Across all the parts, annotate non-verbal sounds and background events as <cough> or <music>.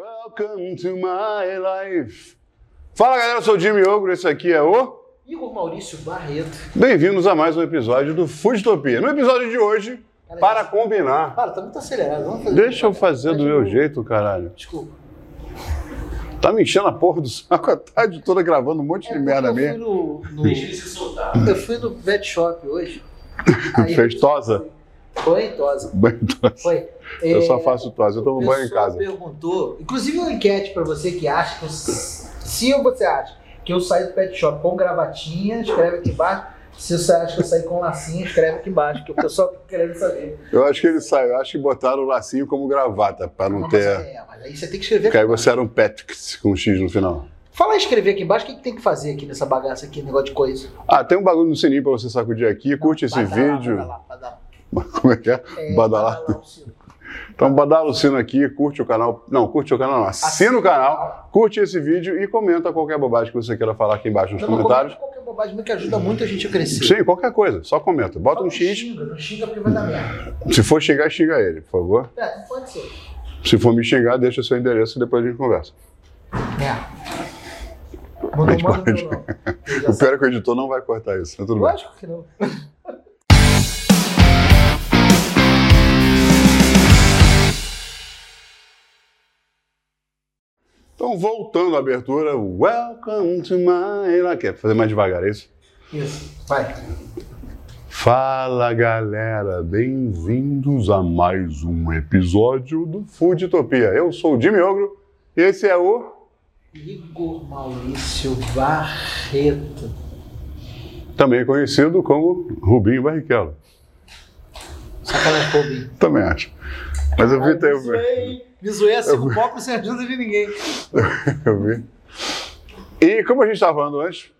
Welcome to my life. Fala galera, eu sou o Jimmy Ogro, esse aqui é o. Igor Maurício Barreto. Bem-vindos a mais um episódio do Foodtopia. No episódio de hoje, para combinar. Para, tá muito acelerado. Vamos fazer Deixa eu fazer do meu jeito, caralho. Desculpa. Tá me enchendo a porra do saco a tarde toda gravando um monte de É merda eu minha. fui no, no- Eu fui no pet shop hoje. <laughs> Aí- Tosa? Foi, tosa. Banho tosa. Foi. Eu É, só faço tosa, eu tomo banho em casa. perguntou, inclusive uma enquete pra você que acha que eu, se você acha que eu saí do pet shop com gravatinha, escreve aqui embaixo. Se você acha que eu saí com lacinha, escreve aqui embaixo, que o pessoal querendo saber. Eu acho que ele saiu, eu acho que botaram o lacinho como gravata, pra não Mas, ter. é, mas aí você tem que escrever Porque aí você era um Patrick com um X no final. Fala aí escrever aqui embaixo, o que, que tem que fazer aqui nessa bagaça aqui, negócio de coisa. Ah, tem um bagulho no sininho pra você sacudir aqui, curte esse Badalar, vídeo. badalar, badalar. Como é que é? É, Badalar. Então badala o sino aqui, curte o canal. Não, curte o canal não. Assina o canal, curte esse vídeo e comenta qualquer bobagem que você queira falar aqui embaixo nos Não, não comentários. comenta qualquer bobagem, que ajuda muito a gente a crescer. Sim, qualquer coisa, só comenta. Bota Só um não X. Xinga, não xinga porque vai dar merda. Se for xingar, xinga ele, por favor. É, não pode ser. Se for me xingar, deixa seu endereço e depois a gente conversa. É. Não, não manda pode. não. <laughs> O pior é que o editor não vai cortar isso, mas tudo bem. Lógico que não. <laughs> Então, voltando à abertura, welcome to my. Quer fazer mais devagar, é isso? Isso, vai. Fala galera, bem-vindos a mais um episódio do Foodtopia. Eu sou o Jimmy Ogro e esse é o. Igor Maurício Barreto. também conhecido como Rubinho Barrichello. Sacanagem, Pobinho. Também acho. Mas eu vi, Me eu vi, zoei. Me zoei assim, o copo sem ajuda de ninguém. <laughs> eu vi. E como a gente estava falando antes,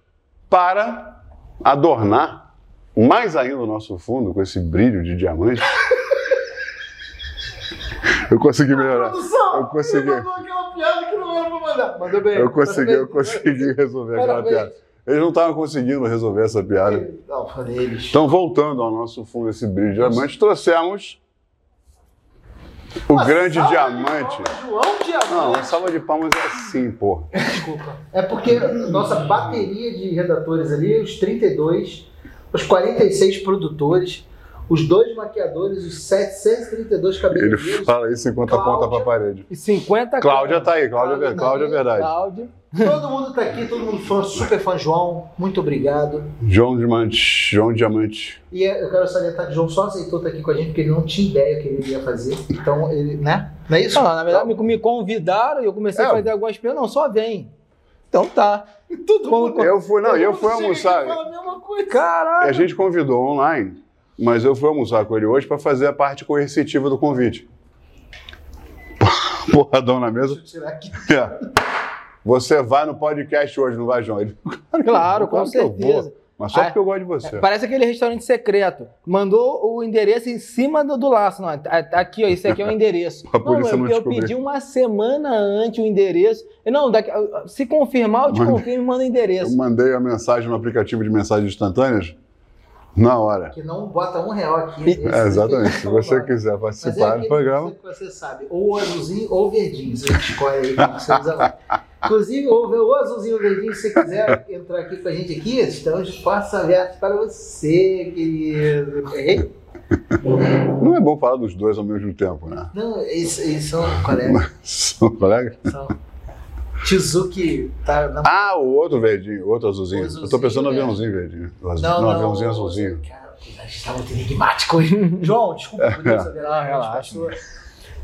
para adornar mais ainda o nosso fundo com esse brilho de diamante, <laughs> eu consegui melhorar. Produção! Eu consegui. Aquela piada que não era pra mandar. Mandou bem. Eu consegui, eu consegui resolver aquela piada. Eles não estavam conseguindo resolver essa piada. Não, falei eles. Então, voltando ao nosso fundo, esse brilho de diamante, trouxemos o Uma grande salva de diamante. palmas, João Diamante. Não, uma salva de palmas é assim, pô. Desculpa. É porque nossa bateria de redatores ali, os 32, os 46 produtores, os dois maquiadores, os 732 Ele cabeleireiros, fala isso enquanto aponta pra Cláudia. parede. E 50 Cláudia tá aí, Cláudia, é ver- Cláudia é verdade. Cláudia. Todo mundo tá aqui, todo mundo fã, super fã João, muito obrigado. João Diamante, João Diamante. E eu quero salientar que o João só aceitou estar aqui com a gente porque ele não tinha ideia que ele ia fazer. Então, ele, né? Não é isso? Não, na verdade, me, me convidaram e eu comecei É. a fazer algumas perguntas. Não, só vem. Então tá. <laughs> Todo Como- mundo. Eu fui, não, eu fui almoçar. e fala a Caralho. gente convidou online, mas eu fui almoçar com ele hoje para fazer a parte coercitiva do convite. <laughs> Porradão na mesa. Será que É. Você vai no podcast hoje, não vai, João? Ele, Claro, com eu vou, certeza. Mas só Ah, porque eu gosto de você. Parece aquele restaurante secreto. Mandou o endereço em cima do, do laço. Não, tá- tá aqui, ó, esse aqui é o endereço. <laughs> A polícia eu, não eu descobriu. pedi uma semana antes o endereço. Eu, Não, daqui- se confirmar, eu te Manda- confirmo e mando o Eu endereço. mandei a mensagem no aplicativo de mensagens instantâneas na hora. que não bota um real aqui. Esse É, exatamente. Se você não quiser Mas é participar do aquele programa, que você sabe, ou azulzinho ou verdinho. Você escolhe aí como você usa lá. <laughs> Inclusive, o azulzinho verdinho, se você quiser entrar aqui com a gente aqui, estamos de portas abertas para você, querido. Errei? não é bom falar dos dois ao mesmo tempo, né? Não, eles, eles são colegas. São colegas? São. Tizuki tá na. Ah, o outro verdinho, o outro azulzinho. O eu tô azulzinho, pensando no né? aviãozinho verdinho. O azul- no aviãozinho azulzinho. Cara, a gente tá muito enigmático. <laughs> João, desculpa, podia saber lá, Ah, relaxa.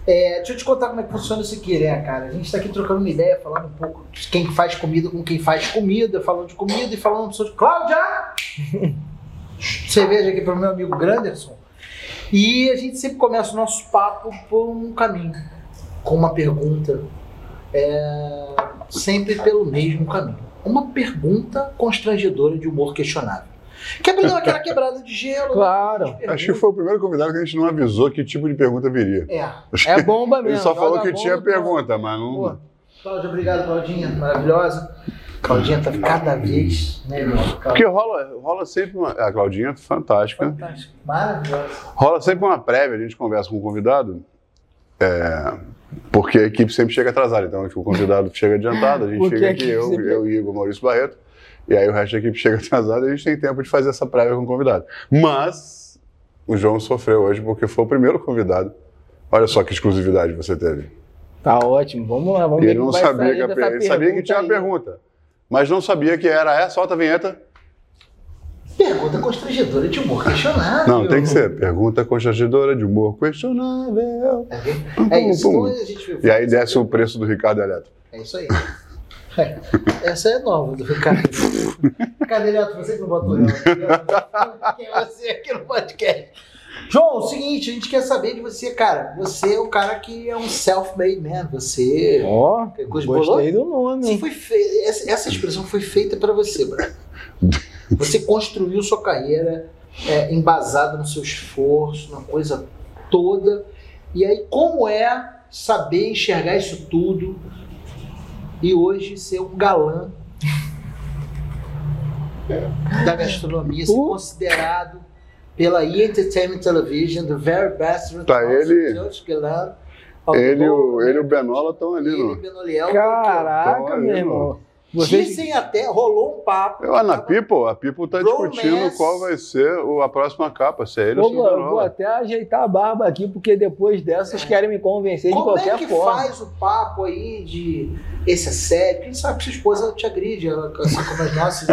É, deixa eu te contar como é que funciona isso aqui, né, cara? A gente tá aqui trocando uma ideia, falando um pouco de quem faz comida com quem faz comida, falando de comida e falando sobre. Cláudia! <laughs> Cerveja aqui pro meu amigo Granderson. E a gente sempre começa o nosso papo por um caminho, com uma pergunta, é, sempre pelo mesmo caminho. Uma pergunta constrangedora de humor questionável. Que é dar aquela quebrada de gelo. Claro. Acho que foi o primeiro convidado que a gente não avisou que tipo de pergunta viria. É. É bomba mesmo. Ele só falou joga que tinha bomba. pergunta, mas não. Pô, Cláudia, obrigado, Claudinha. Maravilhosa. Claudinha tá cada vez melhor. Porque rola, rola sempre uma. A Claudinha é fantástica. Fantástica. Maravilhosa. Rola sempre uma prévia, a gente conversa com o convidado. é, Porque a equipe sempre chega atrasada. Então, tipo, o convidado chega adiantado, a gente Porque chega a aqui, eu, sempre- eu e Igor Maurício Barreto, e aí o resto da equipe chega <laughs> atrasado e a gente tem tempo de fazer essa prévia com o convidado. Mas o João sofreu hoje porque foi o primeiro convidado. Olha só que exclusividade você teve. Tá ótimo, vamos lá, vamos E ver ele não sabia que, a ele sabia que tinha uma aí. pergunta, mas não sabia que era essa. Solta a vinheta. Pergunta constrangedora de humor questionável. Não, tem que ser. Pergunta constrangedora de humor questionável. É, é isso. Pum, pum. a gente E aí desce o preço do Ricardo Eletro. É isso aí. É. Essa é nova do Ricardo. Cadê Neto? Você que não botou ela. Quem é você aqui no podcast? João, o seguinte, a gente quer saber de você, cara. Você é um cara que é um self-made man. Você. Ó, Coisa gostei do nome. Você foi fe... essa, expressão foi feita para você, brother. Você construiu sua carreira é, embasada no seu esforço, na coisa toda. E aí, como é saber enxergar isso tudo e hoje ser um galã da gastronomia, ser Uh. considerado pela E! Entertainment Television, the very best Tá, ele- the Ele, e o, ele e o Benola estão ali ele e no. Benoliel. Caraca, meu irmão. Vocês... Dizem até, rolou um papo. Eu, na tava- People, a People tá Romance. discutindo qual vai ser o- a próxima capa, se é ele ou se é vou até ajeitar a barba aqui, porque depois dessa vocês querem me convencer de Como qualquer é que forma. faz o papo aí de esse é sério? Quem sabe que sua esposa te agride, ela assim como as nossas,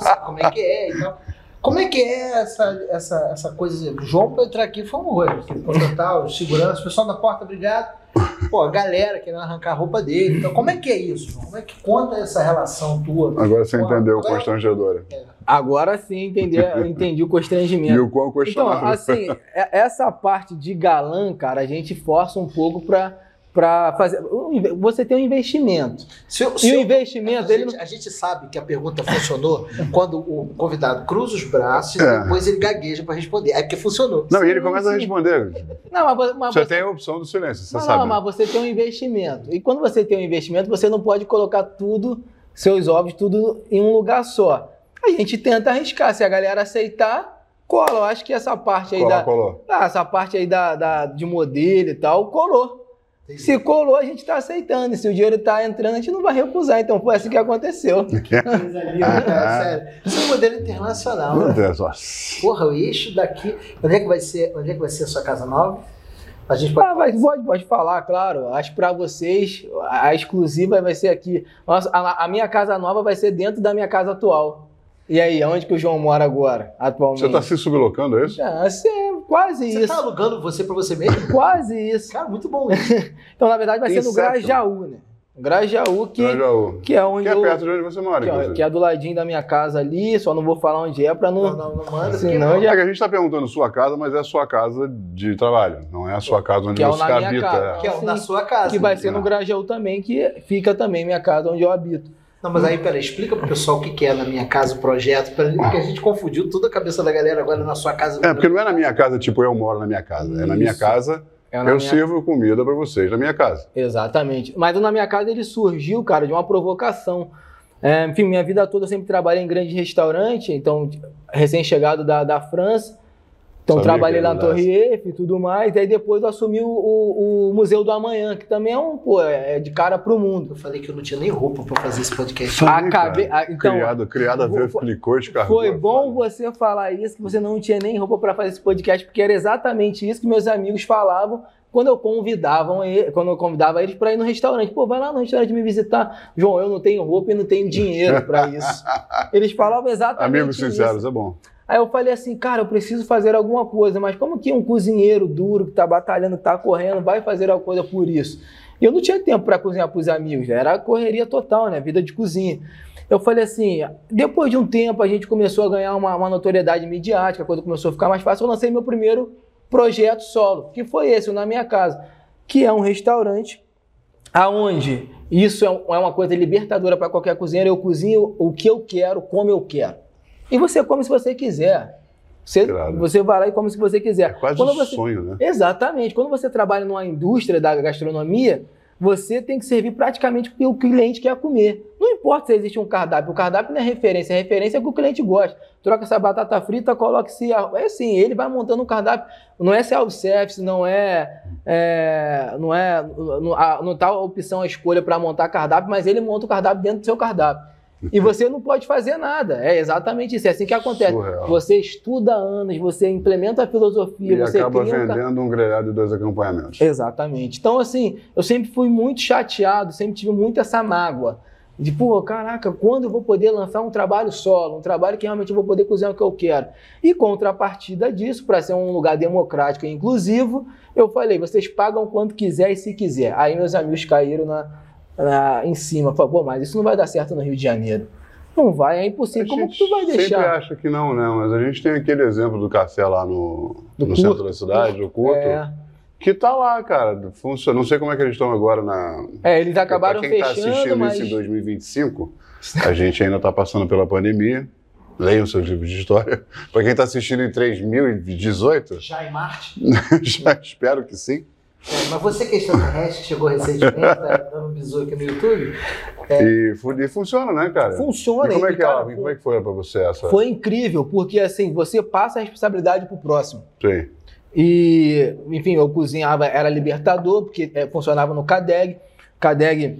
sabe como é que é e tal. Como é que é essa, essa, essa coisa? O João para entrar aqui foi um horror. Tem que contratar os seguranças, o pessoal da porta, obrigado. Pô, a galera querendo arrancar a roupa dele. Então, como é que é isso? João? Como é que conta essa relação tua? Agora você entendeu o agora- constrangedor. Agora sim entendi, <laughs> eu entendi o E constrangimento. o quão Então, assim, é- essa parte de galã, cara, a gente força um pouco pra, pra fazer. Você tem um investimento. Se E se o eu- investimento, a, ele gente, a gente sabe que a pergunta funcionou <laughs> quando o convidado cruza os braços É. e depois ele gagueja para responder. É porque funcionou. Não, e ele sim, começa a sim. responder. Não, mas, mas Você você, tem a opção do silêncio, você não, sabe. não, mas você tem um investimento. E quando você tem um investimento, você não pode colocar tudo, seus ovos, tudo em um lugar só. A gente tenta arriscar. Se a galera aceitar, cola. Eu acho que essa parte aí Colou, da. colou. Ah, essa parte aí da, da- de modelo e tal, colou. Se colou, a gente está aceitando. E se o dinheiro está entrando, a gente não vai recusar. Então foi assim que aconteceu. Coisa linda, cara, sério. Isso é um modelo internacional. Meu né? Deus, nossa. Porra, o eixo daqui. Onde é que vai ser? Onde é que vai ser a sua casa nova? A gente pode. Ah, mas pode, pode falar, claro. Acho que para vocês, a exclusiva vai ser aqui. Nossa, a, a minha casa nova vai ser dentro da minha casa atual. E aí, onde que o João mora agora, atualmente? Você está se sublocando, é isso? Ah, é quase Você isso. tá alugando você pra você mesmo? <laughs> Quase isso. Cara, muito bom isso. <laughs> Então, na verdade, vai ser no Inception. Grajaú, né? Grajaú, que, Grajaú. que é onde Que é eu- perto de onde você mora, que é, que é do ladinho da minha casa ali, só não vou falar onde é pra não. Não, não, não manda. Senão não. já- É que a gente está perguntando sua casa, mas é a sua casa de trabalho, não é a sua casa onde Que é você na minha habita. casa. é. Que é o Sim. da sua casa. Que vai ser no Ah. Grajaú também, que fica também minha casa onde eu habito. Não, mas aí, peraí, explica pro pessoal o que que é na minha casa o projeto, porque a gente confundiu toda a cabeça da galera agora na sua casa. É, porque não é na minha casa, tipo, eu moro na minha casa. É na minha Isso. casa, É na eu minha- sirvo comida para vocês na minha casa. Exatamente. Mas o na minha casa ele surgiu, cara, de uma provocação. É, enfim, minha vida toda eu sempre trabalhei em grande restaurante, então, recém-chegado da, da França. Então, Sabia trabalhei na Torre Eiffel e tudo mais. Aí depois eu assumi o, o- o Museu do Amanhã, que também é um, pô, é de cara pro mundo. Eu falei que eu não tinha nem roupa pra fazer esse podcast. Acabei- cara. ah, então, criado, criado a ver, foi- clicou, descarregou. Foi bom você falar isso, que você não tinha nem roupa para fazer esse podcast, porque era exatamente isso que meus amigos falavam quando eu convidavam ele- quando eu convidava eles para ir no restaurante. Pô, vai lá no restaurante me visitar. João, eu não tenho roupa e não tenho dinheiro para isso. <laughs> Eles falavam exatamente Amigos isso. sinceros, é bom. Aí eu falei assim, cara, eu preciso fazer alguma coisa, mas como que um cozinheiro duro que tá batalhando, tá correndo, vai fazer alguma coisa por isso? E eu não tinha tempo para cozinhar pros amigos, né? era correria total, né? Vida de cozinha. Eu falei assim, depois de um tempo a gente começou a ganhar uma, uma notoriedade midiática, coisa começou a ficar mais fácil, eu lancei meu primeiro projeto solo, que foi esse, o na minha casa, que é um restaurante aonde isso é é uma coisa libertadora para qualquer cozinheiro, eu cozinho o que eu quero, como eu quero. E você come se você quiser. Você, Claro. você vai lá e come se você quiser. É quase Quando um você- sonho, né? Exatamente. Quando você trabalha numa indústria da gastronomia, você tem que servir praticamente o que o cliente quer comer. Não importa se existe um cardápio, o cardápio não é referência, a referência é o que o cliente gosta. Troca essa batata frita, coloca se é assim, ele vai montando um cardápio. Não é self-service, não é, é, não é, não, a, não tá a opção a escolha para montar cardápio, mas ele monta o cardápio dentro do seu cardápio. E você não pode fazer nada. É exatamente isso. É assim que acontece. Surreal. Você estuda anos, você implementa a filosofia, E você acaba cria um vendendo um grelhado e dois acompanhamentos. Exatamente. Então, assim, eu sempre fui muito chateado, sempre tive muito essa mágoa. De, pô, caraca, quando eu vou poder lançar um trabalho solo, um trabalho que realmente eu vou poder cozinhar o que eu quero? E contrapartida disso, para ser um lugar democrático e inclusivo, eu falei, vocês pagam quanto quiser e se quiser. Aí meus amigos caíram na, na- em cima, falaram, pô, mas isso não vai dar certo no Rio de Janeiro. Não vai, é impossível. Como que tu vai Sempre deixar? acha que não, né? Mas a gente tem aquele exemplo do café lá no, Do no Curto. centro da cidade, do Curto, É, que tá lá, cara. Funciona. Não sei como é que eles estão agora na. é, eles acabaram pra quem tá fechando, assistindo mas... isso em 2025, a gente ainda tá passando pela pandemia. Leiam seus livros de história. Para quem tá assistindo em 3018, Já em Marte. <laughs> já espero que sim. É, mas você que é extraterrestre, que chegou recentemente, tá dando um bisu aqui no YouTube. E, fu- e funciona, né, cara? Funciona. E como é e, que, cara, ela, como é que foi pra você essa? Foi incrível, porque assim, você passa a responsabilidade pro próximo. Sim. E, enfim, eu cozinhava, era libertador, porque eh, funcionava no CADEG. CADEG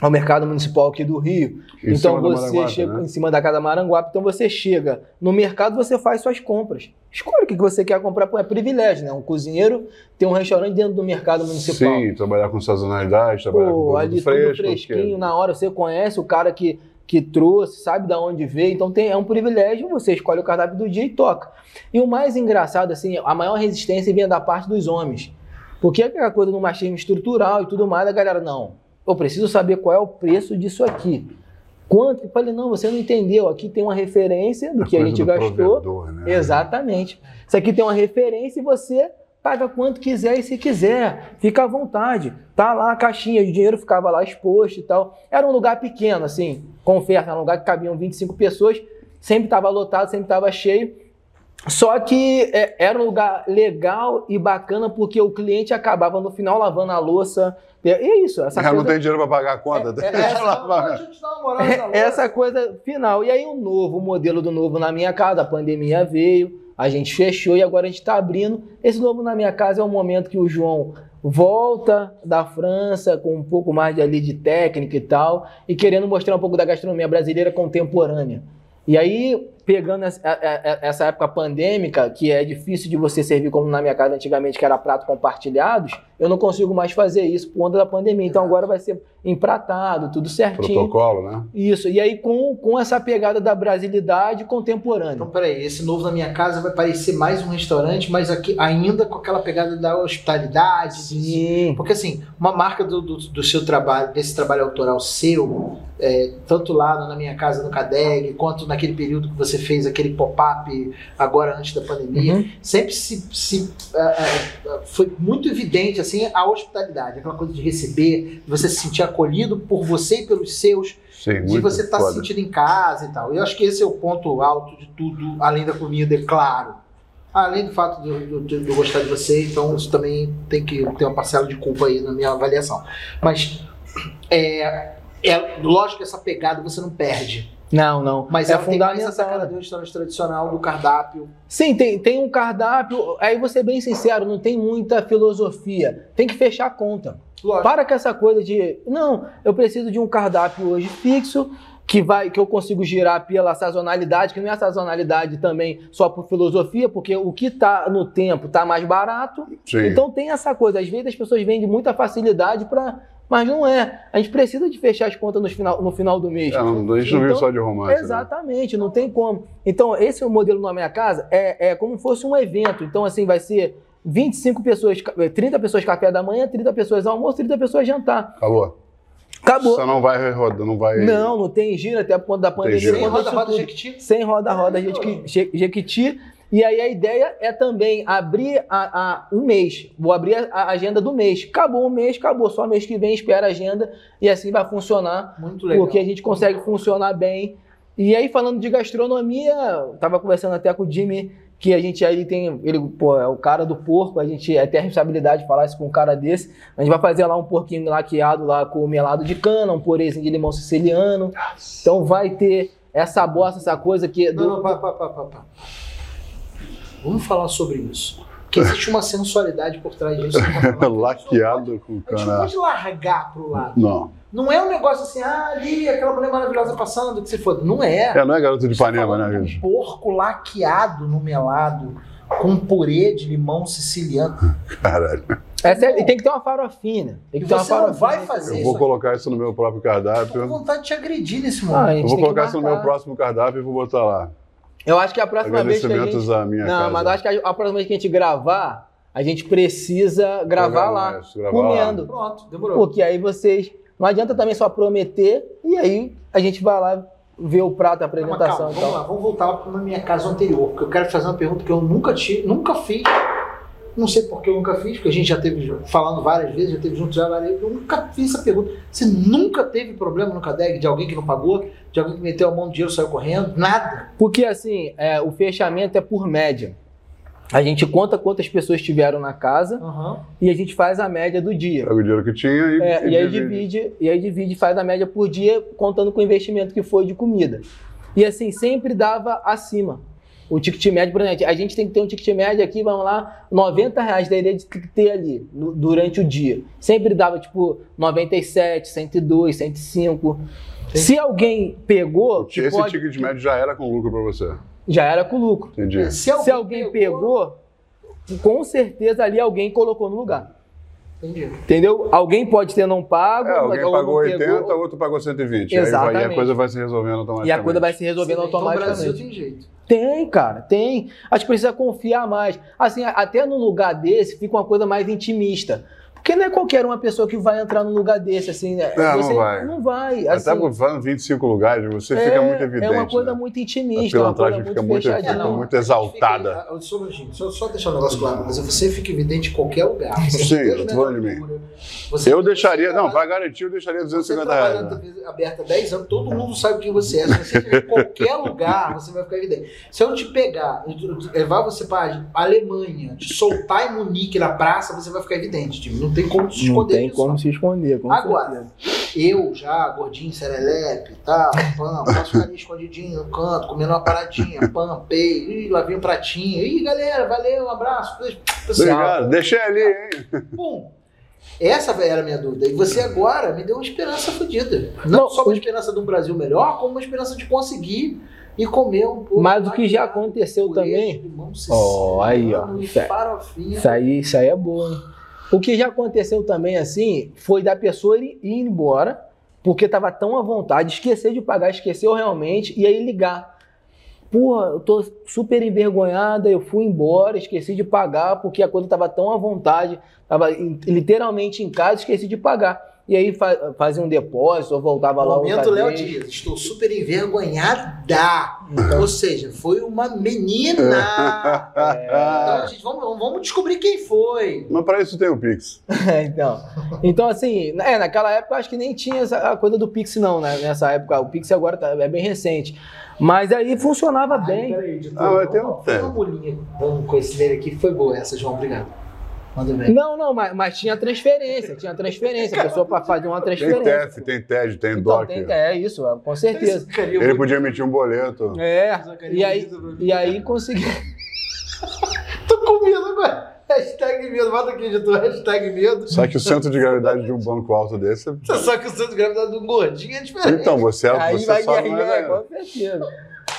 é o mercado municipal aqui do Rio. Em então você chega né? em cima da casa Maranguape, então você chega no mercado, você faz suas compras. Escolhe o que você quer comprar, é privilégio, né? Um cozinheiro tem um restaurante dentro do mercado municipal. Sim, trabalhar com sazonalidade, trabalhar com Pô, produto ali fresco. tudo fresquinho, na hora você conhece o cara que, que trouxe, sabe de onde veio, então tem, é um privilégio, você escolhe o cardápio do dia e toca. E o mais engraçado, assim, a maior resistência vinha da parte dos homens. Porque aquela coisa do machismo estrutural e tudo mais, a galera, não, eu preciso saber qual é o preço disso aqui. Quanto? Eu falei, não, você não entendeu, aqui tem uma referência do que a gente gastou. né? Exatamente. Isso aqui tem uma referência e você paga quanto quiser e se quiser. Fica à vontade. Tá lá a caixinha, o dinheiro ficava lá exposto e tal. Era um lugar pequeno, assim, oferta, era um lugar que cabiam 25 pessoas, sempre estava lotado, sempre estava cheio. Só que é, era um lugar legal e bacana porque o cliente acabava no final lavando a louça. E é isso, essa Já não coisa- tem dinheiro para pagar a conta. É, é, moral é, essa coisa final. E aí o novo, o modelo do novo na minha casa, a pandemia veio, a gente fechou e agora a gente está abrindo. Esse novo na minha casa é o momento que o João volta da França com um pouco mais de, ali de técnica e tal, e querendo mostrar um pouco da gastronomia brasileira contemporânea. E aí, pegando essa, a- a- essa época pandêmica, que é difícil de você servir como na minha casa antigamente, que era prato compartilhados, eu não consigo mais fazer isso por conta da pandemia. Então agora vai ser empratado, tudo certinho. Protocolo, né? Isso, e aí com, com essa pegada da brasilidade contemporânea. Então, peraí, esse novo na minha casa vai parecer mais um restaurante, mas aqui ainda com aquela pegada da hospitalidade. Sim. Porque, assim, uma marca do, do, do seu trabalho, desse trabalho autoral seu, é, tanto lá na minha casa no Cadeg, quanto naquele período que você fez aquele pop-up agora antes da pandemia, Uhum. sempre se, se, ah, ah, foi muito evidente assim a hospitalidade, aquela coisa de receber, de você se sentir acolhido por você e pelos seus, Sim, de você estar se foda. sentindo em casa e tal. Eu acho que esse é o ponto alto de tudo, além da comida, é claro. Além do fato de eu gostar de você, então isso também tem que ter uma parcela de culpa aí na minha avaliação. Mas é, é lógico que essa pegada você não perde. Não, não. Mas é ela tem essa cara do restaurante tradicional, do cardápio. Sim, tem, tem um cardápio. Aí vou ser bem sincero, não tem muita filosofia. Tem que fechar a conta. Lógico. Para com essa coisa de. Não, eu preciso de um cardápio hoje fixo. Que, vai, que eu consigo girar pela sazonalidade, que não é sazonalidade também só por filosofia, porque o que está no tempo está mais barato, Sim. Então tem essa coisa, às vezes as pessoas vendem muita facilidade para, mas não é. A gente precisa de fechar as contas no final, no final do mês. É, não- a gente não vive Então, só de romance. né? Exatamente, não tem como. Então esse é o modelo na minha casa, é, é como se fosse um evento. Então assim vai ser 25 pessoas, 30 pessoas café da manhã, 30 pessoas almoço, 30 pessoas jantar. Acabou. Acabou. Você não vai rodar, não vai. Não, não tem giro até por conta da pandemia. Sem roda-roda. Jequiti. Sem roda-roda Jequi- Je- Jequiti. E aí a ideia é também abrir a, a- um mês. Vou abrir a, a agenda do mês. Acabou o mês, acabou. Só mês que vem espera a agenda e assim vai funcionar. Muito legal. Porque a gente consegue funcionar bem. E aí, falando de gastronomia, estava conversando até com o Jimmy que a gente aí tem, ele, pô, é o cara do porco, a gente é, tem a responsabilidade de falar isso com um cara desse. A gente vai fazer lá um porquinho laqueado lá com melado de cana, um purezinho de limão siciliano. Então vai ter essa bosta, essa coisa que... Não, não, pá, pá, pá, pá, pá. Vamos falar sobre isso. Porque existe uma sensualidade por trás disso. <laughs> Laqueado com A gente não cana. pode largar pro lado. Não. Não é um negócio assim, ah, ali, aquela mulher maravilhosa passando, que se foda. Não é. É, não é garoto de tá Ipanema, falando né, gente? Um porco laqueado no melado, com purê de limão siciliano. Caralho. Essa é- e tem que ter uma farofinha. Tem E que ter uma você não vai fazer Eu isso. vou aqui. colocar isso no meu próprio Eu tô com cardápio. vontade de te agredir nesse Ah, a momento. gente Eu vou colocar isso no meu próximo cardápio e vou botar lá. Eu acho que a próxima vez que a gente... À minha Não, casa. mas eu acho que a, a próxima vez que a gente gravar, a gente precisa gravar lá, gravar lá. comendo. Pronto, demorou. Porque aí vocês. Não adianta também só prometer e aí a gente vai lá ver o prato, a Calma, apresentação calma, e vamos lá, vamos voltar para na minha casa anterior, porque eu quero fazer uma pergunta que eu nunca tive, nunca fiz. Não sei por que eu nunca fiz, porque a gente já teve falando várias vezes, já teve junto já várias vezes. Eu nunca fiz essa pergunta. Você nunca teve problema no CADEG de alguém que não pagou, de alguém que meteu a mão no dinheiro e saiu correndo? Nada. Porque assim, é, o fechamento é por média. A gente conta quantas pessoas tiveram na casa Aham. e a gente faz a média do dia. Pega o dinheiro que tinha e, É, e aí divide, e aí divide, faz a média por dia, contando com o investimento que foi de comida. E assim, sempre dava acima. O ticket médio, por exemplo, a gente tem que ter um ticket médio aqui, vamos lá, 90 reais da ideia de ter ali no- durante o dia. Sempre dava tipo 97, 102, 105. Sim. Se alguém pegou, que Esse pode- ticket médio já era com lucro pra você. já era com lucro. Entendi. Se alguém, Se alguém pegou, com certeza ali alguém colocou no lugar. Entendi. Entendeu? Alguém pode ter não pago, É, alguém ou pagou não 80, pegou. outro pagou 120. Aí vai- e a Exatamente. coisa vai se resolvendo automaticamente. E a coisa vai se resolvendo Então o Brasil automaticamente. tem jeito. Tem, cara, tem. A gente precisa confiar mais. Assim, até num lugar desse fica uma coisa mais intimista. Porque não é qualquer uma pessoa que vai entrar num lugar desse, assim, né? É, não Você vai. Não vai. Assim, Até falando 25 lugares, você fica muito evidente. É uma coisa né? muito intimista, uma coisa pilantragem muito fica muito- fica muito exaltada. Fica, ah, só, só, só deixar um negócio claro, mas você fica evidente em qualquer lugar. Você <laughs> Sim, eu tô falando de mim. você- Eu deixaria, você não, pra garantir eu deixaria Você 250 reais. trabalha na né? Aberta há 10 anos, todo mundo sabe quem você é. Se você estiver em qualquer <laughs> lugar, você vai ficar evidente. Se eu te pegar, levar você para a Alemanha, te soltar em Munique na praça, você vai ficar evidente, time. Não tem como se Não esconder tem disso. como se esconder, com Agora, certeza. Eu já, gordinho, serelepe tal, pam, posso ficar ali escondidinho no canto, comendo uma paradinha, pam, pei, ih, lá vem um pratinho, ih, galera, valeu, um abraço, pessoal. Obrigado, deixei ali, hein? Pum. Essa era a minha dúvida. E você agora me deu uma esperança fodida. Não, Não, só uma esperança de um Brasil melhor, como uma esperança de conseguir e comer um pouco. Mas o que já aconteceu também- Ó, aí, ó. Isso é-. Isso aí, é bom, hein? O que já aconteceu também, assim, foi da pessoa ir ir embora, porque tava tão à vontade, esquecer de pagar, esqueceu realmente, e aí ligar. Porra, eu tô super envergonhada, eu fui embora, esqueci de pagar, porque a coisa tava tão à vontade, tava em- literalmente em casa, esqueci de pagar. E aí fa- fazia um depósito, ou voltava lá Momento outra Léo vez. Dias, estou super envergonhada. Ou seja, foi uma menina. Então, gente, vamos, vamos descobrir quem foi. Mas para isso tem o Pix. É, <laughs> então, então, assim, é, naquela época eu acho que nem tinha essa a coisa do Pix, não, né? Nessa época. O Pix agora tá- é bem recente. Mas aí funcionava Ai, bem. peraí, editor. Ah, mas tem um- uma bolinha esse dele aqui. Foi boa essa, João. Obrigado. Manda bem. Não, não, mas, mas tinha transferência, tinha transferência. A pessoa para fazer uma Tem transferência. TEF, tem TED, tem Então, DOC. tem, é isso, com certeza. Ele podia emitir um boleto. É, e aí, e aí consegui. <laughs> Tô com medo agora. Hashtag medo. Bota aqui, editor. Hashtag medo. Só que o centro de gravidade de um banco alto desse. Só que o centro de gravidade do gordinho é diferente. Então, você, Aí você vai só não ganhar, é, com certeza.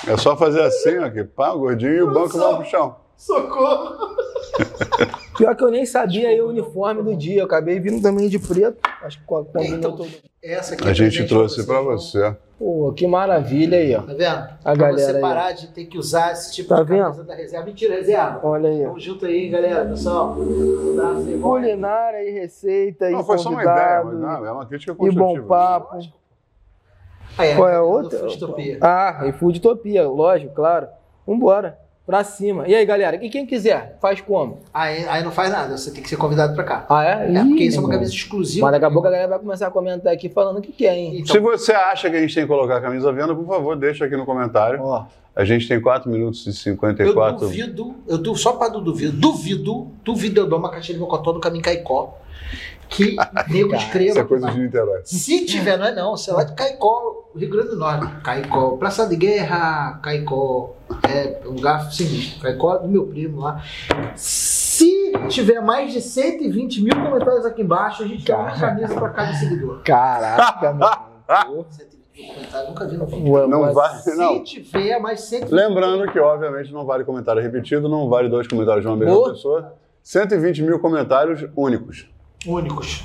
é só fazer assim, ó, que pá, o gordinho e o banco vão pro chão. Socorro. <laughs> Pior que eu nem sabia aí o uniforme do dia. Eu acabei vindo também de preto. Acho que co- combinou Então, todo. Essa aqui A é gente presente trouxe pra João. você. Pô, que maravilha aí, ó. Tá vendo? A pra galera você aí. parar de ter que usar esse tipo Tá de camisa vendo? da reserva. Mentira, reserva. Olha aí. Tamo junto aí, galera. Pessoal, aí. Culinária e receita e Não, foi só uma ideia, mas não, é uma crítica e construtiva. bom papo. Aí, Qual é a camisa do outra? Futopia. Ah, e Foodtopia, lógico, claro. Vambora. Pra cima. E aí, galera? E quem quiser, faz como? Aí, aí não faz nada, você tem que ser convidado pra cá. Ah, é? É, porque isso é Ih, uma camisa exclusiva. Mas daqui a pouco a galera vai começar a comentar aqui falando o que quer, hein? Então, Se você acha que a gente tem que colocar a camisa à venda, por favor, deixa aqui no comentário. Ó, A gente tem 4 minutos e eu 54. duvido, eu du, só para do duvido, duvido, duvido eu dou uma caixa de mocotó no caminho Caicó. Que nego escreva. Isso é coisa de Niterói. Se tiver, não é não, sei lá de Caicó, Rio Grande do Norte. Caicó, Praça de Guerra, Caicó, é um lugar sinistro. Caicó do meu primo lá. Se tiver mais de 120 mil comentários aqui embaixo, a gente dá uma camisa para cada seguidor. caraca, mano. 120 mil comentários, nunca vi no vídeo. Não mas- vai, Se não. tiver mais 120 Lembrando que, obviamente, não vale comentário repetido, não vale dois comentários de uma mesma Boa. pessoa. 120 mil comentários únicos. Únicos.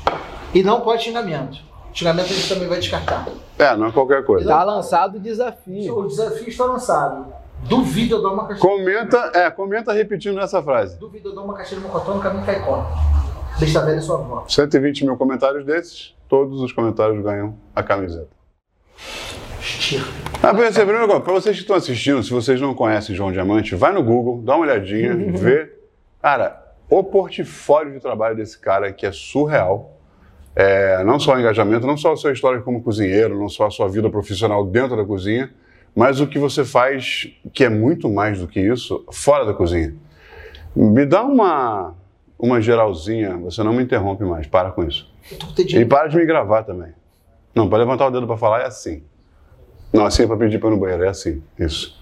E não pode xingamento. Xingamento a gente também vai descartar. É, não é qualquer coisa. Tá lançado o desafio. O desafio está lançado. Duvido eu dar uma caixinha. Comenta, é, comenta repetindo essa frase. Duvido eu dar uma caixinha de mocotó no caminho Caicó. Deixa velha sua avó. 120 mil comentários desses, todos os comentários ganham a camiseta. Estirpe. Ah, pra vocês que estão assistindo, se vocês não conhecem João Diamante, vai no Google, dá uma olhadinha, <laughs> vê. Cara, o portfólio de trabalho desse cara que é surreal. É, não só o engajamento, não só a sua história como cozinheiro, não só a sua vida profissional dentro da cozinha, mas o que você faz, que é muito mais do que isso, fora da cozinha. Me dá uma, uma geralzinha, você não me interrompe mais, para com isso. E para de me gravar também. Não, para levantar o dedo para falar é assim. Não, assim é para pedir para ir no banheiro, é assim. Isso.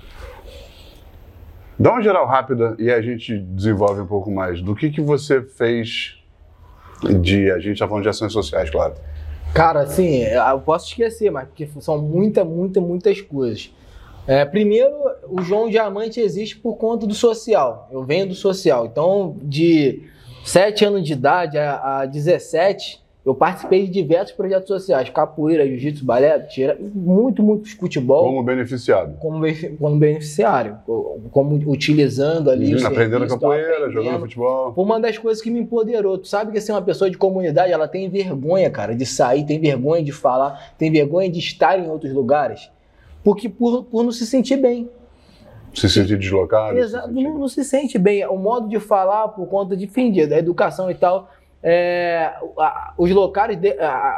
Dá uma geral rápida e a gente desenvolve um pouco mais. Do que, que você fez de. A gente está falando de ações sociais, claro. Cara, assim, eu posso esquecer, mas porque são muitas, muitas, muitas coisas. É, primeiro, o João Diamante existe por conta do social. Eu venho do social. Então, de 7 anos de idade a, a 17, eu participei de diversos projetos sociais. Capoeira, jiu-jitsu, balé, tira, muito, muito futebol. Como beneficiado. Como, como beneficiário, co- como utilizando ali. Uhum, aprendendo capoeira, aprendendo. jogando futebol. Foi uma das coisas que me empoderou. Tu sabe que assim, uma pessoa de comunidade, ela tem vergonha, cara, de sair, tem vergonha de falar, tem vergonha de estar em outros lugares, porque por, por não se sentir bem. Se sentir deslocado. Exato, se sentir- não, não se sente bem. O modo de falar, por conta de, enfim, da educação e tal, é, os locais,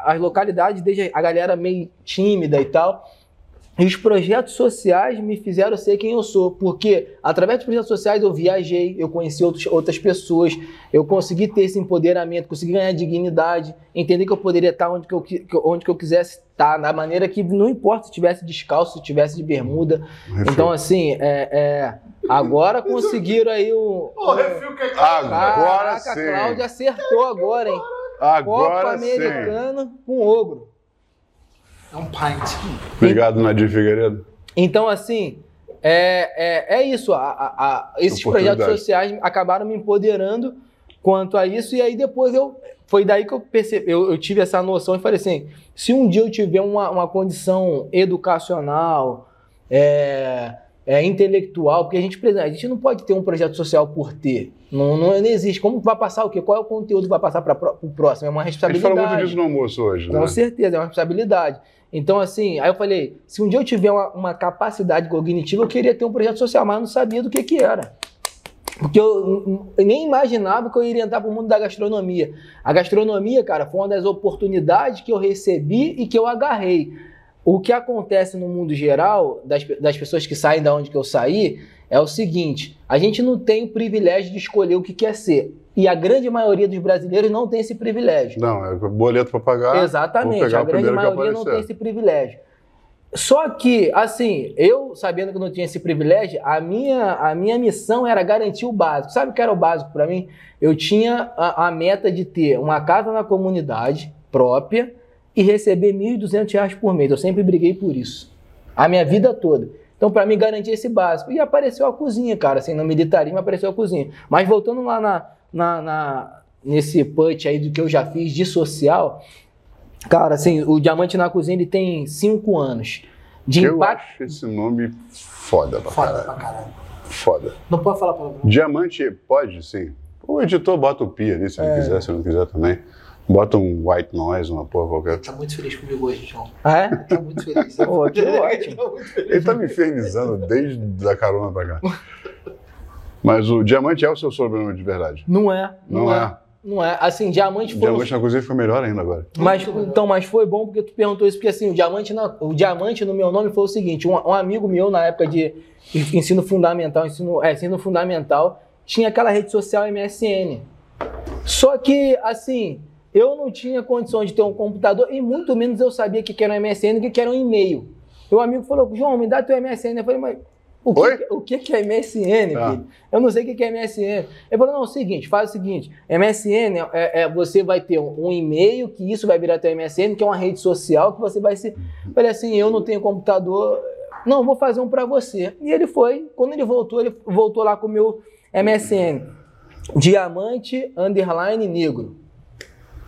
as localidades, desde a galera meio tímida e tal. E os projetos sociais me fizeram ser quem eu sou, porque através dos projetos sociais eu viajei, eu conheci outros, outras pessoas, eu consegui ter esse empoderamento, consegui ganhar dignidade, entender que eu poderia estar onde que eu, onde que eu quisesse estar, da maneira que não importa se estivesse descalço, se estivesse de bermuda. Então, assim, é, é, agora conseguiram aí o. Agora Caraca, sim. a Cláudia acertou agora, hein? Copa Agora sim. Americana com ogro. É um pint. Obrigado, Nadir Figueiredo. Então, assim, é, é, é isso. A, a- a- esses projetos sociais acabaram me empoderando quanto a isso. E aí depois eu. Foi daí que eu percebi, eu, eu tive essa noção e falei assim: se um dia eu tiver uma, uma condição educacional, é, é, intelectual, porque a gente, precisa- a gente não pode ter um projeto social por ter. Não, não, não existe. Como vai passar o quê? Qual é o conteúdo que vai passar para o próximo? É uma A gente responsabilidade. falou muito disso no almoço hoje, né? Com certeza, é uma responsabilidade. Então, assim, aí eu falei, se um dia eu tiver uma, uma capacidade cognitiva, eu queria ter um projeto social, mas eu não sabia do que que era. Porque eu nem imaginava que eu iria entrar para o mundo da gastronomia. A gastronomia, cara, foi uma das oportunidades que eu recebi e que eu agarrei. O que acontece no mundo geral, das, das pessoas que saem da onde que eu saí, é o seguinte: a gente não tem o privilégio de escolher o que quer ser. E a grande maioria dos brasileiros não tem esse privilégio. Não, é boleto para pagar. Exatamente, a grande maioria não tem esse privilégio. Só que, assim, eu sabendo que não tinha esse privilégio, a minha, a minha missão era garantir o básico. Sabe o que era o básico para mim? Eu tinha a, a meta de ter uma casa na comunidade própria e receber 1.200 reais por mês. Eu sempre briguei por isso. A minha vida toda. Então, para mim, garantir esse básico. E apareceu a cozinha, cara. Assim, no militarismo apareceu a cozinha. Mas voltando lá na, na, na- nesse punch aí do que eu já fiz de social, cara, assim, o Diamante na Cozinha ele tem cinco anos. De Eu impacto. acho esse nome foda pra Foda caralho. pra caralho. Foda. Não pode falar palavrão. Diamante pode, sim. O editor bota o pi ali, se É. ele quiser, se não quiser também. Bota um white noise, uma porra qualquer. Tá muito feliz comigo hoje, João. Ah, é? Tá muito feliz. <laughs> Pô, que ótimo. Tá feliz. Ele tá me infernizando desde a carona pra cá. Mas o diamante é o seu sobrenome de verdade. Não é. Não, é. Não é. Assim, diamante foi. Diamante na cozinha foi melhor ainda agora. Mas, então, mas foi bom porque tu perguntou isso, porque assim, o diamante, na- o diamante no meu nome foi o seguinte: um, um amigo meu na época de ensino fundamental, ensino, é, ensino fundamental, tinha aquela rede social MSN. Só que, assim, eu não tinha condição de ter um computador e muito menos eu sabia o que era um MSN o que era um e-mail. O amigo falou, João, me dá teu MSN. Eu falei, mas o Oi? que, o que que é MSN, Ah. filho? Eu não sei o que que é MSN. Ele falou, não, é o seguinte, faz o seguinte, MSN, é, é- você vai ter um, um e-mail, que isso vai virar teu MSN, que é uma rede social, que você vai se... Eu falei assim, eu não tenho computador, não, vou fazer um pra você. E ele foi, quando ele voltou, ele voltou lá com o meu MSN, diamante, underline, negro.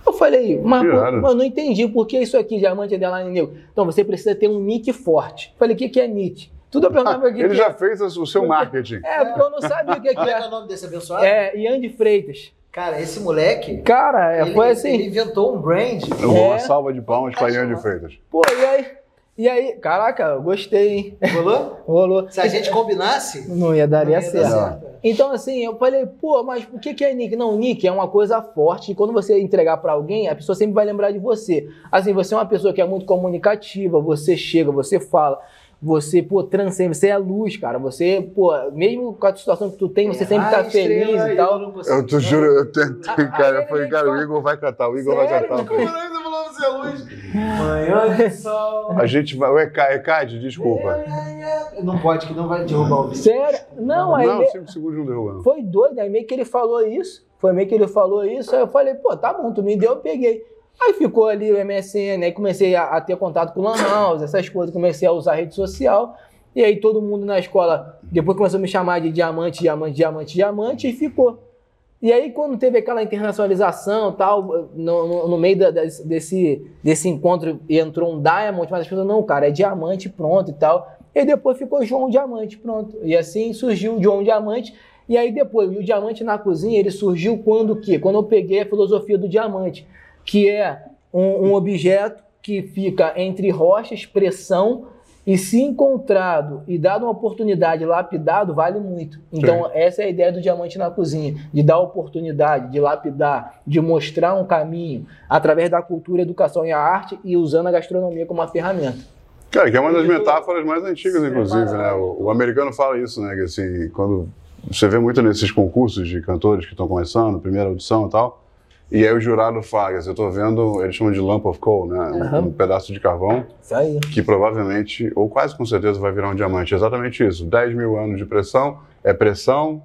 Eu falei, mas eu não entendi por que isso aqui, diamante, underline, negro. Então, você precisa ter um nick forte. Eu falei, o que, que é nick? Tudo eu perguntava o que, Ele já é. fez o seu marketing. É, porque eu não sabia o que, que é que é é. o nome desse abençoado? É, Ian de Freitas. Cara, esse moleque, Cara, é, ele, foi assim. ele inventou um brand. Eu vou uma É. salva de palmas para Ian de Freitas. Pô, e aí? E aí? Caraca, eu gostei, hein? Rolou? <laughs> Rolou. Se a gente combinasse, Não ia dar não ia certo. dar certo. Então, assim, eu falei, pô, mas o que, que é nick? Não, nick é uma coisa forte. E quando você entregar pra alguém, a pessoa sempre vai lembrar de você. Assim, você é uma pessoa que é muito comunicativa, você chega, você fala, você, pô, transcende, você é luz, cara. Você, pô, mesmo com a situação que tu tem, você sempre tá feliz e eu tal. consigo. Eu te juro, eu tentei, <laughs> cara. Eu falei, cara, o Igor vai cantar, o Igor vai Sério? cantar. <laughs> É é luz? Manhã de sol. A gente vai. O ECAD, ECAD, desculpa. Não pode, que não vai derrubar o vídeo. Sério? Não, aí Não, ele- cinco segundos não derruba. não. foi doido, aí meio que ele falou isso. Foi meio que ele falou isso, aí eu falei, pô, tá bom, tu me deu, eu peguei. Aí ficou ali o MSN, aí comecei a, a ter contato com o Lan House, essas coisas, comecei a usar rede social. E aí todo mundo na escola, depois começou a me chamar de diamante, diamante, diamante, diamante, e ficou. E aí, quando teve aquela internacionalização tal, no, no- no meio da- desse, desse, encontro entrou um Diamond, mas as pessoas, não, cara, é diamante, pronto e tal. E depois ficou João Diamante, pronto. E assim surgiu João Diamante. E aí depois, o diamante na cozinha, ele surgiu quando o quê? Quando eu peguei a filosofia do diamante, que é um, um objeto que fica entre rochas, pressão, e se encontrado e dado uma oportunidade lapidado, vale muito. Então, essa é a ideia do diamante na cozinha, de dar oportunidade, de lapidar, de mostrar um caminho através da cultura, educação e a arte e usando a gastronomia como uma ferramenta. Cara, que é uma das metáforas mais antigas, inclusive, né? O, o americano fala isso, né? Que assim, quando você vê muito nesses concursos de cantores que estão começando, primeira audição e tal, e aí o jurado assim, eu tô vendo, eles chamam de lump of coal, né? Um, Aham. um pedaço de carvão Isso aí. que provavelmente, ou quase com certeza, vai virar um diamante. Exatamente isso. 10 mil anos de pressão, é pressão,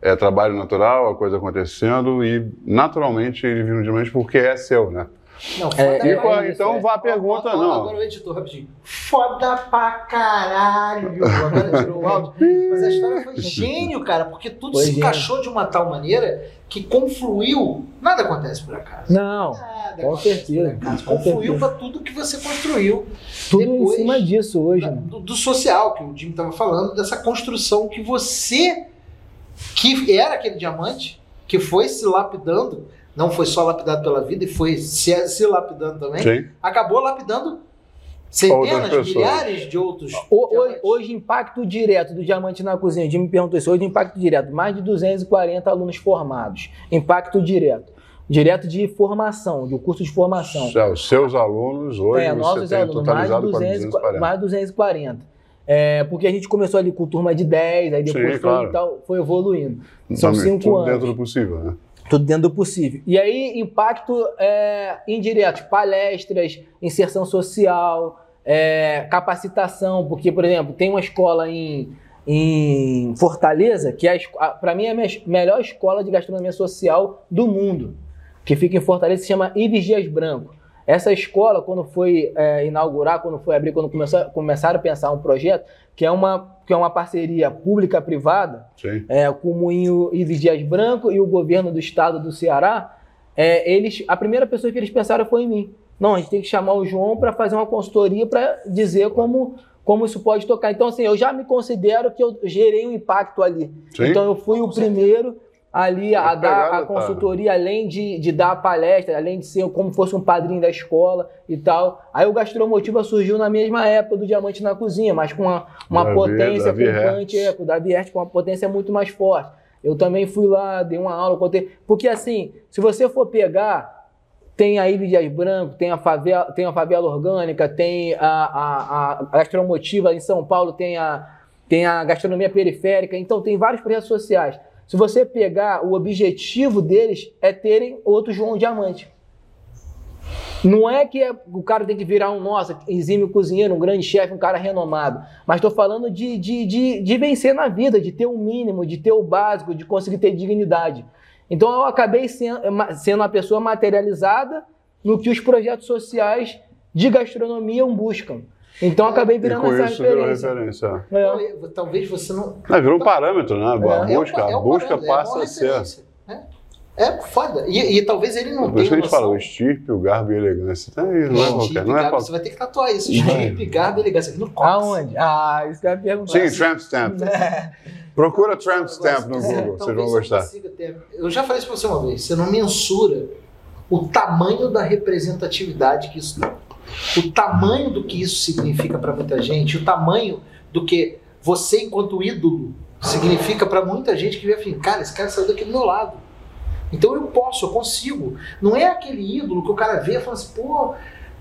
é trabalho natural, a coisa acontecendo, e naturalmente ele vira um diamante porque é seu, né? Não, É, E, isso, então é. vá a pergunta, Ó, ó, não. Agora o editor, rapidinho. Foda pra caralho. Agora tirou o áudio. Mas a história foi gênio, cara, porque tudo Foi se gênio. encaixou de uma tal maneira que confluiu. Nada acontece por acaso. Não, Nada com acontece certeza, por acaso. com Confluiu certeza. pra tudo que você construiu. tudo Depois- em cima disso hoje. né? do, do social, que o Jimmy estava falando, dessa construção que você, que era aquele diamante, que foi se lapidando, não foi só lapidado pela vida, e foi se, se lapidando também, Sim. acabou lapidando centenas, milhares de outros. O- Hoje, hoje, impacto direto do Diamante na Cozinha, o Jimmy perguntou isso, hoje impacto direto, mais de 240 alunos formados. Impacto direto. Direto de formação, do curso de formação. Os seus alunos hoje é, você nossos tem alunos, mais de, totalizado para 200, 240. mais de 240. É, porque a gente começou ali com turma de 10, aí depois Sim, foi, claro. tal, foi evoluindo. São Também, cinco tudo anos. dentro do possível, né? Tudo dentro do possível. E aí, impacto é, indireto, palestras, inserção social, é, capacitação, porque, por exemplo, tem uma escola em, em Fortaleza, que é para mim é a me- melhor escola de gastronomia social do mundo, que fica em Fortaleza, se chama Ives Dias Branco. Essa escola, quando foi é, inaugurar, quando foi abrir, quando começou, começaram a pensar um projeto, que é uma, que é uma parceria pública-privada, é, com o Moinho Ives Dias Branco e o governo do estado do Ceará, é, eles, a primeira pessoa que eles pensaram foi em mim. Não, a gente tem que chamar o João para fazer uma consultoria para dizer como, como isso pode tocar. Então, assim, eu já me considero que eu gerei um impacto ali. Sim. Então, eu fui o primeiro ali a, A pegada a consultoria, além de, de dar a palestra, além de ser como fosse um padrinho da escola e tal. Aí o Gastromotiva surgiu na mesma época do Diamante na Cozinha, mas com uma, uma Davi- potência, Davi é, com o Davi Hertz, com uma potência muito mais forte. Eu também fui lá, dei uma aula, contei. Porque assim, se você for pegar, tem a Ilha de Branco, tem a favela, tem a favela orgânica, tem a, a, a gastromotiva em São Paulo, tem a, tem a gastronomia periférica, então tem vários projetos sociais. Se você pegar, o objetivo deles é terem outro João Diamante. Não é que é, o cara tem que virar um, nossa, exímio cozinheiro, um grande chefe, um cara renomado. Mas estou falando de, de, de, de, vencer na vida, de ter o um mínimo, de ter o básico, de conseguir ter dignidade. Então eu acabei sendo, sendo uma pessoa materializada no que os projetos sociais de gastronomia buscam. Então acabei virando essa referência. referência. É. Talvez você não. É, virou um parâmetro, né? A é. busca, é um, a busca passa a ser. É foda. E, e talvez ele não Por tenha. Por isso que a gente fala, o estirpe, o garbo e a elegância. Tá aí, não é qualquer. Não é qualquer. Você vai ter que tatuar isso. Estirpe, garbo e elegância. Aqui no cox. Aonde? Ah, isso que eu ia perguntar. Sim, Tramp Stamp. <laughs> É. Procura Tramp Stamp no Google, vocês vão gostar. Ter... Eu já falei isso pra você uma vez. Você não mensura o tamanho da representatividade que isso dá. O tamanho do que isso significa para muita gente, o tamanho do que você, enquanto ídolo, significa para muita gente que vê assim, cara, esse cara saiu daqui do meu lado. Então eu posso, eu consigo. Não é aquele ídolo que o cara vê e fala assim, pô.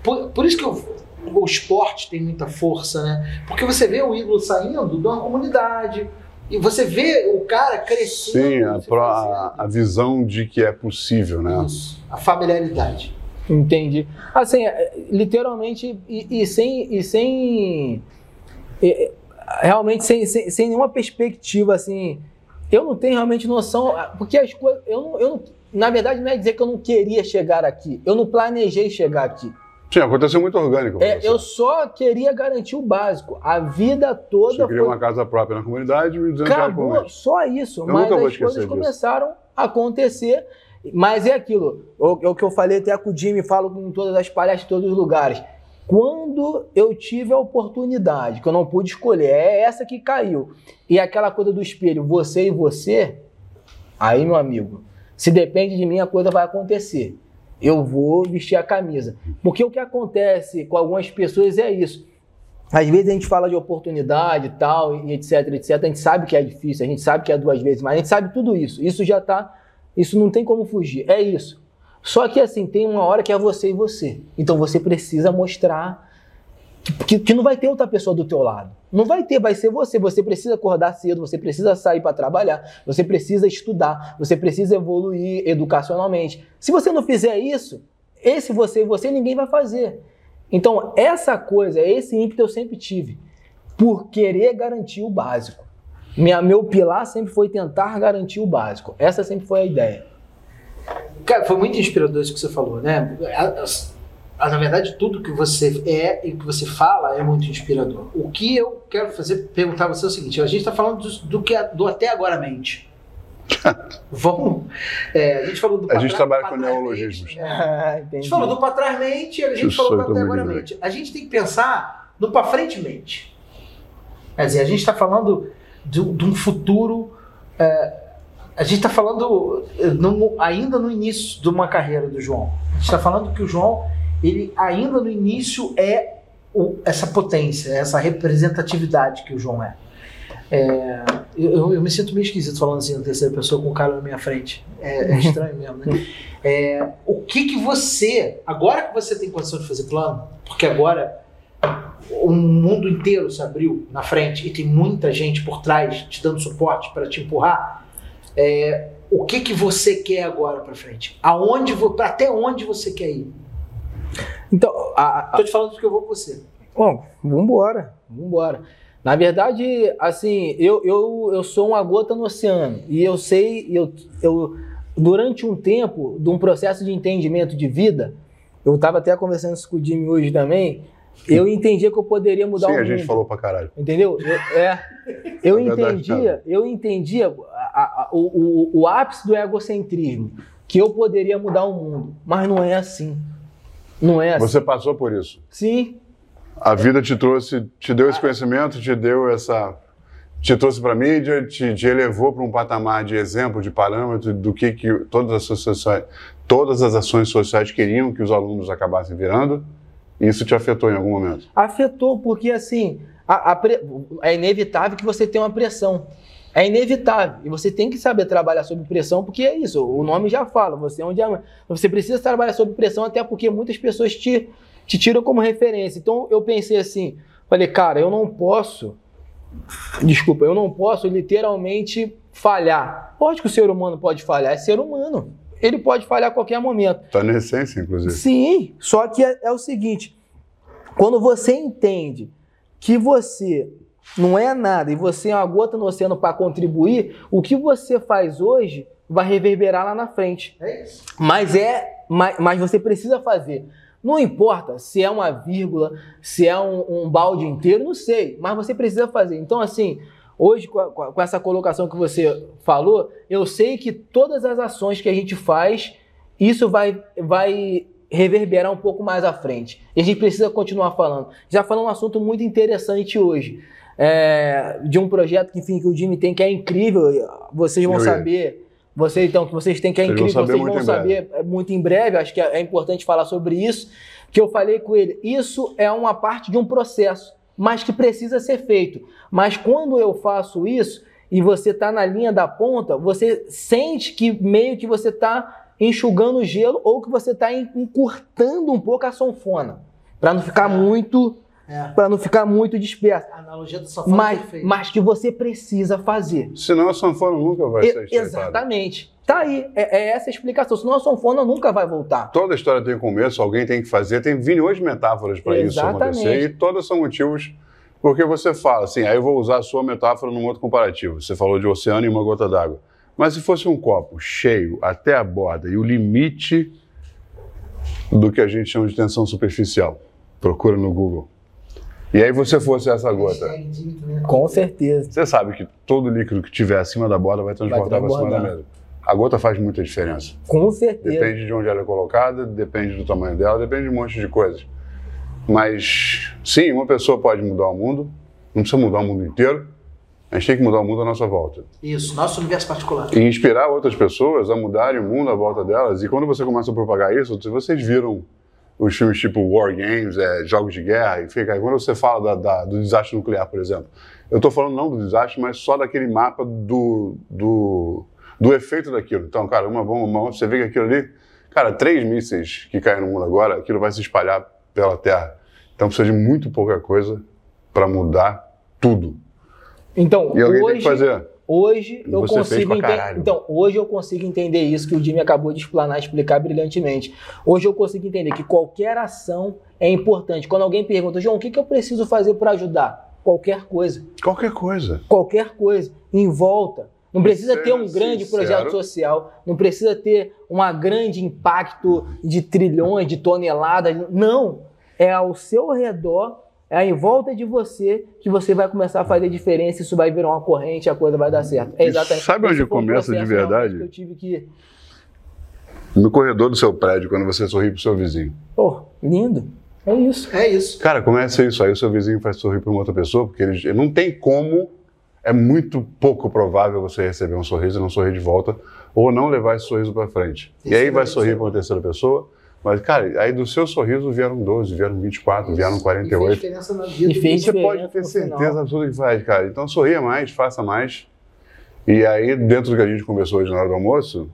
Por, por isso que eu, o esporte tem muita força, né? Porque você vê o ídolo saindo de uma comunidade. E você vê o cara crescendo. Sim, a, a, a visão de que é possível, né? Isso, a familiaridade. Entendi. Assim, é, literalmente, e, e sem. E sem e, realmente sem, sem, sem nenhuma perspectiva assim eu não tenho realmente noção, porque as coisas. Eu não, eu não, na verdade, não é dizer que eu não queria chegar aqui. Eu não planejei chegar aqui. Sim, aconteceu muito orgânico. É, eu só queria garantir o básico. A vida toda. Você queria foi... uma casa própria na comunidade e Acabou, só isso. Eu mas as coisas disso. começaram a acontecer. Mas é aquilo. O, o que eu falei até com o Jimmy, falo em todas as palestras, todos os lugares. Quando eu tive a oportunidade, que eu não pude escolher, é essa que caiu. E aquela coisa do espelho, você e você, aí, meu amigo, se depende de mim, a coisa vai acontecer. Eu vou vestir a camisa. Porque o que acontece com algumas pessoas é isso. Às vezes a gente fala de oportunidade e tal, e etc, etc. A gente sabe que é difícil, a gente sabe que é duas vezes, mas a gente sabe tudo isso. Isso já tá. Isso não tem como fugir. É isso. Só que assim, tem uma hora que é você e você. Então você precisa mostrar que, que, não vai ter outra pessoa do teu lado. Não vai ter, vai ser você. Você precisa acordar cedo, você precisa sair para trabalhar, você precisa estudar, você precisa evoluir educacionalmente. Se você não fizer isso, esse você e você ninguém vai fazer. Então, essa coisa, esse ímpeto eu sempre tive, por querer garantir o básico. Minha, meu pilar sempre foi tentar garantir o básico. Essa sempre foi a ideia. Cara, foi muito inspirador isso que você falou, né? na verdade, tudo que você é e que você fala é muito inspirador. O que eu quero fazer, perguntar a você é o seguinte: a gente está falando do, do, que, do até agora mente. <laughs> Vamos. É, a gente falou do A gente trabalha com neologismos. É, a gente falou do para trás mente, a gente falou do até agora mente. A gente tem que pensar no para frente mente. Quer dizer, a gente está falando de, de, um futuro. É, a gente está falando eh, no, ainda no início de uma carreira do João. A gente está falando que o João, ele ainda no início é o, essa potência, essa representatividade que o João é. é eu, eu, me sinto meio esquisito falando assim na terceira pessoa com o cara na minha frente. É, é <laughs> estranho mesmo, né? É, o que que você, agora que você tem condição de fazer plano, porque agora o mundo inteiro se abriu na frente e tem muita gente por trás te dando suporte para te empurrar, é, o que, que você quer agora para frente? Aonde, até onde você quer ir? Então, a, a, tô te falando do que eu vou com você. Bom, vambora, vambora. Na verdade, assim, eu, eu, eu sou uma gota no oceano e eu sei, eu, eu durante um tempo de um processo de entendimento de vida, eu estava até conversando isso com o Jimmy hoje também, eu entendia que eu poderia mudar Sim, o mundo. Sim, a gente falou pra caralho. Entendeu? Eu, é, eu entendia, eu entendia a, a, o, o, o ápice do egocentrismo, que eu poderia mudar o mundo, mas não é assim. Não é assim. Você passou por isso? Sim. A vida te trouxe, te deu esse conhecimento, te deu essa te trouxe para a mídia, te, te elevou para um patamar de exemplo, de parâmetro do que, que todas, as sociais, todas as ações sociais queriam que os alunos acabassem virando. Isso te afetou em algum momento? Afetou, porque assim, a, a, é inevitável que você tenha uma pressão. É inevitável. E você tem que saber trabalhar sob pressão, porque é isso. O nome já fala, você é um diamante. Você precisa trabalhar sob pressão, até porque muitas pessoas te, te tiram como referência. Então eu pensei assim, falei, cara, eu não posso. Desculpa, eu não posso literalmente falhar. Pode que o ser humano pode falhar, é ser humano. Ele pode falhar a qualquer momento. Tá na essência, inclusive. Sim, só que é, é o seguinte: quando você entende que você não é nada e você é uma gota no oceano para contribuir, o que você faz hoje vai reverberar lá na frente. É isso. Mas é, mas, mas você precisa fazer. Não importa se é uma vírgula, se é um, um balde inteiro, não sei, mas você precisa fazer. Então, assim, hoje, com, a- com essa colocação que você falou, eu sei que todas as ações que a gente faz, isso vai, vai reverberar um pouco mais à frente. E a gente precisa continuar falando. Já falando um assunto muito interessante hoje. é, de um projeto que, enfim, que o Jimmy tem que é incrível. Vocês vão Eu saber. Vocês, então, que vocês têm que é Vocês incrível, vocês muito vão em saber é, muito em breve. Acho que é, é importante falar sobre isso. Que eu falei com ele. Isso é uma parte de um processo, mas que precisa ser feito. Mas quando eu faço isso e você está na linha da ponta, você sente que meio que você está enxugando o gelo ou que você está encurtando um pouco a sanfona, para não ficar muito, É. para não ficar muito disperso. A analogia do safado Mas, perfeita. mas que você precisa fazer. Senão a sanfona nunca vai E- ser estreitada. exatamente. Tá aí, é, é essa a explicação. Senão a sanfona nunca vai voltar. Toda história tem começo, alguém tem que fazer. Tem milhões de metáforas para isso acontecer. E todas são motivos porque você fala assim, aí eu vou usar a sua metáfora num outro comparativo. Você falou de oceano e uma gota d'água. Mas se fosse um copo cheio até a borda e o limite do que a gente chama de tensão superficial, procura no Google. E aí você fosse essa gota. Com certeza. Você sabe que todo líquido que tiver acima da borda vai transportar para cima da transbordar. mesa. A gota faz muita diferença. Com certeza. Depende de onde ela é colocada, depende do tamanho dela, depende de um monte de coisas. Mas, sim, uma pessoa pode mudar o mundo, não precisa mudar o mundo inteiro, a gente tem que mudar o mundo à nossa volta. Isso, nosso universo particular. E inspirar outras pessoas a mudarem o mundo à volta delas. E quando você começa a propagar isso, se vocês viram os filmes tipo War Games, é, jogos de guerra, e fica, quando você fala da- da- do desastre nuclear, por exemplo, eu estou falando não do desastre, mas só daquele mapa do, do, do efeito daquilo. Então, cara, uma bomba, uma, você vê que aquilo ali, cara, três mísseis que caem no mundo agora, aquilo vai se espalhar pela Terra. Então precisa de muito pouca coisa para mudar tudo. Então, E alguém tem hoje, que fazer. hoje eu você consigo entender. Então, hoje eu consigo entender isso que o Jimmy acabou de explanar, explicar brilhantemente. Hoje eu consigo entender que qualquer ação é importante. Quando alguém pergunta, João, o que, que eu preciso fazer para ajudar? Qualquer coisa. Qualquer coisa. qualquer coisa em volta. Não precisa ter um grande sincero. projeto social, não precisa ter um grande impacto de trilhões, de toneladas. Não. É ao seu redor, é em volta de você que você vai começar a fazer diferença. Isso vai virar uma corrente, a coisa vai dar certo. É E exatamente. sabe onde um começa de verdade? eu tive que. No corredor do seu prédio, quando você sorri pro seu vizinho. Pô, lindo. É isso. É isso. Cara, começa isso aí, o seu vizinho faz sorrir para uma outra pessoa, porque ele, não tem como, é muito pouco provável você receber um sorriso e não sorrir de volta, ou não levar esse sorriso para frente. e Isso aí é vai verdade. sorrir para uma terceira pessoa, mas, cara, aí do seu sorriso vieram 12, vieram 24, vieram E 48. fez diferença na vida. E fez Você diferença pode ter certeza absoluta que faz, cara. Então sorria mais, faça mais. E aí, dentro do que a gente conversou hoje na hora do almoço,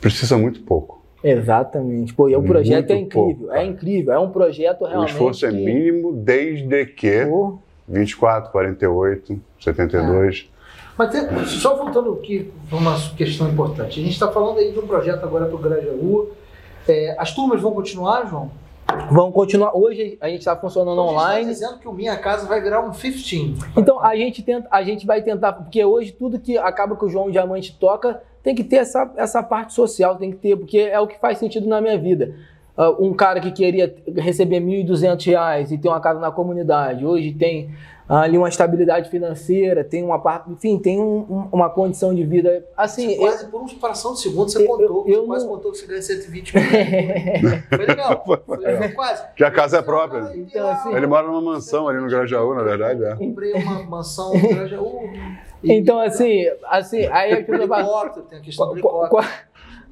precisa muito pouco. Exatamente. Pô, e o projeto Muito é incrível. pouco, é incrível. É um projeto O realmente. esforço é que- mínimo desde que Pô, 24, 48, 72. Mas tem- só voltando aqui para uma questão importante. A gente está falando aí de um projeto agora para o Grajaú. É, as turmas vão continuar, João? Vamos continuar. Hoje a gente está funcionando a gente online. tá dizendo que o Minha Casa vai virar um 15. Então a gente tenta, a gente vai tentar, porque hoje tudo que acaba que o João Diamante toca tem que ter essa, essa parte social, tem que ter, porque é o que faz sentido na minha vida. Ah, um cara que queria receber 1.200 reais e ter uma casa na comunidade, hoje tem ah, ali uma estabilidade financeira, tem uma parte, enfim, tem um- um- uma condição de vida assim. Você eu- quase por uma fração de segundo você eu- contou. eu você quase não- contou que você ganha 120 milhões. <laughs> Foi legal. <laughs> Foi legal, quase. Que a casa é própria. né? Então, assim, Ele mora numa mansão ali no Grajaú, na verdade. É. Comprei uma mansão no <laughs> Grajaú. e- então assim, assim, aí a pessoa fala, helicóptero, tem a questão do helicóptero.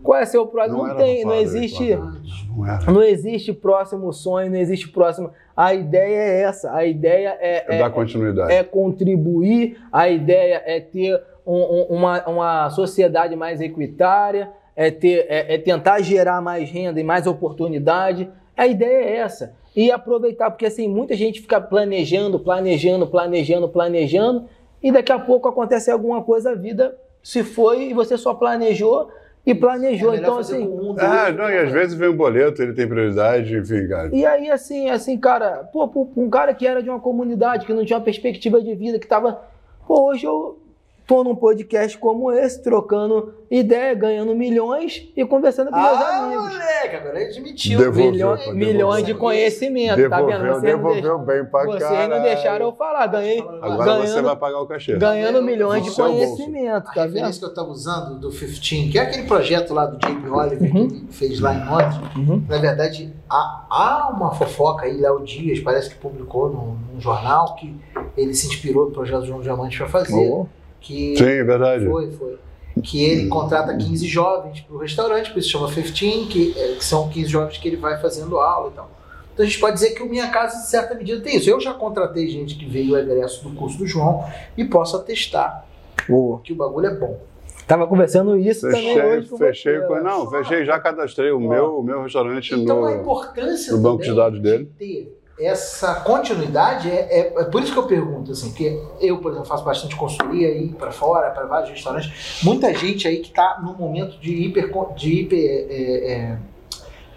Qual- é seu próximo? Não, Não tem, não existe. Não. Não existe próximo sonho, não existe próximo. A ideia é essa. A ideia é, É é, dar continuidade. é contribuir, a ideia é ter um- um- uma, uma sociedade mais equitária, é, ter, é, é tentar gerar mais renda e mais oportunidade. A ideia é essa. E aproveitar, porque assim, muita gente fica planejando, planejando, planejando, planejando, e daqui a pouco acontece alguma coisa, a vida se foi e você só planejou e planejou. É então, assim. um, dois, Ah, não, e às vezes vem um boleto, ele tem prioridade, enfim, cara. E aí, assim, assim, cara, pô, pô, um cara que era de uma comunidade, que não tinha uma perspectiva de vida, que tava. Pô, hoje eu tô num podcast como esse, trocando ideia, ganhando milhões e conversando com meus Ah, amigos. moleque, agora ele admitiu. Devolveu, Milhões, pô, milhões de devolveu. conhecimento, tá vendo? Devolveu, não, devolveu bem pra vocês caralho. não deixaram eu falar, ganhei. Agora ganhando, você vai pagar o cachê. ganhando milhões de bolso. conhecimento, A tá vendo? referência que eu estava usando do 15, que é aquele projeto lá do J.P. Oliver Uhum. que ele fez lá em Londres, Uhum. na verdade, há, há uma fofoca aí, Léo Dias, parece que publicou num, num jornal que ele se inspirou no projeto João Diamante para fazer. Oh, Que Sim, é verdade. Foi, foi. Que ele contrata 15 jovens para o restaurante, por isso chama 15, que, é, que são 15 jovens que ele vai fazendo aula e tal. Então a gente pode dizer que o Minha Casa, de certa medida, tem isso. Eu já contratei gente que veio ao egresso do curso do João e posso atestar oh. que o bagulho é bom. Tava conversando isso também Fechei, hoje com fechei você. Não, fechei, já cadastrei o Ó. meu, o meu restaurante Então a no. importância no banco de também dados dele. ter essa continuidade é, é, é por isso que eu pergunto assim, porque eu, por exemplo, faço bastante consultoria aí para fora, para vários restaurantes. Muita gente aí que está num momento de hiper, de hiper é, é,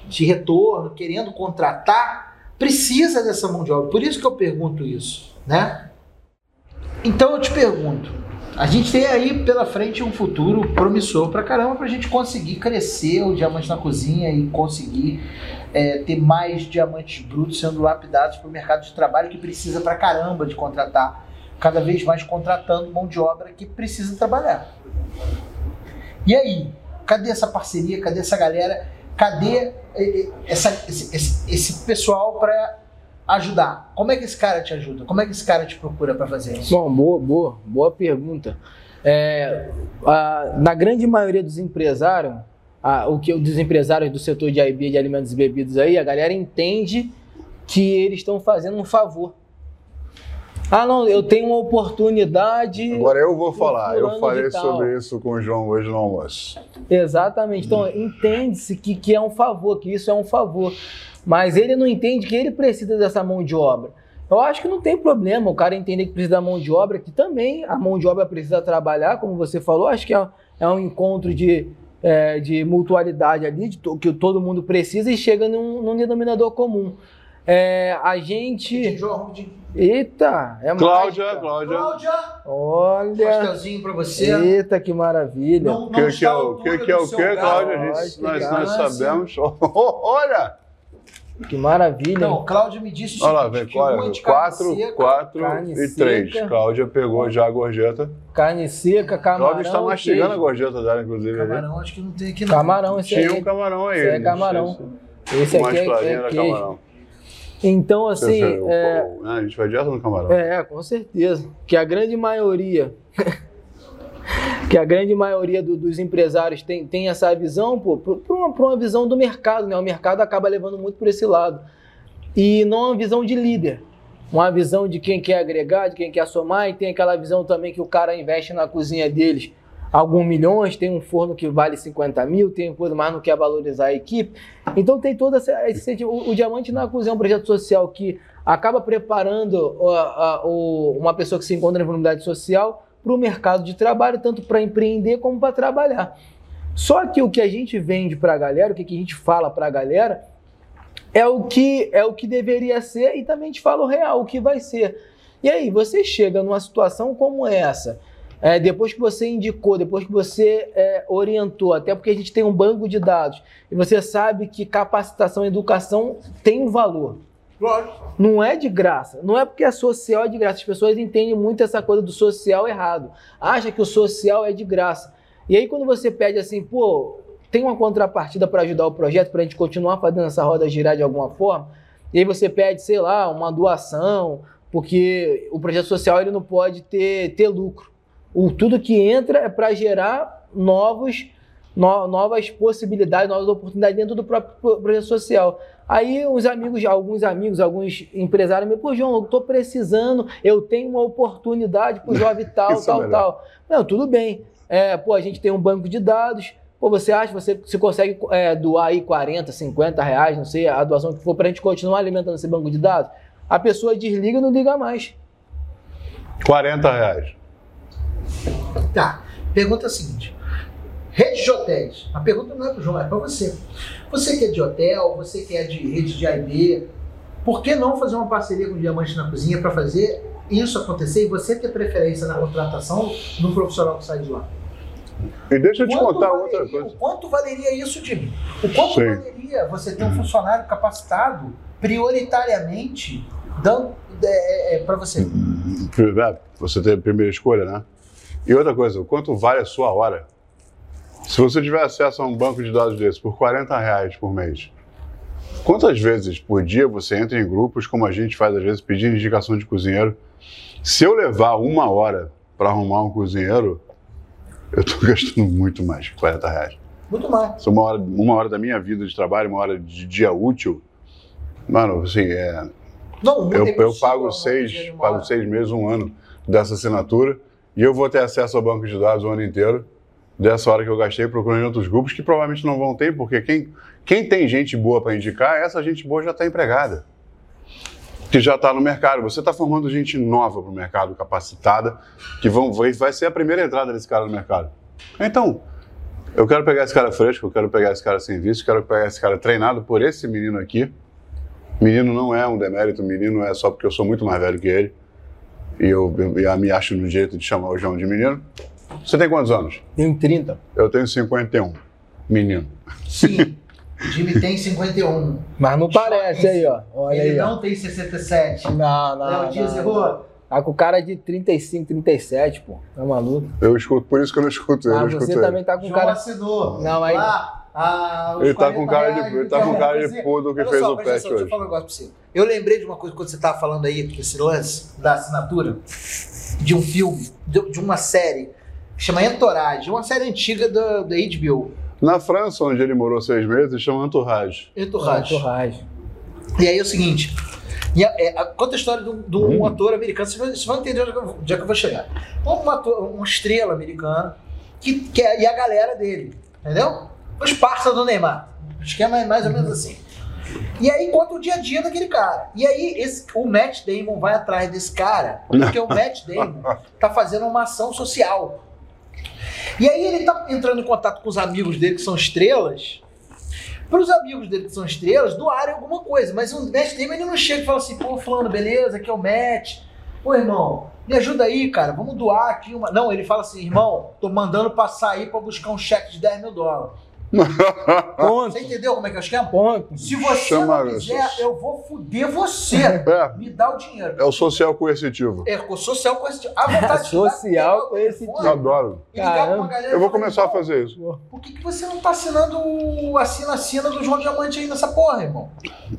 de retorno, querendo contratar, precisa dessa mão de obra. Por isso que eu pergunto isso, né? Então eu te pergunto, a gente tem aí pela frente um futuro promissor pra caramba pra gente conseguir crescer o diamante na cozinha e conseguir é, ter mais diamantes brutos sendo lapidados para o mercado de trabalho que precisa pra caramba de contratar, cada vez mais contratando mão de obra que precisa trabalhar. E aí, cadê essa parceria? Cadê essa galera? Cadê eh, eh, essa- esse, esse- esse pessoal para ajudar? Como é que esse cara te ajuda? Como é que esse cara te procura para fazer isso? Bom, boa, boa, boa pergunta. É, a- na grande maioria dos empresários, a- o que dos empresários do setor de AIB, de alimentos e bebidas aí, a galera entende que eles estão fazendo um favor. Ah, não, eu tenho uma oportunidade. Agora eu vou falar. Eu falei sobre isso com o João hoje no almoço. Exatamente. Então, entende-se que, que é um favor, que isso é um favor. Mas ele não entende que ele precisa dessa mão de obra. Eu acho que não tem problema o cara entender que precisa da mão de obra, que também a mão de obra precisa trabalhar, como você falou. Acho que é, é um encontro de, é, de mutualidade ali, de to- que todo mundo precisa e chega num, num denominador comum. É, a gente. Eita! É Cláudia, mágica. Cláudia. Cláudia, Olha! pastelzinho para você. Eita, que maravilha! Não, O não que, que é o que, que, é o que. Cláudia? Nós, nós sabemos. <laughs> Olha! Que maravilha! Não, Cláudia me disse Olha lá, vem, que uma olha, de carne quatro, seca, quatro e três. seca. Cláudia pegou já a gorjeta. Carne seca, camarão. Cláudia está mastigando a gorjeta dela, inclusive. ali. Camarão, acho que não tem aqui não. Camarão, esse Tinha aí. um camarão aí. Esse é camarão. Esse se- aqui é, é camarão. Então, assim, é, o- né, a gente vai direto no camarão. é, com certeza. Que a grande maioria. Que a grande maioria do- dos empresários tem, tem essa visão, pô, por, uma, por uma visão do mercado, né? O mercado acaba levando muito por esse lado. E não uma visão de líder. Uma visão de quem quer agregar, de quem quer somar, e tem aquela visão também que o cara investe na cozinha deles alguns milhões, tem um forno que vale 50 mil, tem coisa, mas não quer valorizar a equipe. Então tem todo essa, sentido. O, o Diamante na Cozinha é um projeto social que acaba preparando ó, a- o- uma pessoa que se encontra em vulnerabilidade social para o mercado de trabalho, tanto para empreender como para trabalhar. Só que o que a gente vende para a galera, o que a gente fala para a galera, é o que é o que deveria ser e também te fala o real, o que vai ser. E aí, você chega numa situação como essa, é, depois que você indicou, depois que você é, orientou, até porque a gente tem um banco de dados, e você sabe que capacitação e educação tem valor. Não é de graça. Não é porque é social é de graça. As pessoas entendem muito essa coisa do social errado. Acha que o social é de graça. E aí, quando você pede assim, pô, tem uma contrapartida para ajudar o projeto, para a gente continuar fazendo essa roda girar de alguma forma, e aí você pede, sei lá, uma doação, porque o projeto social ele não pode ter, ter lucro. O, tudo que entra é para gerar novos no, novas possibilidades, novas oportunidades dentro do próprio projeto social. Aí uns amigos, alguns amigos, alguns empresários me, pô, João, eu tô precisando, eu tenho uma oportunidade pro jovem <laughs> tal, é tal, melhor. tal. Não, tudo bem. É, pô, a gente tem um banco de dados. Pô, você acha que você, você consegue é, doar aí 40, 50 reais, não sei, a doação que for, pra gente continuar alimentando esse banco de dados? A pessoa desliga e não liga mais. 40 reais. Tá. Pergunta é a seguinte. Rede de hotéis. A pergunta não é pro João, é para você. Você que é de hotel, você que é de rede de AIB, por que não fazer uma parceria com o Diamante na Cozinha para fazer isso acontecer e você ter preferência na contratação do profissional que sai de lá? E deixa eu te Quanto contar valeria- outra coisa. O quanto valeria isso, Jimmy? O quanto Sim. valeria você ter um funcionário capacitado prioritariamente dando para você? É, Você tem a primeira escolha, né? E outra coisa, o quanto vale a sua hora? Se você tiver acesso a um banco de dados desse por 40 reais por mês, quantas vezes por dia você entra em grupos, como a gente faz às vezes, pedindo indicação de cozinheiro? Se eu levar uma hora para arrumar um cozinheiro, eu estou <laughs> gastando muito mais que 40 reais. Muito mais. Uma hora, uma hora da minha vida de trabalho, uma hora de dia útil, mano, assim, é, Não, eu, eu pago seis, pago seis meses, um ano dessa assinatura e eu vou ter acesso ao banco de dados o ano inteiro dessa hora que eu gastei procurando outros grupos que provavelmente não vão ter, porque quem, quem tem gente boa para indicar, essa gente boa já está empregada. Que já está no mercado. Você está formando gente nova para o mercado, capacitada, que vão, vai, vai ser a primeira entrada desse cara no mercado. Então, eu quero pegar esse cara fresco, eu quero pegar esse cara sem vício, quero pegar esse cara treinado por esse menino aqui. Menino não é um demérito, menino é só porque eu sou muito mais velho que ele. E eu, eu, eu me acho no direito de chamar o João de menino. Você tem quantos anos? Tenho 30. Eu tenho 51. Menino. Sim. <laughs> Jimmy tem 51. Mas não parece aí, ó. Olha Ele aí, ó. não tem 67. Não, não. Léo Dias errou? Tá com cara de 35, 37, pô. Tá maluco? Eu escuto, por isso que eu não escuto ele, Ah, eu escuto você ele. também tá com João cara. assinou. Não, aí- Lá, ah, os Ele tá com 40 cara de- ele tá com Diamante cara de pudo que Olha fez só, o teste atenção, Deixa eu hoje. falar um negócio pra você. Eu lembrei de uma coisa quando você tava falando aí, esse lance da assinatura, de um filme, de, de uma série, chama Entourage, uma série antiga da, da HBO. Na França, onde ele morou seis meses, chama Entourage. Entourage. Entourage. E aí é o seguinte, e a- é, a- conta a história de um, um Hum. ator americano, vocês vão, entender onde é que eu- onde é que eu vou chegar. Um ator, uma estrela americana, que, que é, e a galera dele, entendeu? Os parceiros do Neymar. O esquema é mais ou menos assim. E aí conta o dia a dia daquele cara. E aí esse, o Matt Damon vai atrás desse cara, porque o Matt Damon tá fazendo uma ação social. E aí ele tá entrando em contato com os amigos dele que são estrelas, para os amigos dele que são estrelas doarem alguma coisa. Mas o Matt Damon ele não chega e fala assim, pô, fulano, beleza, aqui é o Matt. Pô, irmão, me ajuda aí, cara, vamos doar aqui uma... Não, ele fala assim, irmão, tô mandando passar aí para buscar um cheque de 10 mil dólares. Ponto. Você entendeu como é que é o esquema? Ponto. Se você Chama- não quiser, eu vou foder você. É, Me dá o dinheiro. é o social coercitivo. É, com social coercitivo. A vontade <laughs> de dar- Social o coercitivo. Eu adoro. Eu vou começar a "Irmão, fazer isso. Por que, que você não tá assinando o assina assina do João Diamante aí nessa porra, irmão?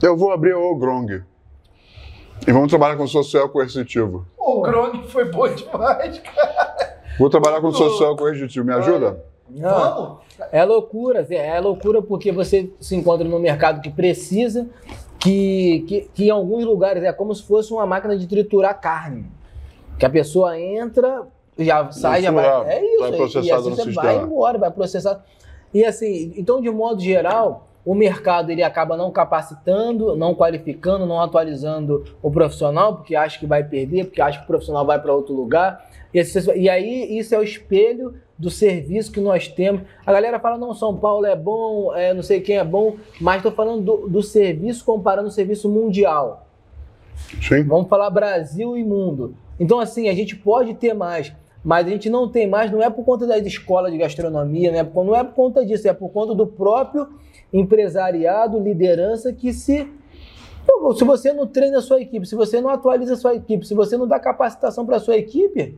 Eu vou abrir o Grong. E vamos trabalhar com social coercitivo. O Grone foi bom demais, cara. Vou trabalhar com social coercitivo. Me ajuda? Não, Vamos? é loucura, Zé, é loucura porque você se encontra num mercado que precisa, que, que, que em alguns lugares é como se fosse uma máquina de triturar carne. Que a pessoa entra, já sai, já vai. Triturar, É isso. vai e- processado e assim no você sistema. vai embora, vai processar. E assim, então, de modo geral, o mercado ele acaba não capacitando, não qualificando, não atualizando o profissional, porque acha que vai perder, porque acha que o profissional vai para outro lugar. E, aí, isso é o espelho do serviço que nós temos. A galera fala, não, São Paulo é bom, é, não sei quem é bom, mas estou falando do, do serviço comparando o serviço mundial. Sim. Vamos falar Brasil e mundo. Então, assim, a gente pode ter mais, mas a gente não tem mais, não é por conta das escolas de gastronomia, né? não é por conta disso, é por conta do próprio empresariado, liderança que se. Se você não treina a sua equipe, se você não atualiza a sua equipe, se você não dá capacitação para a sua equipe,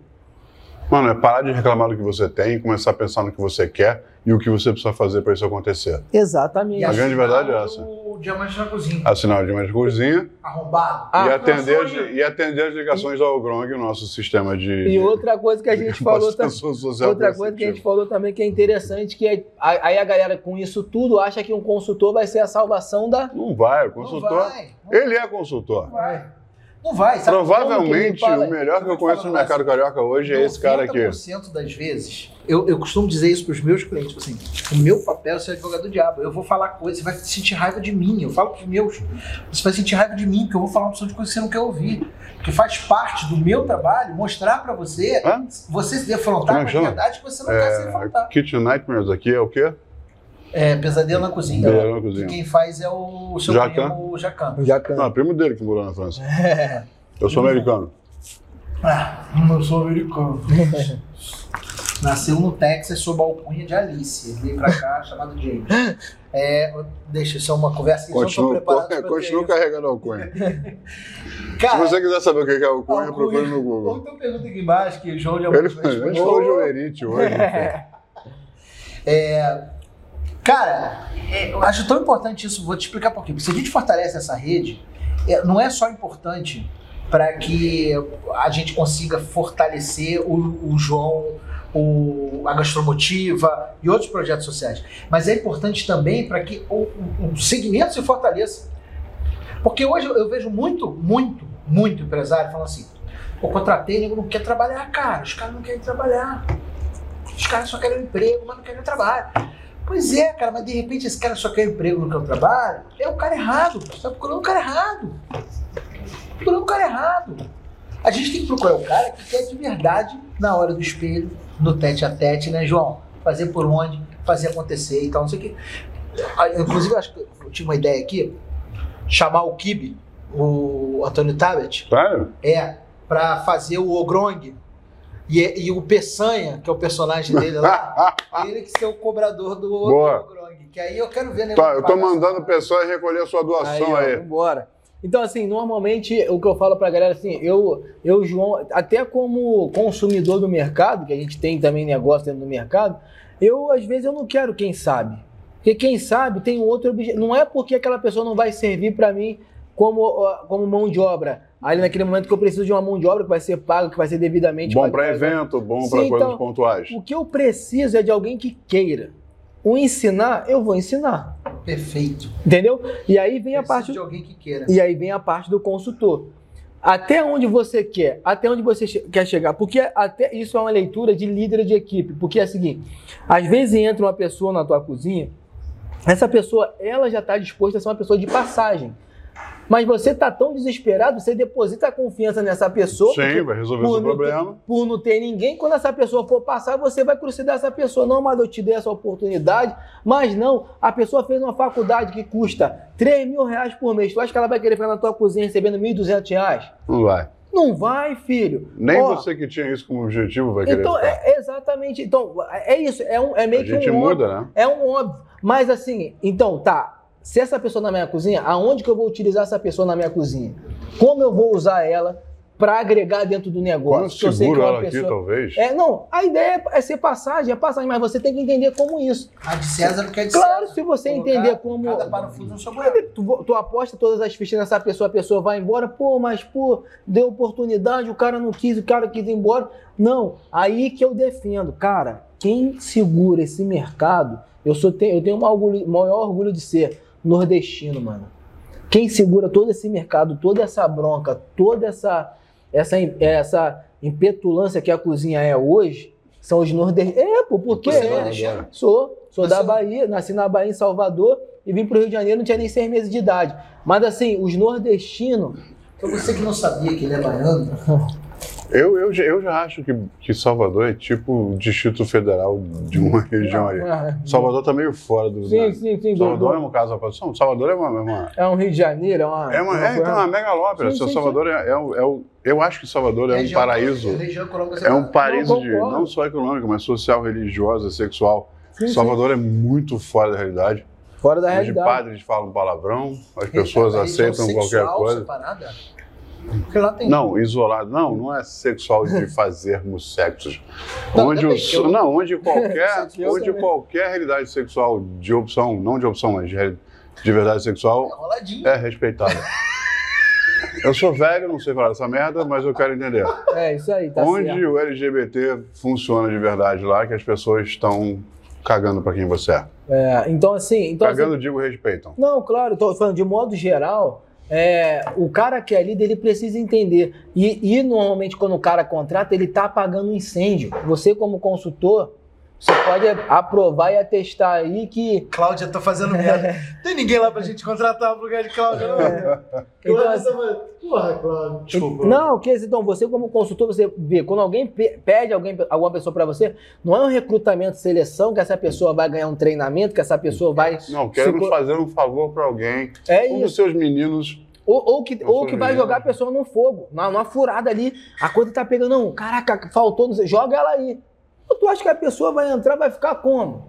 Mano, é parar de reclamar do que você tem e começar a pensar no que você quer e o que você precisa fazer para isso acontecer. Exatamente. A grande verdade é assinar essa. O diamante na cozinha. Assinar o Diamante de Cozinha Arrombado. Ah, e, atender meu as, e atender as ligações ao Grong, o nosso sistema de. E outra coisa que a gente falou também. Outra coisa que a gente falou também que é interessante, que é, aí a galera com isso tudo acha que um consultor vai ser a salvação da. Não vai, o Não consultor. vai. Não Ele é consultor. vai. Não vai. Sabe Provavelmente, que fala? o melhor que eu conheço no mercado carioca hoje é esse cara aqui. 90% das vezes, eu, eu costumo dizer isso para os meus clientes, assim, o meu papel é ser advogado do diabo. Eu vou falar coisas, você vai sentir raiva de mim. Eu falo para os meus, você vai sentir raiva de mim, porque eu vou falar uma opção de coisa que você não quer ouvir. Porque faz parte do meu trabalho mostrar para você, Hã? você se defrontar é com que a verdade que você não quer se É, defrontar. Kitchen Nightmares aqui é o quê? É, pesadelo na cozinha. Pesadelo na Que cozinha. quem faz é o seu Jacan. primo, o Jacan. Já Não, é primo dele que morou na França. <laughs> É. Eu sou americano. Ah, eu sou americano. <laughs> Nasceu no Texas sob a alcunha de Alice. Ele veio pra cá <laughs> chamado James. É, deixa isso é uma conversa que eu só tô Continua, preparado pra continua carregando a alcunha. Cara, Se você quiser saber o que é alcunha, alcunha. procure no Google. Outra pergunta aqui embaixo que o João de Ele, ele responder. falou de Olerite hoje. enfim. Cara, é, eu acho tão importante isso, vou te explicar por quê. Porque se a gente fortalece essa rede, é, não é só importante para que a gente consiga fortalecer o, o João, o, a Gastromotiva e outros projetos sociais, mas é importante também para que o, o- segmento se fortaleça. Porque hoje eu vejo muito, muito, muito empresário falando assim: eu contratei, nego não quer trabalhar, cara, os caras não querem trabalhar. Os caras só querem um emprego, mas não querem trabalho. Pois é, cara, mas de repente esse cara só quer emprego no que eu trabalho, é o cara errado. Você está procurando o cara errado. Procurando o cara errado. A gente tem que procurar o cara que quer de verdade na hora do espelho, no tete a tete, né, João? Fazer por onde, fazer acontecer e tal, não sei o quê. Ah, Inclusive, eu acho que eu tinha uma ideia aqui, chamar o Kibe, o Antônio Tabet, Sério? é, pra fazer o Ogrong. E, e o Peçanha, que é o personagem dele lá, <laughs> ele que ser o cobrador do, Boa. Ogrong. Que aí eu quero ver, né? Tá, eu tô mandando o pessoal recolher sua doação ó, aí. Vambora. Então, assim, normalmente o que eu falo pra galera, assim, eu, eu, João, até como consumidor do mercado, que a gente tem também negócio dentro do mercado, eu, às vezes, eu não quero quem sabe. Porque quem sabe tem outro objetivo. Não é porque aquela pessoa não vai servir pra mim como, como mão de obra. Ali naquele momento que eu preciso de uma mão de obra que vai ser paga, que vai ser devidamente Bom paga. pra evento, bom pra coisas então, pontuais. O que eu preciso é de alguém que queira. O ensinar, eu vou ensinar. Perfeito. Entendeu? E aí vem a Preciso parte de alguém que queira. e aí vem a parte do consultor. Até onde você quer, até onde você quer chegar. Porque até isso é uma leitura de líder de equipe. Porque é o seguinte: às vezes entra uma pessoa na tua cozinha, essa pessoa ela já está disposta a ser uma pessoa de passagem. Mas você está tão desesperado, você deposita a confiança nessa pessoa. porque Sim, vai resolver seu não ter- problema. por não ter ninguém, quando essa pessoa for passar, você vai crucidar essa pessoa. Não, mas eu te dei essa oportunidade. Mas não, a pessoa fez uma faculdade que custa 3 mil reais por mês. Tu acha que ela vai querer ficar na tua cozinha recebendo 1.200 reais? Não vai. Não vai, filho. Nem Ó, você que tinha isso como objetivo vai querer Então, é, exatamente. Então, é isso. É, um, é meio A que gente um muda, óbvio. né? É um óbvio. Mas assim, então, tá. Se essa pessoa na minha cozinha, aonde que eu vou utilizar essa pessoa na minha cozinha? Como eu vou usar ela para agregar dentro do negócio? Que eu sei que seguro é uma ela aqui, pessoa- talvez. É, não, a ideia é- ser passagem, é passagem, mas você tem que entender como isso. A de César não quer de Claro, César. se você Colocar entender como. Cada parafuso no seu. Tu, tu aposta todas as fichas nessa pessoa, a pessoa vai embora, pô, mas pô, deu oportunidade, o cara não quis, o cara quis ir embora. Não, aí que eu defendo, cara, quem segura esse mercado, eu, sou, eu tenho o orgulho, maior orgulho de ser nordestino, mano. Quem segura todo esse mercado, toda essa bronca, toda essa, essa, essa impetulância que a cozinha é hoje, são os nordestinos. É, pô, porque. É nordestino? Sou, sou da Bahia, nasci na Bahia, em Salvador, e vim pro Rio de Janeiro, não tinha nem seis meses de idade. Mas assim, os nordestinos, Pra você que não sabia que ele é baiano, <laughs> Eu, eu, já- eu já acho que, que Salvador é tipo o Distrito Federal de uma região ali. Ah, Salvador tá meio fora do. Sim, né? sim, sim. Salvador do- é um caso à Salvador é uma. É uma, É um Rio de Janeiro, é uma. é uma, é, então, uma megalópera. Sim, sim, Salvador é, é, o- é o. Eu acho que Salvador é um região- paraíso. região econômica É um separada. paraíso Não, de não só econômico, mas social, religiosa, sexual. Sim, sim. Salvador é muito fora da realidade. Fora da Onde realidade. padres falam palavrão, as pessoas aceitam qualquer coisa. separada? Porque lá tem. Não, isolado. Não, não é sexual de <laughs> fazermos sexos. Não, onde também, o, eu- não, onde qualquer, <laughs> onde também. qualquer realidade sexual de opção, não de opção, mas de, de verdade sexual, Roladinho. é respeitada. <laughs> Eu sou velho, não sei falar dessa merda, mas eu quero entender. É isso aí, tá onde certo. o LGBT funciona de verdade lá, que as pessoas estão cagando pra quem você é. É, então, assim. Então, assim, Cagando, digo, respeitam. Não, claro, estou falando de modo geral. É, o cara que é líder, ele precisa entender. E, e normalmente, quando o cara contrata, ele está apagando um incêndio. Você, como consultor, você pode aprovar e atestar aí que. Cláudia, tô fazendo merda. <laughs> Tem ninguém lá pra gente contratar pro lugar de Cláudia, não. Então, Cláudia assim, tava- Porra, Cláudia. Desculpa. Não, que então você como consultor, você vê, quando alguém pe- pede alguém, alguma pessoa para você, não é um recrutamento, seleção, que essa pessoa vai ganhar um treinamento, que essa pessoa vai. Não, queremos se fazer um favor pra alguém. É Um isso. dos seus meninos Ou, ou que, ou que vai jogar a pessoa no fogo, numa, numa furada ali. A coisa tá pegando, não, caraca, faltou, não sei, joga ela aí. Ou tu acha que a pessoa vai entrar, vai ficar como?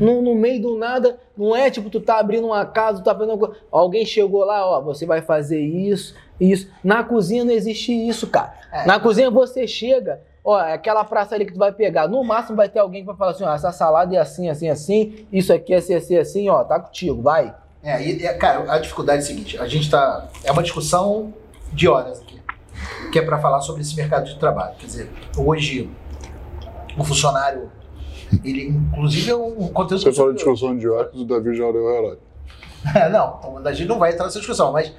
No, no meio do nada, não é tipo, tu tá abrindo uma casa, tu tá fazendo uma coisa. Alguém chegou lá, ó, você vai fazer isso, isso. Na cozinha não existe isso, cara. É. Na cozinha você chega, ó, é aquela praça ali que tu vai pegar. No máximo vai ter alguém que vai falar assim, ó, essa salada é assim, assim, assim, isso aqui é assim, assim, assim, ó, tá contigo, vai. É, e, e, cara, a dificuldade é a seguinte: a gente tá. É uma discussão de horas aqui, que é para falar sobre esse mercado de trabalho. Quer dizer, hoje, o funcionário, ele, inclusive, é um conteúdo. Você falou de discussão de óculos, o Davi já deu <laughs> o relógio. É, não, a gente não vai entrar nessa discussão, mas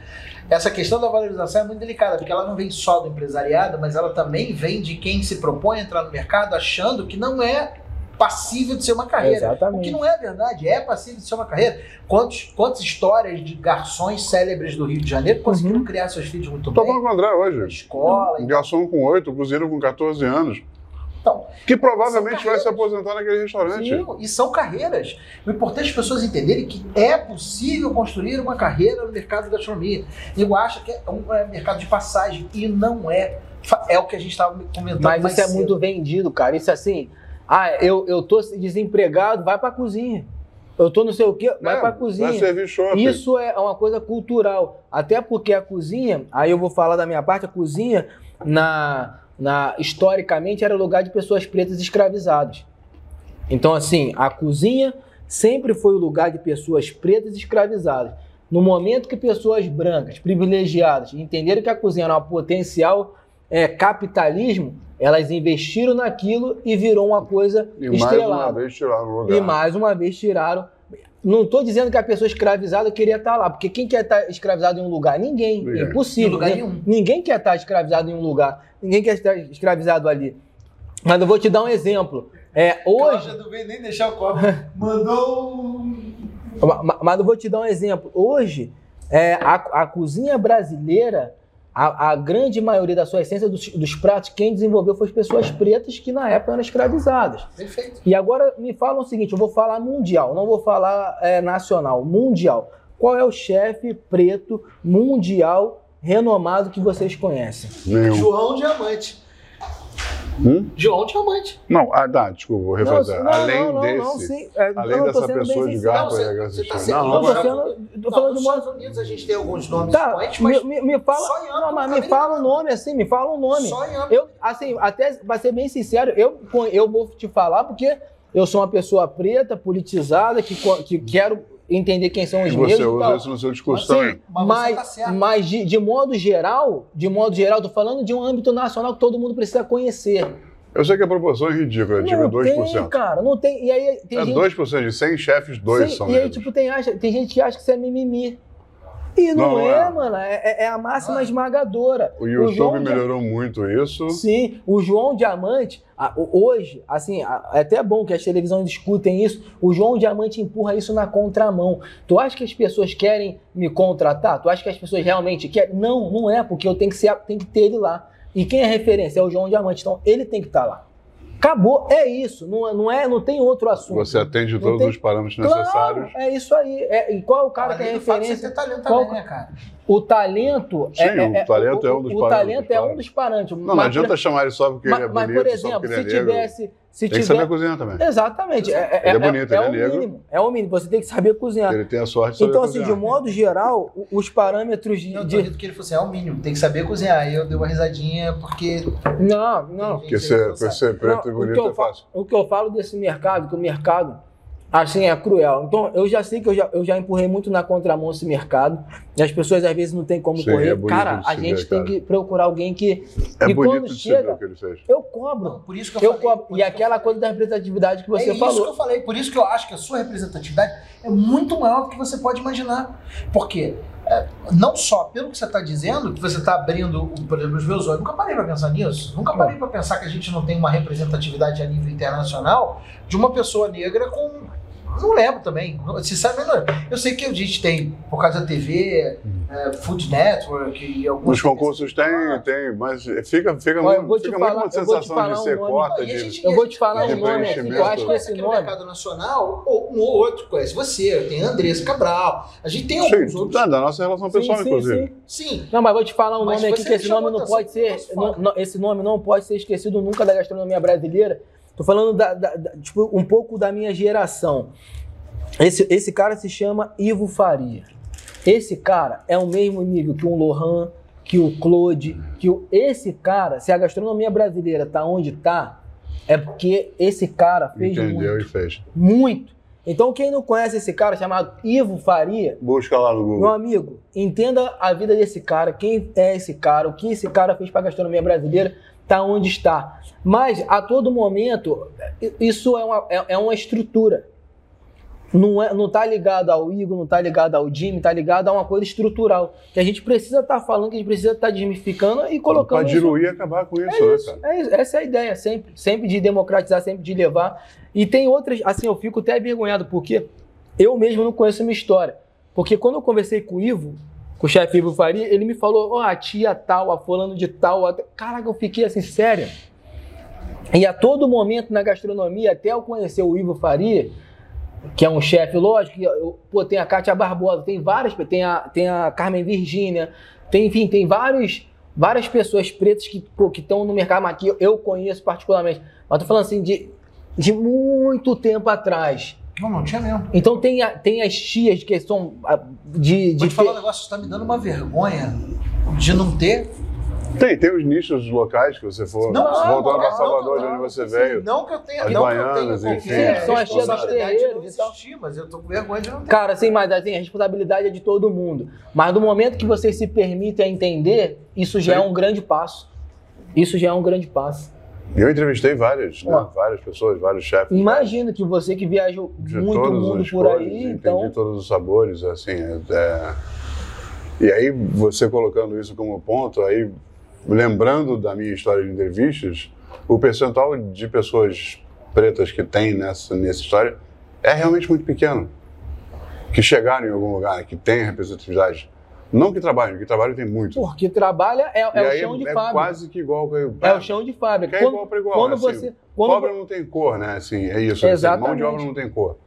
essa questão da valorização é muito delicada, porque ela não vem só do empresariado, mas ela também vem de quem se propõe a entrar no mercado achando que não é passível de ser uma carreira. O Exatamente. que não é verdade, é passível de ser uma carreira. Quantos, quantas histórias de garçons célebres do Rio de Janeiro conseguiram Uhum. criar seus filhos muito Tô bem? falando com o André Na hoje. escola. Um garçom com 8, cozinheiro com 14 anos. Então, Que provavelmente vai se aposentar naquele restaurante. Sim, e são carreiras. O importante é as pessoas entenderem que é possível construir uma carreira no mercado de gastronomia. Eu acho que é um é, mercado de passagem e não é. É o que a gente estava comentando Mas isso é cedo. muito vendido, cara. Isso assim, ah, eu, eu tô desempregado, vai pra cozinha. Eu tô não sei o quê, vai É, pra cozinha. Vai servir shopping. Isso é uma coisa cultural. Até porque a cozinha, aí eu vou falar da minha parte, a cozinha, na, na, historicamente, era lugar de pessoas pretas escravizadas. Então, assim, a cozinha sempre foi o lugar de pessoas pretas escravizadas. No momento que pessoas brancas, privilegiadas, entenderam que a cozinha era um potencial é, capitalismo, elas investiram naquilo e virou uma coisa E mais uma estrelada. vez tiraram o lugar. E mais uma vez tiraram. Não estou dizendo que a pessoa escravizada queria estar lá, porque quem quer estar escravizado em um lugar? Ninguém. Ninguém. É impossível. Em lugar Nin- nenhum. Ninguém quer estar escravizado em um lugar. Ninguém quer estar escravizado ali. Mas eu vou te dar um exemplo. É, hoje, Cláudia não veio nem deixar o copo. <laughs> Mandou um. Ma- ma- Mas eu vou te dar um exemplo. Hoje, é, a, a cozinha brasileira, a, a grande maioria da sua essência dos, dos pratos, quem desenvolveu foi as pessoas pretas que na época eram escravizadas. Perfeito. E agora me fala o seguinte: eu vou falar mundial, não vou falar é, nacional, mundial. Qual é o chefe preto mundial renomado que vocês conhecem? Nenhum. João Diamante. Hum? João Diamante. Não, ah, tá, desculpa, vou refazer. Não, não, além não, desse, não, sim, é, além não, dessa sendo bem pessoa de Não, e tá Não, sendo- Não, não, sendo, tô Não, falando nos Estados Unidos a gente tem alguns nomes Tá, expoentes, mas me, me, fala. só em Não, mas me fala um nome assim, me fala um nome. só em Eu, assim, até pra ser bem sincero, eu, eu vou te falar porque eu sou uma pessoa preta, politizada, que, que quero entender quem são os E negros você usa tal. isso no seu discurso Sim, também. Mas você mas, tá mas de, de modo geral, de modo geral, tô falando de um âmbito nacional que todo mundo precisa conhecer. Eu sei que a proporção é ridícula, não 2%. tem, cara, não tem. E aí tem É gente 2% de 100 chefes, dois Sim, são E aí, negros. tipo, tem, acha- tem gente que acha que isso é mimimi. E não, Não é, é. mano. É, é- é a máxima Ah. esmagadora. O YouTube João Dia- melhorou muito isso. Sim, o João Diamante, o- hoje, assim, é até bom que as televisões discutem isso. O João Diamante empurra isso na contramão. Tu acha que as pessoas querem me contratar? Tu acha que as pessoas realmente querem? Não, não é, porque eu tenho que, ser, tenho que ter ele lá. E quem é referência? É o João Diamante. Então, ele tem que estar lá. Acabou, é isso. Não, é- não, é, não tem outro assunto. Você atende Não todos tem- os parâmetros Claro, necessários. é isso aí. É, e qual é o cara que é referência? Você ter talento Qual- também, né, cara? O talento. Sim, é, o talento é um dos O parâmetros, talento é um dos parâmetros. Não, não Mas, adianta chamar ele só porque mas, ele é mas, bonito, por só exemplo, se é tivesse, Se Tem que tiver... saber cozinhar também. Exatamente. É, Ele é bonito, é, ele é o negro. mínimo. É o mínimo. Você tem que saber cozinhar. Ele tem a sorte de saber Então, assim, cozinhar. de modo geral, os parâmetros de. Eu de- que ele falou assim, é o mínimo, tem que saber cozinhar. Aí eu dei uma risadinha porque... Não, não. Porque ser, Não sabe. ser preto Não, e bonito que eu é fácil. O que eu falo desse mercado, que o mercado, assim, é cruel. Então, eu já sei que eu já, eu já empurrei muito na contramão esse mercado. E as pessoas, às vezes, não têm como Sim, é correr. bonito Cara, a gente ver, tem cara. que procurar alguém que. É e quando chega, eu cobro. Não, por isso que eu, Eu falei... cobro. por E isso aquela coisa da representatividade que você é isso falou. que eu falei. Por isso que eu acho que a sua representatividade é muito maior do que você pode imaginar. Porque é, não só pelo que você está dizendo, que você está abrindo, por exemplo, os meus olhos. Nunca parei para pensar nisso. Nunca parei para pensar que a gente não tem uma representatividade a nível internacional de uma pessoa negra com. Não lembro também. Sinceramente, não lembro. Eu sei que a gente tem, por causa da TV, é, Food Network e alguns. Os concursos tem, tem, mas fica, fica, Olha, eu muito, vou te fica falar- muito uma sensação de ser nome. cota, de... gente- Eu vou te falar de um nome eu acho que esse aqui no nome. mercado nacional, ou um ou outro conhece você, tem Andressa Cabral, a gente tem alguns Sim, outros. tá, da nossa relação Sim, pessoal, sim, inclusive. sim. Sim, Não, mas vou te falar um Mas nome aqui você que esse nome não pode ser. não- não- esse nome não pode ser esquecido nunca da gastronomia brasileira. Tô falando da, da- da- tipo, um pouco da minha geração. Esse, esse cara se chama Ivo Faria. Esse cara é o mesmo nível que um Lohan, que o Claude, que o, esse cara, se a gastronomia brasileira tá onde tá, é porque esse cara fez Entendeu muito. e fez. Muito. Então, quem não conhece esse cara chamado Ivo Faria, Busca lá no meu Google. amigo, entenda a vida desse cara, quem é esse cara, o que esse cara fez para a gastronomia brasileira, tá onde está. Mas a todo momento, isso é uma, é, é uma estrutura. Não, é, não tá ligado ao Igor, não tá ligado ao Jimmy, tá ligado a uma coisa estrutural. Que a gente precisa estar falando, que a gente precisa estar desmistificando e colocando. Isso- diluir e acabar com isso, é né, isso, cara? é isso. Essa é a ideia, sempre, sempre de democratizar, sempre de levar. E tem outras, assim, eu fico até envergonhado, porque eu mesmo não conheço a minha história. Porque quando eu conversei com o Ivo, com o chefe Ivo Faria, ele me falou, ó, a tia tal, a fulano de tal. A... Caraca, eu fiquei assim, sério. E a todo momento na gastronomia, até eu conhecer o Ivo Faria, que é um chefe, lógico, eu, pô, tem a Kátia Barbosa, tem várias, tem a, tem a Carmen Virgínia, tem, enfim, tem vários, várias pessoas pretas que estão no mercado, mas que eu, eu conheço particularmente. Mas tô falando assim de, de muito tempo atrás. Não, não tinha mesmo. Então tem, a- tem as tias que são ah, de. Vou de te falar um negócio, tá me dando uma vergonha de não ter. Tem, tem os nichos locais que você for. Não, voltando para Salvador, de onde você veio. Não que eu tenha, As não baianas, que eu enfim, tenha são as tias dos terreiros e existir, mas eu tô com vergonha de não ter. Cara, assim, mas assim, a responsabilidade é de todo mundo. Mas no momento que vocês se permitem a entender, isso já Sim. é um grande passo. Isso já é um grande passo. Eu entrevistei várias, né? Várias pessoas, vários chefes. Imagina que você que viajou de muito mundo por cores, aí, entendi então. todos os sabores, assim, é, é- E aí, você colocando isso como ponto, aí, lembrando da minha história de entrevistas, o percentual de pessoas pretas que tem nessa, nessa história é realmente muito pequeno. Que chegaram em algum lugar, que tem representatividade. Não que trabalhem, que trabalhem tem muito. Porque trabalha é, é o chão de é fábrica. quase que igual. É o chão de fábrica. Que é igual para igual. quando né? Assim, você. Quando, Cobra não tem cor, né? Assim, é isso. Assim, mão Exatamente. de obra não tem cor.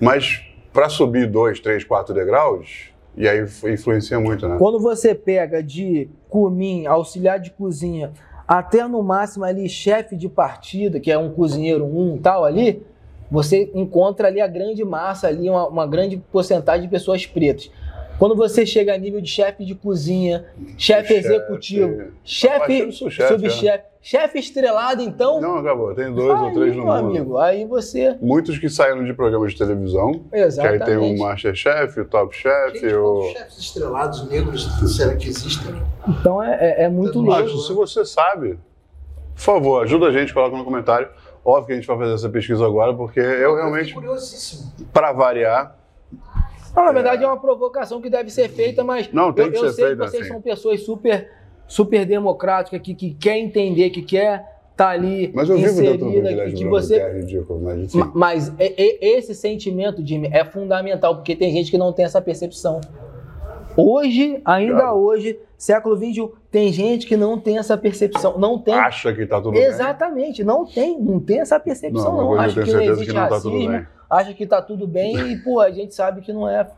Mas para subir dois, três, quatro degraus, e aí influencia muito, né? quando você pega de cumim, auxiliar de cozinha, até no máximo ali chefe de partida, que é um cozinheiro um tal ali, você encontra ali a grande massa ali, uma, uma grande porcentagem de pessoas pretas. Quando você chega a nível de chefe de cozinha, chefe executivo, chefe, eu sou chefe, subchefe, chefe estrelado, então, Não, acabou. Tem dois ou aí, três no meu mundo. amigo, aí você, Muitos que saíram de programas de televisão, que aí exatamente. tem o Masterchef, o Top Chef, Gente, o... chefes estrelados negros será que existem? Então é, é- é muito louco. Mas, se você sabe, por favor, ajuda a gente, coloca no comentário. Óbvio que a gente vai fazer essa pesquisa agora, porque eu realmente, curiosíssimo. para variar, Não, na verdade é uma provocação que deve ser feita, mas Não, tem eu, que eu ser sei feita que vocês assim. são pessoas super, super democráticas, que, que quer entender, que quer estar ali mas eu vivo dentro do inserida, que, que você... que é ridículo, mas enfim. Mas e- e- esse sentimento, Jimmy, é fundamental, porque tem gente que não tem essa percepção. Hoje, ainda Claro. hoje, século XXI, tem gente que não tem essa percepção. Não tem. Acha que tá tudo bem. Exatamente, não tem, não tem essa percepção, Não, não. eu que não existe que não tá tudo racismo, bem. Acha que tá tudo bem e, pô, a gente sabe que não é.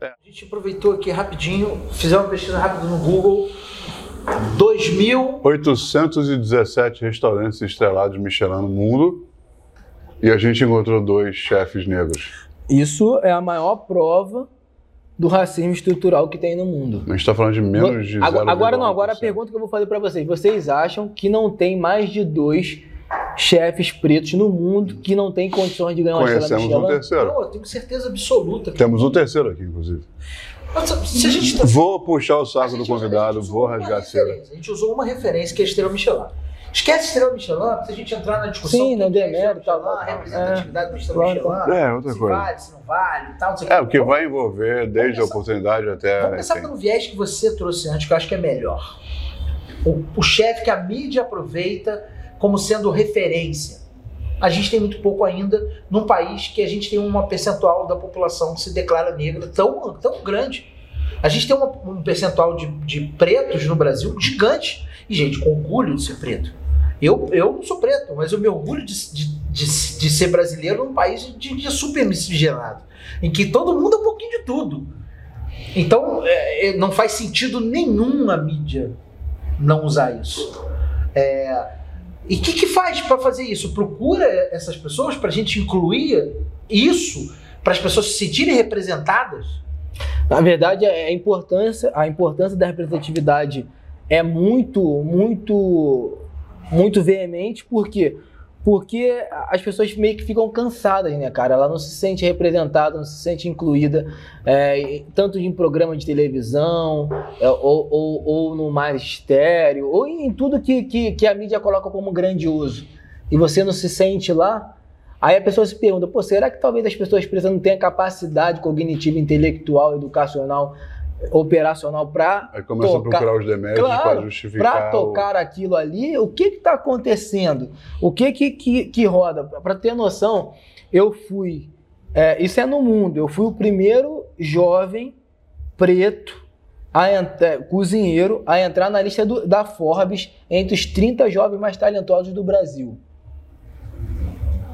A gente aproveitou aqui rapidinho, fizemos uma pesquisa rápida no Google. 2000, 817 restaurantes estrelados Michelin no mundo. E a gente encontrou dois chefes negros. Isso é a maior prova do racismo estrutural que tem no mundo. A gente está falando de menos de Agora, agora não, 0,1%. agora a pergunta que eu vou fazer para vocês. Vocês acham que não tem mais de dois chefes pretos no mundo que não tem condições de ganhar uma estrela Conhecemos um Michelin? terceiro. Não, eu tenho certeza absoluta. que- Temos um terceiro aqui, inclusive. Nossa, se a gente tá- Vou puxar o saco do convidado, vou rasgar a cera. A gente usou uma referência que é a Estrela Michelin. Esquece Estrela Michelin, se a gente entrar na discussão. Sim, o não que é demérito, Estrela tal, Michelin, a representatividade da Estrela Claro, Michelin. É, outra se coisa. vale, se não vale e tal, não sei o É, que. porque Vamos- vai envolver desde a oportunidade até. Vamos pensar pelo viés que você trouxe antes, que eu acho que é melhor. O, o chefe que a mídia aproveita como sendo referência. A gente tem muito pouco ainda num país que a gente tem uma percentual da população que se declara negra tão, tão grande. A gente tem uma- um percentual de, de pretos no Brasil gigante. E, gente, com orgulho de ser preto. Eu, eu não sou preto, mas eu me orgulho de, de, de, de ser brasileiro num país de, de super miscigenado. Em que todo mundo é um pouquinho de tudo. Então, é, é, não faz sentido nenhum a mídia não usar isso. É, e o que, que faz para fazer isso? Procura essas pessoas para a gente incluir isso, para as pessoas se sentirem representadas? Na verdade, é a importância, a importância da representatividade é muito, muito, muito veemente, por quê? Porque as pessoas meio que ficam cansadas, né, cara? Ela não se sente representada, não se sente incluída, é, tanto em programa de televisão, é, ou, ou, ou no magistério, ou em tudo que, que, que a mídia coloca como grandioso. E você não se sente lá, Aí a pessoa se pergunta, pô, será que talvez as pessoas pretas não tenham capacidade cognitiva, intelectual, educacional, operacional para Aí começa a tocar- procurar os deméritos Claro, para justificar. para tocar aquilo ali? O que está acontecendo? O que que, que, que roda? Para ter noção, eu fui, é, isso é no mundo, eu fui o primeiro jovem preto a entrar, cozinheiro a entrar na lista do- da Forbes entre os 30 jovens mais talentosos do Brasil.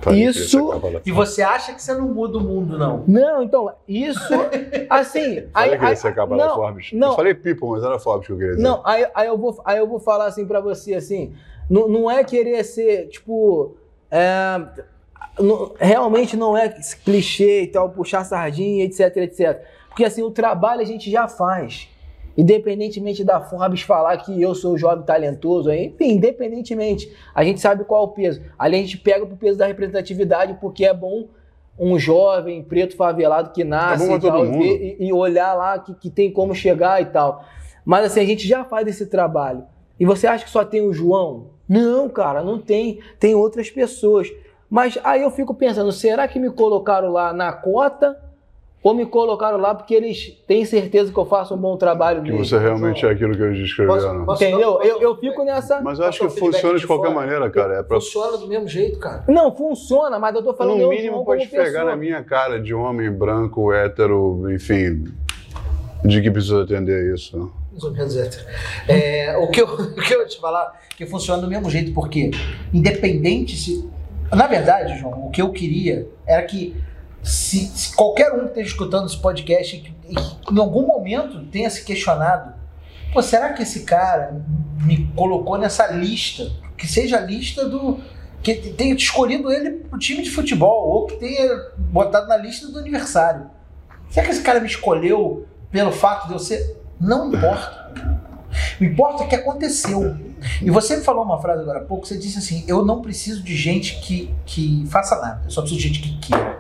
Que isso- E você acha que você não muda o mundo, não? Não, então, isso, assim... <laughs> Falei aí- que aí- capa da não, Forbes. não. Eu falei People, mas era Forbes que eu queria dizer. Não, aí, aí, eu vou, aí eu vou falar assim pra você, assim, não, não é querer ser, tipo, é, não- realmente não é clichê e tal, puxar sardinha, etc, etc. Porque assim, o trabalho a gente já faz. Independentemente da Forbes falar que eu sou jovem talentoso, enfim, independentemente, a gente sabe qual é o peso. Ali a gente pega pro peso da representatividade, porque é bom um jovem preto favelado que nasce É e, tal, e, e olhar lá que, que tem como chegar e tal. Mas assim, a gente já faz esse trabalho. E você acha que só tem o João? Não, cara, não tem. Tem outras pessoas. Mas aí eu fico pensando, será que me colocaram lá na cota ou me colocaram lá porque eles têm certeza que eu faço um bom trabalho Que mesmo? você realmente é aquilo que eles descreveram. Posso- Entendeu? posso- Eu, eu fico nessa. Mas eu acho que funciona de qualquer fora? maneira, cara. É pra... Funciona do mesmo jeito, cara. Não, funciona, mas eu tô falando No mínimo pode pegar na minha cara de homem branco, hétero, enfim, de que precisa atender isso. Mais ou menos hétero. É, o, que eu, <laughs> o que eu ia te falar, que funciona do mesmo jeito, porque independente se. Na verdade, João, o que eu queria era que se, se qualquer um que esteja escutando esse podcast e que, e que em algum momento tenha se questionado, pô, será que esse cara me colocou nessa lista? Que seja a lista do. Que tenha escolhido ele pro time de futebol, ou que tenha botado na lista do aniversário. Será que esse cara me escolheu pelo fato de eu ser. Não importa. O importa é que aconteceu. E você me falou uma frase agora há pouco, você disse assim: eu não preciso de gente que, que faça nada, eu só preciso de gente que queira.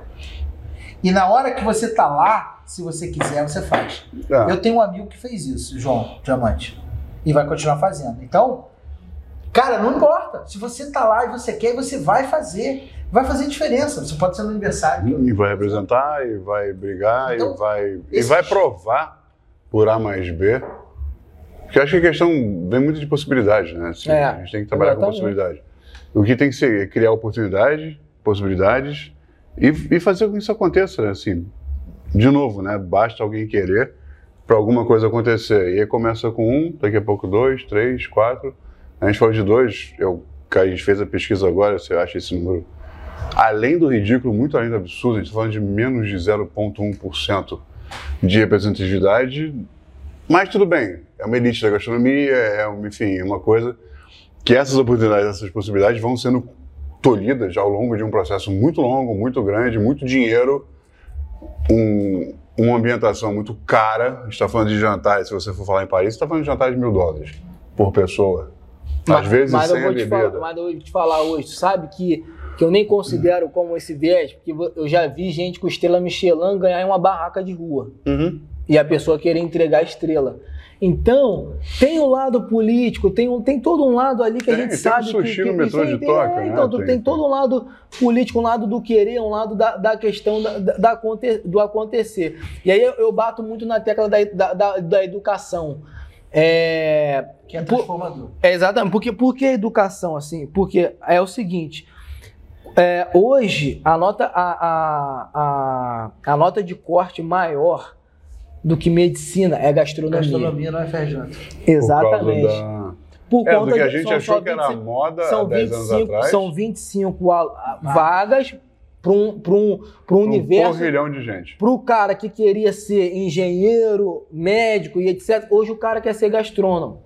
E na hora que você tá lá, se você quiser, você faz. É. Eu tenho um amigo que fez isso, João Diamante. E vai continuar fazendo. Então, cara, não importa. Se você tá lá e você quer, você vai fazer. Vai fazer diferença. Você pode ser no aniversário. E vai representar, e vai brigar, Então, e vai, e vai provar por A mais B. Porque eu acho que a questão vem muito de possibilidade, né? Assim, É, a gente tem que trabalhar com exatamente. possibilidade. O que tem que ser é criar oportunidade, possibilidades e, e fazer com que isso aconteça, né? Assim, de novo, né? Basta alguém querer para alguma coisa acontecer. E aí começa com um, daqui a pouco dois, três, quatro. A gente falou de dois, eu, a gente fez a pesquisa agora, você acha esse número além do ridículo, muito além do absurdo, a gente está falando de menos de 0,1% de representatividade, mas tudo bem, é uma elite da gastronomia, é, uma- enfim, é uma coisa que essas oportunidades, essas possibilidades vão sendo tolhidas ao longo de um processo muito longo, muito grande, muito dinheiro, um, uma ambientação muito cara. A gente está falando de jantar, se você for falar em Paris, você está falando de jantar de mil dólares por pessoa. Às vezes mas sem eu vou te falar, mas eu vou te falar hoje, sabe que, que eu nem considero como esse viés, porque eu já vi gente com estrela Michelin ganhar em uma barraca de rua. Uhum. e a pessoa querer entregar a estrela. Então, tem o lado político, tem, um, tem todo um lado ali que a Tem, gente tem sabe o sushi que, que no metrô de tem- Tóquio, é, né? Então, tu Tem, tem, todo um lado político, um lado do querer, um lado da, da questão da, da- do acontecer. E aí eu, eu bato muito na tecla da, da, da- da educação. É, Que é Por- transformador. é, exatamente. Porque, por que educação, assim? Porque é o seguinte. é, hoje, a nota, a, a, a, a nota de corte maior do que medicina é gastronomia. Gastronomia não é FRJ. Exatamente. Por causa da... Por É, do conta que a de- gente são achou que era 25 moda são 10 anos 25, atrás. são 25 a- a- vagas para um, pra um, pra um um universo. porrilhão de gente. Para o cara que queria ser engenheiro, médico e etc., hoje o cara quer ser gastrônomo.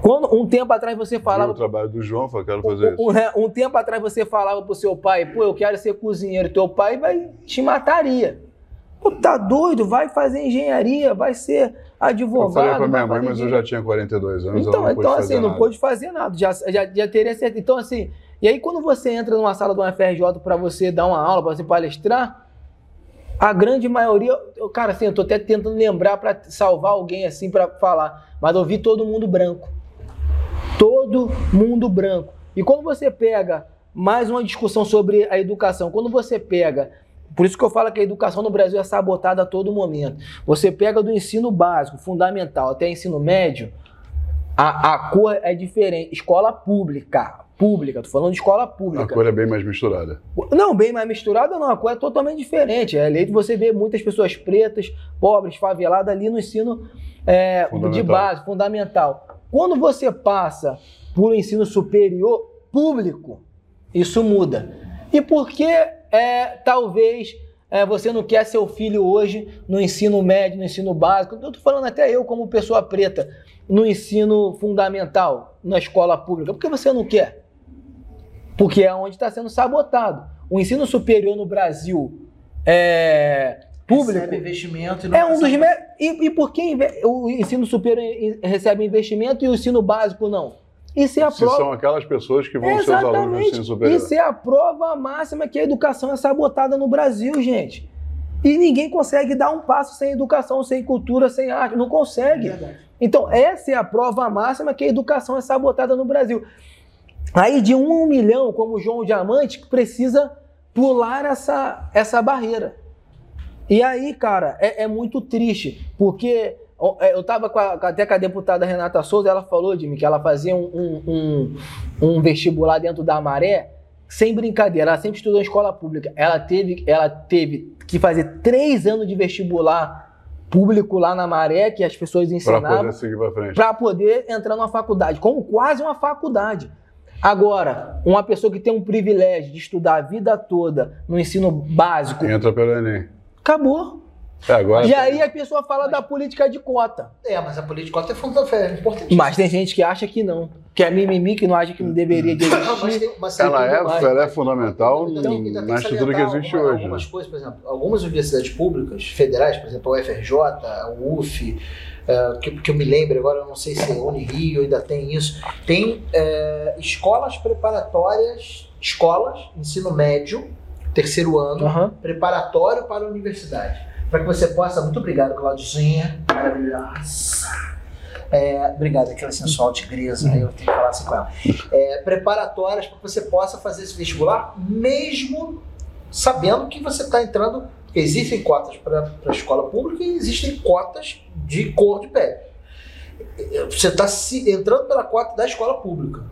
Quando um tempo atrás você Viu falava o trabalho do João, falou, quero fazer um, isso. um- um tempo atrás você falava pro seu pai, pô, eu quero ser cozinheiro, teu pai vai te mataria. Pô, tá doido? Vai fazer engenharia, vai ser advogado. Eu falei pra minha mãe, mas eu já tinha 42 anos, Então, então assim, não nada. pôde fazer nada, já, já, já teria certeza. Então, assim, e aí quando você entra numa sala do UFRJ para você dar uma aula, para você palestrar, a grande maioria, eu- cara, assim, eu tô até tentando lembrar para salvar alguém assim para falar, mas eu vi todo mundo branco. Todo mundo branco. E quando você pega mais uma discussão sobre a educação, quando você pega por isso que eu falo que a educação no Brasil é sabotada a todo momento. Você pega do ensino básico, fundamental, até ensino médio, a, a cor é diferente. Escola pública. Pública, tô falando de escola A pública. cor é bem mais misturada. Não, bem mais misturada não, a cor é totalmente diferente. É eleito você vê muitas pessoas pretas, pobres, faveladas ali no ensino é, de base, fundamental. Quando você passa para o ensino superior público, isso muda. E por que é, talvez é, você não quer seu filho hoje no ensino médio, no ensino básico? Eu estou falando até eu como pessoa preta, no ensino fundamental, na escola pública. Por que você não quer? Porque é onde está sendo sabotado. O ensino superior no Brasil é, público Recebe investimento e não é um dos e, e por que o ensino superior recebe investimento e o ensino básico não? Isso é a Se prova. são aquelas pessoas que vão ser os alunos do ensino Exatamente. superior. Isso é a prova máxima que a educação é sabotada no Brasil, gente. E ninguém consegue dar um passo sem educação, sem cultura, sem arte. Não consegue. Verdade. Então, essa é a prova máxima que a educação é sabotada no Brasil. Aí, de um um milhão, como o João Diamante, precisa pular essa, essa barreira. E aí, cara, é, é muito triste, porque é, eu estava até com a deputada Renata Souza, ela falou de mim que ela fazia um, um, um- um vestibular dentro da Maré, sem brincadeira, ela sempre estudou em escola pública. Ela teve, ela teve que fazer três anos de vestibular público lá na Maré, que as pessoas ensinavam poder seguir para frente. para poder entrar numa faculdade, como quase uma faculdade. Agora, uma pessoa que tem um privilégio de estudar a vida toda no ensino básico, Entra pelo Enem. acabou. É, agora E aí a pessoa fala da política de cota. É, mas a política é fundamental, é importante. Mas tem gente que acha que não. Que é mimimi, que não acha que não deveria de mas tem, mas ela, é, mais. ela é fundamental Ainda tem- ainda tem na estrutura que existe alguma- hoje. né? Algumas coisas, por exemplo, algumas universidades públicas, federais, por exemplo, a UFRJ, a UF, eh, que, que eu me lembro agora, eu não sei se a Unirio ainda tem isso, tem escolas preparatórias, escolas, ensino médio, terceiro ano, Aham. preparatório para a universidade. Para que você possa. Muito obrigado, Claudizinha. Maravilhosa. É, obrigado, aquela sensual tigresa. aí Eu tenho que falar assim com ela. É, preparatórias para que você possa fazer esse vestibular, mesmo sabendo que você está entrando. Existem cotas para a escola pública e existem cotas de cor de pele. Você está entrando pela cota da escola pública.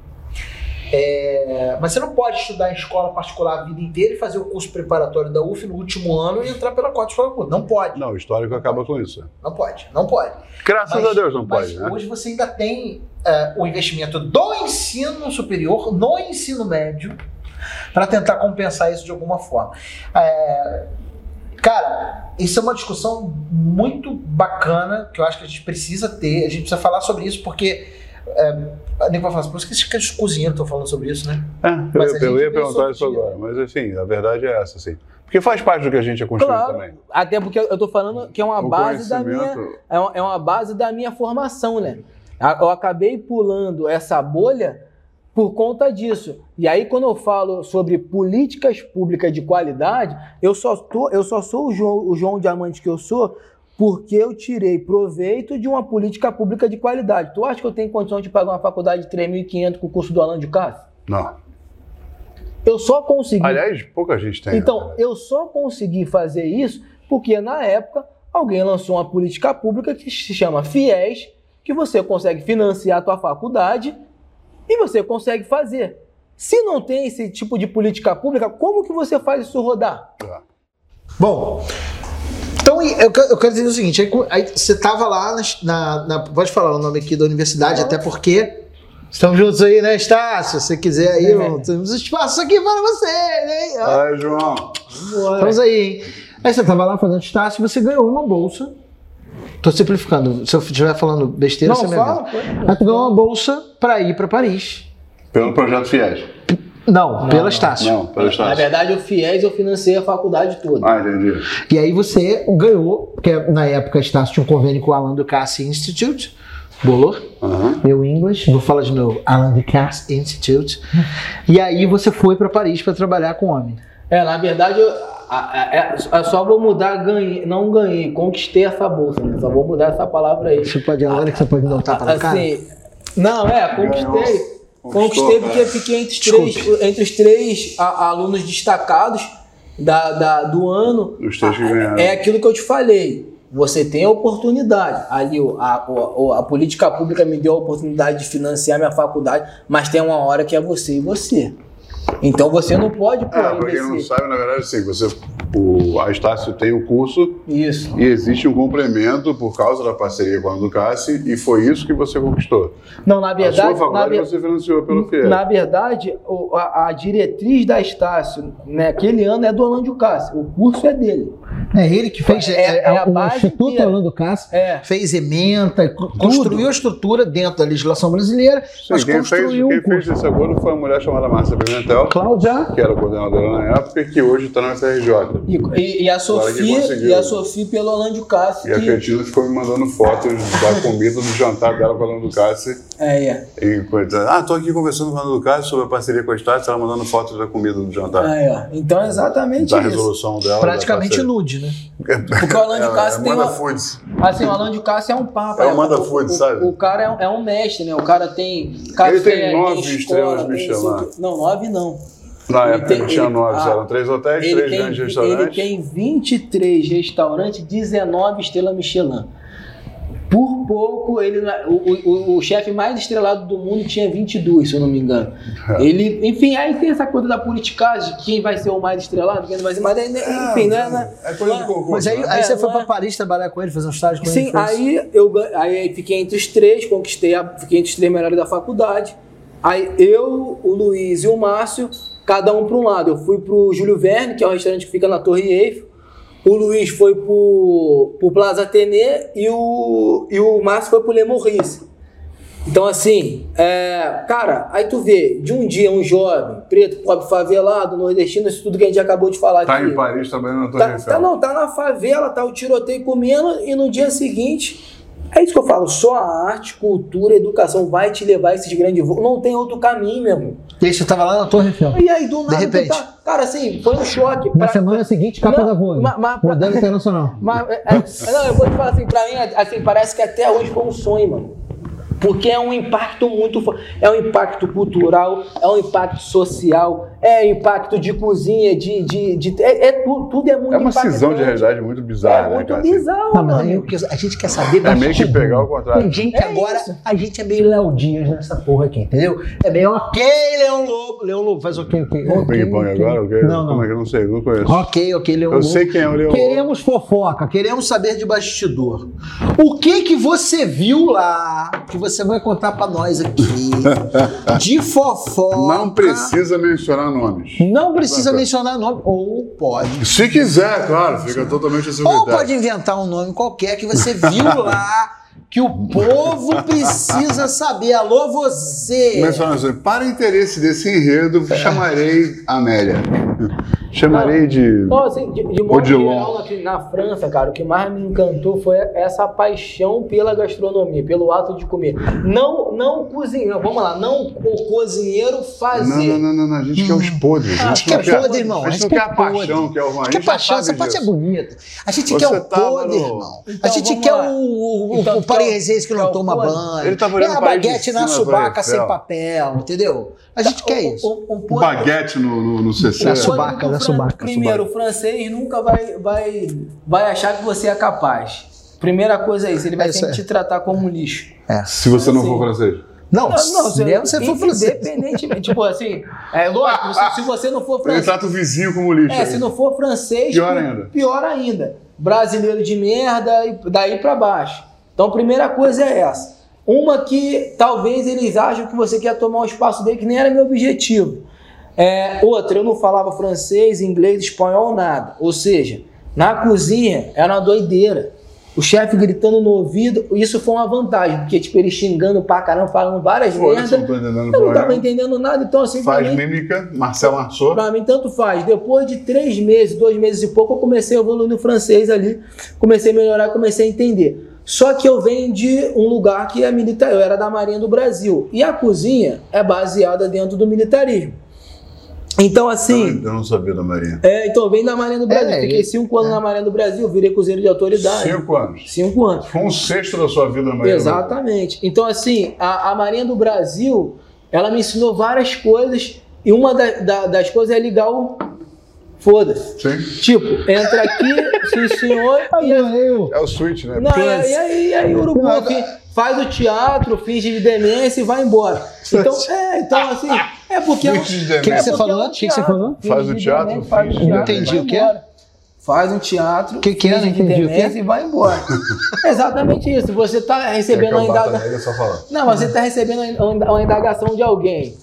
É, mas você não pode estudar em escola particular a vida inteira e fazer o curso preparatório da UF no último ano e entrar pela cota de escola pública. Não pode. Não, o histórico acaba com isso. Não pode. Não pode. Graças Mas- a Deus não pode, né? hoje você ainda tem é, o investimento do ensino superior no ensino médio para tentar compensar isso de alguma forma. É, cara, isso é uma discussão muito bacana que eu acho que a gente precisa ter. A gente precisa falar sobre isso porque É, a Nico vai falar assim, por isso que esses- cozinheiros estão falando sobre isso, né? É, Mas eu, eu gente ia perguntar isso sorteio. agora, mas assim, a verdade é essa, assim. Porque faz parte do que a gente é construído Claro, também. até porque eu tô falando que é uma O base da minha, é uma, é uma base da minha formação, né? Eu acabei pulando essa bolha por conta disso. E aí, quando eu falo sobre políticas públicas de qualidade, eu só, tô, eu só sou o João, o João Diamante que eu sou porque eu tirei proveito de uma política pública de qualidade. Tu acha que eu tenho condição de pagar uma faculdade de 3.500 com o curso do Alan de Cássio? Não. Eu só consegui. Aliás, pouca gente tem. Então, né? eu só consegui fazer isso porque, na época, alguém lançou uma política pública que se chama FIES, que você consegue financiar a tua faculdade e você consegue fazer. Se não tem esse tipo de política pública, como que você faz isso rodar? Tá. Bom, então eu, eu quero dizer o seguinte: aí, aí você estava lá na, na- na- Pode falar o nome aqui da universidade, até porque. Estamos juntos aí, né, Estácio? Se você quiser aí, É. temos espaço aqui para você, né? Ai, João. Estamos aí, hein? Aí você estava lá fazendo Estácio e você ganhou uma bolsa. Tô simplificando. Se eu estiver falando besteira, você me avisa. Aí tu ganhou uma bolsa para ir para Paris. Pelo projeto FIES. Não, pela não. Estácio. Não, pelo Na Estácio. verdade, o FIES eu financei a faculdade toda. Ah, entendi. E aí você ganhou, porque na época a Estácio tinha um convênio com o Alan Ducasse Institute. Bolou? Aham. Meu inglês, vou falar de novo. Alan Ducasse Institute. E aí você foi para Paris para trabalhar com homem. É, na verdade, eu, a- a- é, é só vou mudar, ganhei, não ganhei, conquistei essa bolsa, né? Só vou mudar essa palavra aí. Você pode, a hora que você pode me dar um tapa na cara? Assim, não, é, conquistei. Ganhou. Conquistei porque fiquei entre os três, entre os três a- alunos destacados da, da- do ano. Os três que ganharam. É aquilo que eu te falei. Você tem a oportunidade. Ali, a, o- a política pública me deu a oportunidade de financiar minha faculdade, mas tem uma hora que é você e você. Então você não pode pô, É, pra quem não sabe, na verdade, assim, você, o, a Estácio tem o curso Isso. e existe um complemento por causa da parceria com a Ducasse e foi isso que você conquistou. Não, na a verdade, sua na, faculdade ver- você financiou pelo FIES. na verdade o- a, a diretriz da Estácio, naquele ano, é do Orlando Cássio. O curso é dele. É ele que fez É- é a o base Instituto inteira. Orlando Cássio. É. Fez ementa, co- construiu a estrutura dentro da legislação brasileira, Sim, mas quem fez, construiu quem um curso. fez esse acordo foi uma mulher chamada Márcia Pimentel, Cláudia, que era coordenadora na época e que hoje está na UFRJ. E, e- e a Sofia, e a Sofia pelo Orlando Cássio. E a que- Cretina ficou me mandando fotos da comida do jantar dela com a Ana Ducasse. É, é. E. Ah, tô aqui conversando com a Ana Ducasse sobre a parceria com a Estácio, ela mandando fotos da comida do jantar. É, é. Então é exatamente da isso. resolução dela. praticamente nude, né? Porque o Orlando <laughs> É, Cássio é tem uma, Foods. Assim, o Alan de Cássio é um papo. É o né? Manda Food, o, sabe? O cara é um, é um mestre, né? O cara tem. Café, Ele tem nove estrelas o quê. Não, nove não. Na Ele época tem- ele tinha ele- nove, ah, eram três hotéis, Ele três tem, grandes ele restaurantes. tem 23 restaurantes, 19 estrelas Michelin. Por pouco, ele, não é- o, o, o chefe mais estrelado do mundo tinha 22, se eu não me engano. É. Ele, enfim, aí tem essa coisa da politicagem, quem vai ser o mais estrelado, quem não vai ser, mas aí, né, enfim, né? né? É coisa do concurso. Mas aí, né? aí É, você foi não é- para Paris trabalhar com ele, fazer um estágio com ele? Sim, foi isso? aí eu aí fiquei entre os três, conquistei, a, fiquei entre os três melhores da faculdade. Aí eu, o Luiz e o Márcio, cada um para um lado. Eu fui pro Júlio Verne, que é um restaurante que fica na Torre Eiffel. O Luiz foi pro, pro Plaza Atene e o, e o Márcio foi pro Le Maurice. Então, assim, é, cara, aí tu vê, de um dia um jovem, preto, pobre, favelado, nordestino, isso tudo que a gente acabou de falar Tá aqui. em Paris trabalhando na Torre Tá, tá, não, tá na favela, tá o tiroteio comendo e no dia seguinte. É isso que eu falo, só a arte, cultura, educação vai te levar a esses grandes voos. Não tem outro caminho, meu irmão. E aí você tava lá na Torre Eiffel. E aí, do nada, tu repente. tá. Cara, assim, foi um choque. Na pra- semana seguinte, capa Não, da Vogue. mas- mas- Modelo internacional. <laughs> Mas, é, é, não, eu vou te falar assim, pra mim, assim, parece que até hoje foi um sonho, mano. Porque é um impacto muito É um impacto cultural, é um impacto social, é impacto de cozinha, de. de, de- é, é tu- tudo é muito É uma cisão de realidade muito É bizarra, né, muito cara? bizarro, Não, mas eu a gente quer saber É meio que bastidor. pegar o contrário. Tem gente É agora, isso. a gente é meio Léo Dias nessa porra aqui, entendeu? É meio ok, Leão Lobo. Leão Lobo faz o quê? ok? O Ok, Ping Pong ok. agora? o quê? Não, Como é não. que eu não sei? Eu não conheço. Ok, ok, Leão Eu Lobo. sei quem é o Leão Lobo. Queremos fofoca, queremos saber de bastidor. O que que você viu lá que você vai contar pra nós aqui? <laughs> De fofoca. Não precisa mencionar nomes. Não precisa mencionar nome. Ou pode. Se quiser, claro, fica totalmente a Ou pode inventar um nome qualquer que você viu <laughs> lá que o povo precisa saber. Alô, você! Mas, para o interesse desse enredo, chamarei a Amélia. Chamarei de. Então, assim, de, de modo Odilon. geral, aqui na França, cara, o que mais me encantou foi essa paixão pela gastronomia, pelo ato de comer. Não, não cozinhar, vamos lá, não o cozinheiro fazer. Não, não, não, não, não, a gente quer os podres. Ah, a a gente gente não quer podre, irmão. A gente não quer a paixão, que é o A gente quer paixão, essa parte é bonita. A gente Você quer o tava podre, irmão. a Então, gente vamos quer lá. o, o, Então, o parisiense que quer não toma banho. Ele tava é olhando a país de baguete na subaca sem papel, entendeu? A gente quer isso. O, o, o O baguete no, no, no CC. Na subaca, na subaca, Primeiro, o francês nunca vai, vai, vai achar que você é capaz. Primeira coisa é isso, ele vai É isso sempre aí. te tratar como lixo. Se você não for francês. Não, Não, não, mesmo se for francês. Independentemente, tipo assim, é lógico, se, se você não for Ele francês, trata o vizinho como lixo. É, se não for francês, Pior pi- ainda. Pior ainda. Brasileiro de merda e daí pra baixo. Então, primeira coisa é essa. Uma que talvez eles acham que você quer tomar o espaço dele, que nem era meu objetivo. É, outra, eu não falava francês, inglês, espanhol, nada. Ou seja, na cozinha era uma doideira. O chefe gritando no ouvido, isso foi uma vantagem, porque tipo, ele xingando pra caramba, falando várias merdas. eu não não tava programa. entendendo nada, então assim, Faz mim, mímica, Marcel Marceau. Pra mim, tanto faz. Depois de três meses, dois meses e pouco, eu comecei a evoluir no francês ali. Comecei a melhorar, comecei a entender. Só que eu venho de um lugar que é militar. Eu era da Marinha do Brasil. E a cozinha é baseada dentro do militarismo. Então, assim. Eu não sabia da Marinha. É, então, eu venho da Marinha do Brasil. É, Fiquei e- cinco anos na Marinha do Brasil, virei cozinheiro de autoridade. Cinco anos. Cinco anos. Foi um sexto da sua vida na Marinha. Exatamente. Então, assim, a, a Marinha do Brasil, ela me ensinou várias coisas. E uma da- da- das coisas é ligar o. Foda-se. Sim. Tipo, entra aqui, sim senhor, <laughs> e eu. É o switch, né? não, e aí, e aí, e aí o urubu fi- faz o teatro, finge de demência e vai embora. Então, é, então assim, é porque... é é demência. Que que você falou? é um Que que você falou? Faz o teatro, finge o de teatro demência. Entendi o quê? embora. Faz um teatro, Que que é? finge Não de entendi o demência e vai embora. <laughs> Exatamente isso. Você está recebendo uma indagação. Não, mas você está recebendo uma indagação de alguém.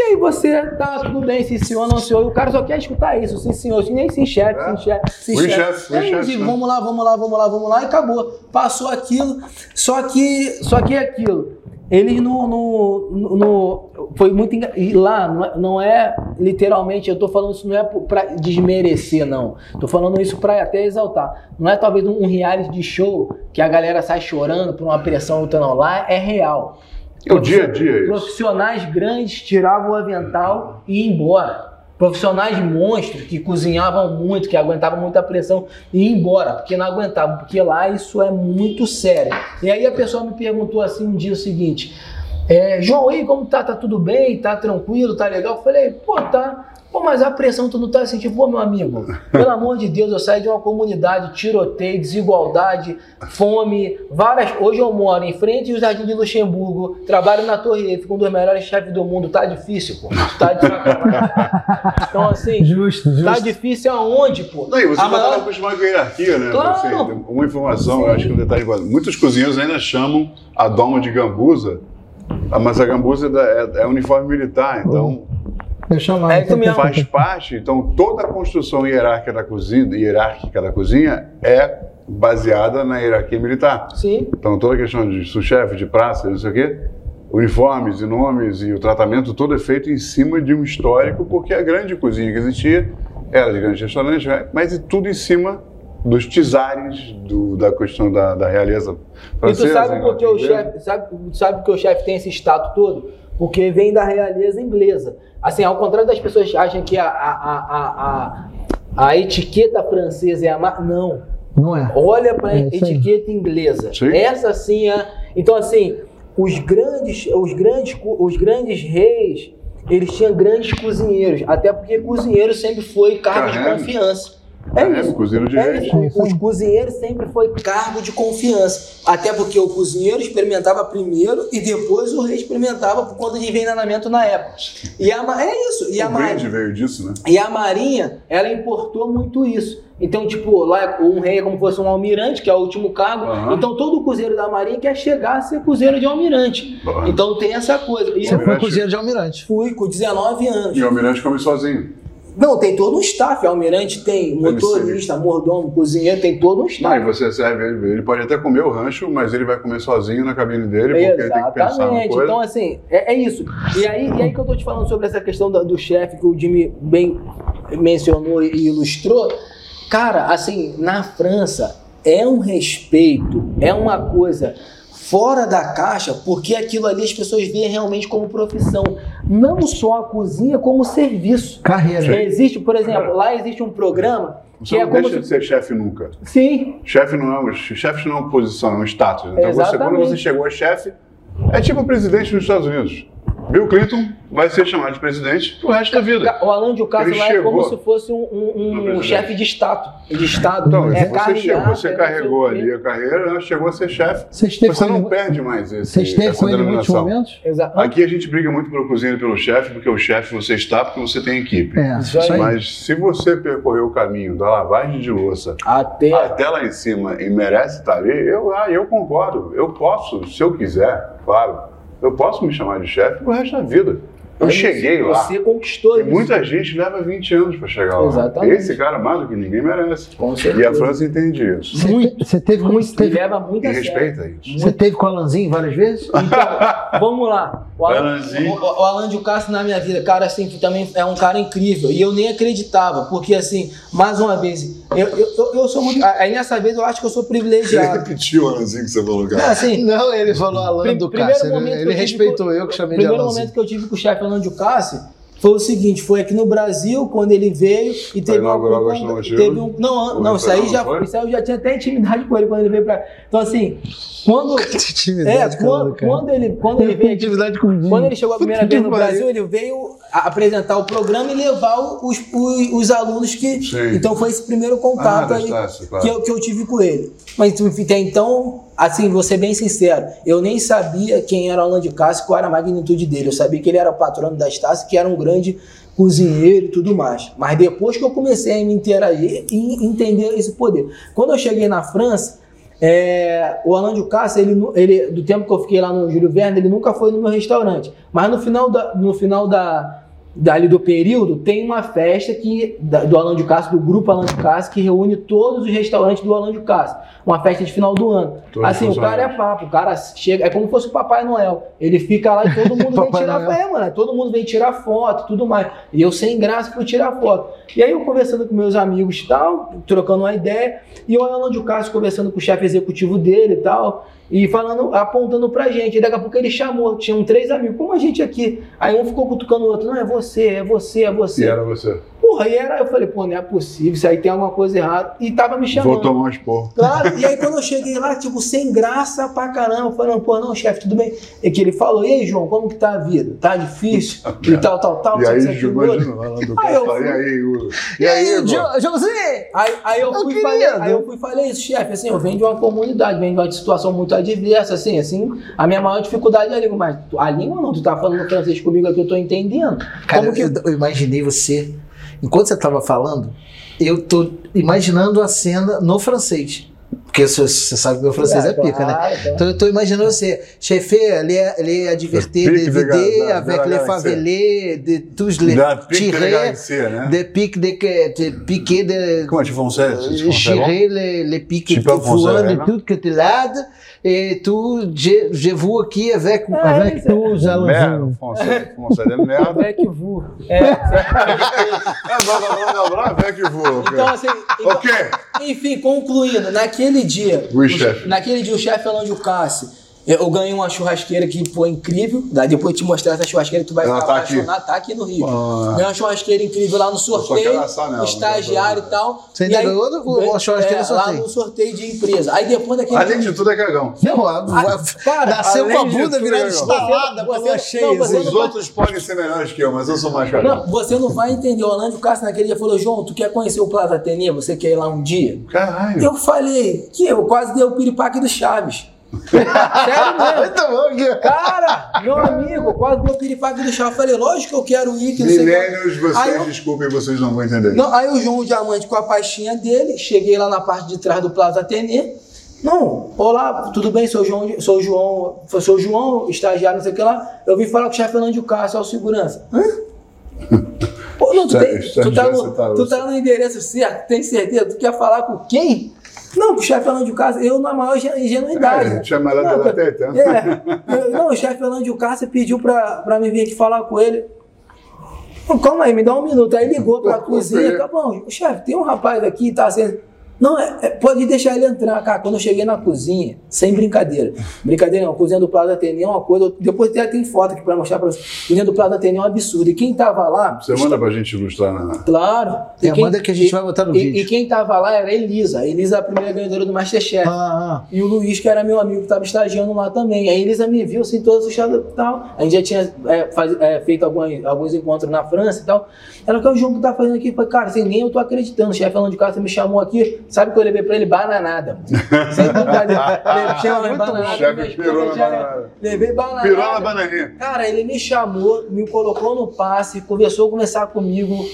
E aí você tá tudo bem, sim senhor, não senhor, e o cara só quer escutar isso, sim senhor, nem sim chefe, É. chefe, sim We chefe. chef, Aí chef, digo, né? vamos lá, vamos lá, vamos lá, vamos lá, e acabou. Passou aquilo, só que, só que é aquilo. Eles no, no, no- foi muito engra- e lá não é, não é literalmente, eu tô falando isso não é para desmerecer não. Tô falando isso para até exaltar. Não é talvez um, reality de show que a galera sai chorando por uma pressão outra não. Lá é real. É o dia a dia isso. Profissionais grandes tiravam o avental e iam embora. Profissionais monstros que cozinhavam muito, que aguentavam muita pressão e iam embora, porque não aguentavam, porque lá isso é muito sério. E aí a pessoa me perguntou assim um dia o seguinte: é, João, aí como tá? Tá tudo bem? Tá tranquilo? Tá legal? Eu falei, pô, tá. Pô, mas a pressão tu não tá sentindo? Pô, meu amigo, <laughs> pelo amor de Deus, eu saí de uma comunidade, tiroteio, desigualdade, fome, várias. Hoje eu moro em frente ao Jardim de Luxemburgo, trabalho na Torre Eiffel, um dos melhores chefes do mundo. Tá difícil, pô. Tá sacanagem. Então, assim, Justo, justo. tá difícil aonde, pô? Não, e você A já maior- acostumado com a hierarquia, né? Claro. Uma informação, eu acho que um detalhe importante. Muitos cozinheiros ainda chamam a doma de gambuza, ah, mas a gambuza é, da- é- é uniforme militar, então Deixa lá. É mesmo. faz parte. Então toda a construção hierárquica da cozinha, hierárquica da cozinha é baseada na hierarquia militar. Sim. Então toda a questão de sous-chefe, de praça, não sei o quê, uniformes e nomes e o tratamento todo é feito em cima de um histórico, porque a grande cozinha que existia era de grandes restaurantes, né? mas é tudo em cima dos tizares do- da questão da, da realeza E tu francesa. sabe por que o chefe, sabe, sabe que o chefe tem esse status todo? Porque vem da realeza inglesa. Assim, ao contrário das pessoas que acham que a, a, a, a, a, a etiqueta francesa é a. Não. Não é. Olha para a É etiqueta inglesa. Sim. Essa sim é. Então, assim, os grandes, os grandes, os grandes reis, eles tinham grandes cozinheiros. Até porque cozinheiro sempre foi cargo de Carrego. confiança. É Carrego, isso. cozinheiro de É reis. isso. É isso Os cozinheiros sempre foi cargo de confiança. Até porque o cozinheiro experimentava primeiro e depois o rei experimentava por conta de envenenamento na época. E a, é isso. E a O Marinha. brinde veio disso, né? E a Marinha, ela importou muito isso. Então, tipo, lá um rei é como se fosse um almirante, que é o último cargo. Aham. Então, todo cozinheiro da Marinha quer chegar a ser cozinheiro de almirante. Aham. Então, tem essa coisa. E Você foi cozinheiro de almirante. fui com 19 anos. E o almirante come sozinho. Não, tem todo um staff. Almirante tem motorista, mordomo, cozinheiro, tem todo um staff. Não, e você serve ele. Ele pode até comer o rancho, mas ele vai comer sozinho na cabine dele, porque ele tem que pensar na coisa. Então, assim, é, é, isso. E aí, e aí que eu tô te falando sobre essa questão do, do chefe que o Jimmy bem mencionou e ilustrou. Cara, assim, na França é um respeito, é uma coisa fora da caixa, porque aquilo ali as pessoas veem realmente como profissão. Não só a cozinha, como serviço. Carreira. Existe, por exemplo, lá existe um programa você que não é como deixa se... de ser chefe nunca. Sim. Chefe não é um, chefe não é uma posição, é um status. Então você, quando você chegou a chefe, é tipo o presidente dos Estados Unidos. Bill Clinton vai ser chamado de presidente pro resto da vida. O Alan de Ocasio lá é como se fosse um, um, um chefe de Estado. De estado. Então, é você, chegou, você carregou ali a carreira, né, chegou a ser chefe. Você não perde mais esse Você esteve com ele em muitos momentos? Exato. Aqui a gente briga muito pelo cozinheiro e pelo chefe, porque o chefe você está porque você tem equipe. É, Mas se você percorreu o caminho da lavagem de louça até, até lá em cima e merece estar ali, eu, ah, eu concordo. Eu posso, se eu quiser, claro, eu posso me chamar de chefe pro resto da vida. Eu Mas cheguei lá. Você conquistou E isso. muita gente leva 20 anos para chegar lá. Exatamente. Esse cara, mais do que ninguém, merece. Com E a certeza. França entende isso. Você, Muito. te- você teve, Muito. teve, leva muito E sério. respeita isso. você teve com o Alanzinho várias vezes? Então, vamos lá. O Alan, Alanzinho. o, o Alan de Castro na minha vida, cara, assim, também é um cara incrível. E eu nem acreditava, porque assim, mais uma vez, eu, eu, eu- eu sou muito. Aí nessa vez eu acho que eu sou privilegiado. repetiu o Alanzinho que você falou, Não, assim, Não, ele falou Alan do primeiro momento Ele, que ele respeitou com- eu que chamei de primeiro Alanzinho. momento que eu tive com o chefe Alan de Cássio foi o seguinte, foi aqui no Brasil, quando ele veio e teve uma, um- teve um, não, Ou não, isso aí já, foi? isso aí eu já tinha até intimidade com ele quando ele veio pra. Então assim, quando <laughs> é, Intimidade, quando, cara. quando ele quando ele veio <laughs> aqui, Intimidade com quando ele chegou a primeira Puta vez no. Brasil, ele veio apresentar o programa e levar os, os, os alunos que. Sim. Então foi esse primeiro Ah, contato da aí que, eu, que eu tive com ele. Mas enfim, até então, assim, vou ser bem sincero, eu nem sabia quem era o Alan de Cássio, qual era a magnitude dele. Eu sabia que ele era patrono da Estácio, que era um grande cozinheiro e tudo mais. Mas depois que eu comecei a me interagir e entender esse poder. Quando eu cheguei na França, é, o Alain de ele, ele, do tempo que eu fiquei lá no Júlio Verne, ele nunca foi no meu restaurante. Mas no final, da, no final da, dali do período, tem uma festa que, do Alain de Cássio, do grupo Alain de Cássio, que reúne todos os restaurantes do Alain de Cássio. Uma festa de final do ano. Todos assim, o cara é papo, o cara chega, é como se fosse o Papai Noel. Ele fica lá e todo mundo <laughs> vem tirar Noel. é, mano, todo mundo vem tirar foto e tudo mais. E eu sem graça fui tirar foto. E aí eu conversando com meus amigos e tal, trocando uma ideia, e o Alan de Cássio conversando com o chefe executivo dele e tal, e falando, apontando pra gente. E daqui a pouco ele chamou, tinham três amigos, como a gente aqui. Aí um ficou cutucando o outro, não, é você, é você, é E você. era você. Porra, e era, eu falei, pô, não é possível, isso aí tem alguma coisa errada. E tava me chamando. Vou tomar esporro. Claro, e aí <laughs> quando eu cheguei lá, tipo, sem graça pra caramba, falando, pô, não, chefe, tudo bem. E que ele falou, e aí, João, como que tá a vida? Tá difícil? <laughs> E tal, tal, tal. E aí, o do Aí eu fui- E aí, Hugo? E aí, Jo- José? Aí, aí eu Meu fui e falei, aí eu fui falei isso, chefe, assim, eu venho de uma comunidade, venho de uma situação muito adversa, assim, assim, a minha maior dificuldade é a língua, mas a língua não, tu tá falando francês comigo aqui, eu tô entendendo. Cara, Como que... eu, eu imaginei você. Enquanto você estava falando, eu tô imaginando a cena no francês. Porque você, sabe que meu francês é, pica, né? Então eu tô imaginando você, chefe, ele é, ele é Le de de da- avec de les la favelés, de tous les pique de tirer, Garcia, né? de pique de, de de Comment tu français? Tu français tirer les, les piques voando de tudo que tu lades et tu, je, je vous aqui avec, avec isso é- tous Merde, français, français de merde. Avec vous. É, Ah, blá, blá, blá, blá, blá, avec vous. então, assim, então, Ok. Enfim, concluindo, naquele dia, Oui, o- naquele dia o chefe falando de Cássio, eu ganhei uma churrasqueira que foi incrível. Daí depois eu te mostrar essa churrasqueira, tu vai Ela ficar tá aqui. apaixonado. Tá aqui no Rio. Ah. Ganhei uma churrasqueira incrível lá no sorteio, assar nela, não estagiário quero e tal. Você E ainda aí- ganhou ou a churrasqueira é, no sorteio? Lá no sorteio de empresa. Aí depois daquele Além de tudo, é cagão. Não, a- Ah, cara, nasceu com a bunda virada eu- estalada você- não, você. Os outros podem ser melhores que eu, mas eu sou mais cagão. Não, você não vai entender. O Orlando Cássio naquele dia falou: João, tu quer conhecer o Plaza Atene? Você quer ir lá um dia? Caralho. Eu falei, que eu quase dei o piripaque do Chaves. Sério mesmo. Muito bom, aqui. Cara, meu amigo, quase deu piripaque do Chaves. Eu falei, lógico que eu quero ir, que não sei. Milênios, vocês, Aí eu- desculpem, vocês não vão entender. Não, aí o João Diamante com a pastinha dele, cheguei lá na parte de trás do Plaza Atene. Não, olá, tudo bem? Sou o João, sou João, sou João, estagiário, não sei o que lá. Eu vim falar com o chefe Fernando de Cássio, é o segurança. Hã? Pô, Não, tu, tem, tu, tá no, tá- tu tá no endereço certo, tem certeza? Tu quer falar com quem? Não, o chefe Orlando de Castro, eu na maior ingenu- ingenuidade. É, chama ela Não, até então. É, eu- não, o chefe Orlando de Castro pediu pra, pra me vir aqui falar com ele. Calma aí, me dá um minuto. Aí ligou pra Pô, cozinha, tá bom, chefe, tem um rapaz aqui, tá sendo. Não, é, é, pode deixar ele entrar, cara. Quando eu cheguei na cozinha, sem brincadeira. Brincadeira não, a cozinha do Plaza Atene é uma coisa. Depois até tem foto aqui pra mostrar pra vocês. A cozinha do Plaza Atene é um absurdo. E quem tava lá. Você manda pra gente ilustrar na. Claro. E É, manda que a gente vai botar no e, vídeo. E quem tava lá era a Elisa. A Elisa é a primeira ganhadora do Masterchef. Ah, E o Luiz, que era meu amigo, que estava estagiando lá também. Aí a Elisa me viu assim, toda assustada e tal. A gente já tinha é, faz- é, feito alguns, alguns encontros na França e tal. Ela, que é o João que tá fazendo aqui? Eu falei, cara, assim, nem eu tô acreditando. O chefe falando de casa me chamou aqui. Sabe o que eu levei pra ele? Bananada. Sem brincadeira. <laughs> Levei bananada. Esposa pirou na bananada. Levei bananada. Pirou na bananinha. Cara, ele me chamou, me colocou no passe, começou a conversar comigo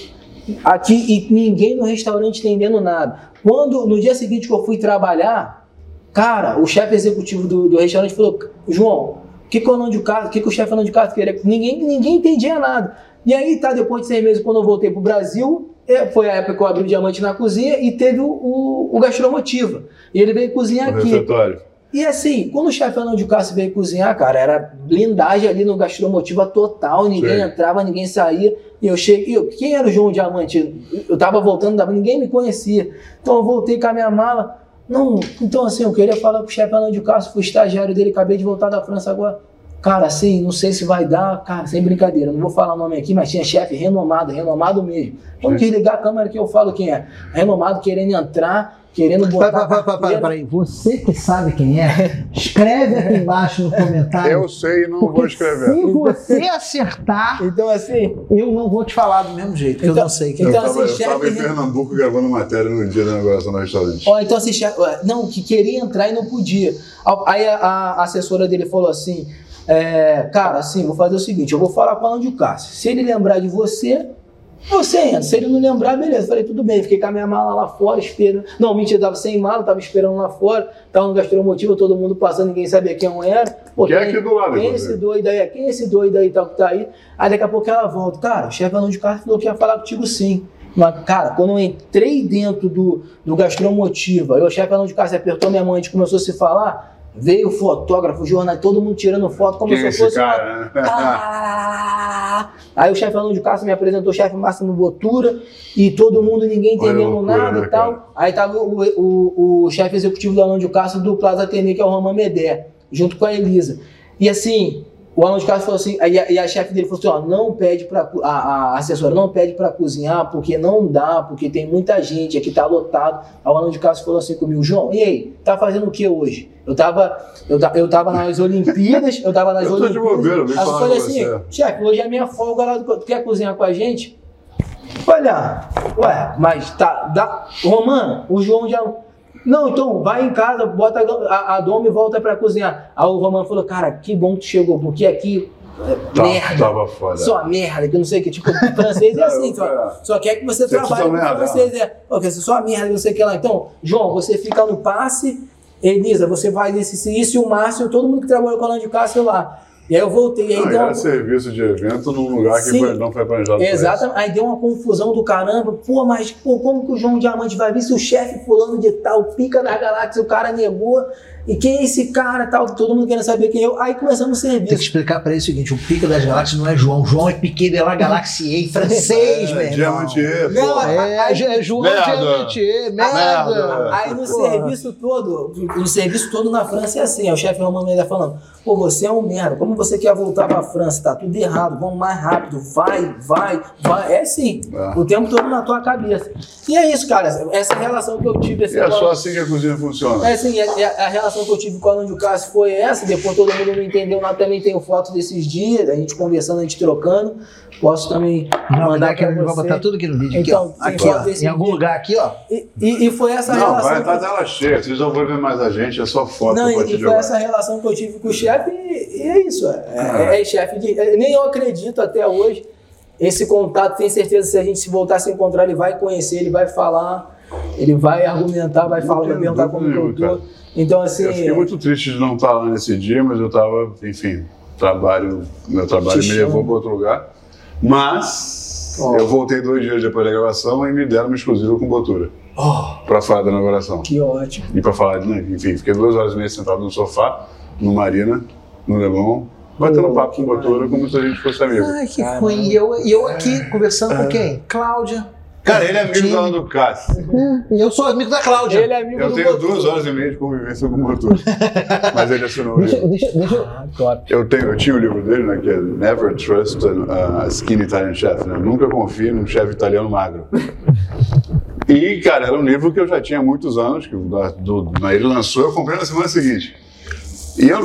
aqui e ninguém no restaurante entendendo nada. Quando, no dia seguinte que eu fui trabalhar, cara, o chefe executivo do, do restaurante falou, João, o que, que o Orlando de Castro, o que, que o chefe Orlando de Castro queria? Ninguém, ninguém entendia nada. E aí, tá, depois de seis meses, quando eu voltei pro Brasil, é, foi a época que eu abri o Diamante na cozinha e teve o, o, o Gastromotiva. E ele veio cozinhar No aqui. refeitório. E assim, quando o chefe Fernando de Castro veio cozinhar, cara, era blindagem ali no gastromotiva total, ninguém Sim. entrava, ninguém saía. E eu cheguei, eu, quem era o João Diamante? Eu tava voltando, ninguém me conhecia. Então eu voltei com a minha mala. Não, então assim, eu queria falar com o chefe Fernando de Castro, fui estagiário dele, acabei de voltar da França agora. Cara, assim, não sei se vai dar, cara, sem brincadeira, não vou falar o nome aqui, mas tinha chefe renomado, renomado mesmo. Vamos Sim. desligar a câmera que eu falo quem é. Renomado querendo entrar, querendo botar. Para, para, para, para, para aí. Você que sabe quem é, <laughs> escreve aqui embaixo no comentário. Eu sei e não vou escrever. Se você acertar, Então, assim, eu não vou te falar do mesmo jeito, porque eu Então- não sei quem Eu então, é. tava, assim, eu tava chefe- em Pernambuco gravando matéria no dia da inauguração do restaurante. Ó, então assim, chefe, não, que queria entrar e não podia. Aí a, a assessora dele falou assim: é, cara, assim, vou fazer o seguinte, eu vou falar com o Alan de Cássio. Se ele lembrar de você, você entra. Se ele não lembrar, beleza. Falei, tudo bem, fiquei com a minha mala lá fora, esperando. Não, mentira, tava sem mala, tava esperando lá fora, tava no gastromotivo, todo mundo passando, ninguém sabia quem eu era. Pô, Que é quem- aqui do lado, Quem é esse doido aí? Quem é esse doido aí tal que tá aí? Aí daqui a pouco ela volta. Cara, o chefe Alan de Cássio falou que ia falar contigo sim. Mas, cara, quando eu entrei dentro do, do gastromotiva, aí o chefe Alan de Cássio apertou minha mão, a gente começou a se falar, veio o fotógrafo, o jornal, todo mundo tirando foto, como Quem é se fosse uma- cara? né? ah! Aí o chefe Fernando de Castro me apresentou o chefe Máximo Botura e todo mundo, ninguém entendendo loucura, nada né, e tal. Aí tava o, o, o chefe executivo do Alão de Castro do Plaza Atene, que é o Roman Medé, junto com a Elisa. E assim, o Alão de Castro falou assim, aí a, e a chefe dele falou assim, ó, não pede pra, a, a assessora não pede pra cozinhar, porque não dá, porque tem muita gente, aqui tá lotado. Aí o Alão de Castro falou assim comigo, João, e aí, tá fazendo o que hoje? Eu tava, eu, ta- eu tava nas Olimpíadas, eu tava nas <laughs> Eu tô de Olimpíadas. bobeira, eu Aí eu falar falei com assim, chefe, hoje é minha folga lá, do, tu quer cozinhar com a gente? Olha, ué, mas tá, dá, Romano, o João já... Não, então, vai em casa, bota a, a, doma e volta pra cozinhar. Aí o Romano falou, cara, que bom que chegou, porque aqui, é Tá- merda, Tava foda. só merda, que não sei o que, tipo, francês é <laughs> assim, É, só, só quer que você Você trabalhe só com merda, francês, é, porque você só merda, não sei o que lá. Então, João, você fica no passe, Elisa, você faz esse, isso e o Márcio, todo mundo que trabalhou com a Lã de Cássio lá. E aí eu voltei, aí Não, deu uma- serviço de evento num lugar que foi- não foi planejado. Exatamente. Aí deu uma confusão do caramba. Pô, mas pô, como que o João Diamante vai vir se o chefe fulano de tal, pica da galáxia, o cara negou? E quem é esse cara tal? Todo mundo querendo saber quem é eu. Aí começamos o Tem que serviço. explicar pra ele o seguinte: o Pica das Galáxias não é João. João é Piquet de la Galaxie, francês, É, meu irmão. Diamantier, Não. É, é João. Diamantier, merda. Merda. Aí no Porra. serviço todo, no serviço todo na França é assim, é o chefe Romano Mendes falando, pô, você é um merda, como você quer voltar pra França? Tá tudo errado, vamos mais rápido, vai, vai, vai. É assim, É. o tempo todo na tua cabeça. E é isso, cara, essa relação que eu tive. Esse é negócio- só assim que a cozinha funciona. É assim, a, a- a relação que eu tive com a Alan de Cássio foi essa, depois todo mundo não entendeu nada, também tenho fotos desses dias, a gente conversando, a gente trocando. Posso também Não, mandar mandar que pra a gente vai você. botar tudo aqui no vídeo. Aqui, Então, ó. tem Aqui, foto ó. Em algum lugar aqui, ó. E, e- e foi essa Não, relação. vai estar que- tela cheia. Vocês não vão ver mais a gente, é só foto Não, e, e foi essa relação que eu tive com o chefe, e, e é isso. É, Ah. é- é chefe de. é- nem eu acredito até hoje. Esse contato, tenho certeza, se a gente se voltar a se encontrar, ele vai conhecer, ele vai falar, ele vai argumentar, vai falar, vai perguntar como que eu tô. Então, assim. Eu fiquei muito triste de não estar lá nesse dia, mas eu estava, enfim, trabalho, meu trabalho me levou para outro lugar. Mas Oh. Eu voltei dois dias depois da gravação e me deram uma exclusiva com Botura. Oh, Pra falar da inauguração. Que ótimo. E pra falar, de, né, enfim, fiquei duas horas e meia sentado no sofá, no Marina, no Leblon, batendo Oh, papo com Botura como se a gente fosse amigo. ai, que Caramba. ruim. E eu, e eu aqui conversando com quem? Cláudia. Cara, ele é amigo da Ana do Cássio. E eu sou amigo da Cláudia. Ele é amigo Eu do tenho duas horas e meia de convivência com o Botura. <laughs> Mas ele assinou o Deixa, livro. deixa, deixa eu. Ah, top. Eu, tenho, eu tinha o livro dele, né, que é Never Trust a, a Skinny Italian Chef, né? Nunca confie num chefe italiano magro. <laughs> E, cara, era um livro que eu já tinha há muitos anos, que da- do, na- ele lançou, eu comprei na semana seguinte. E eu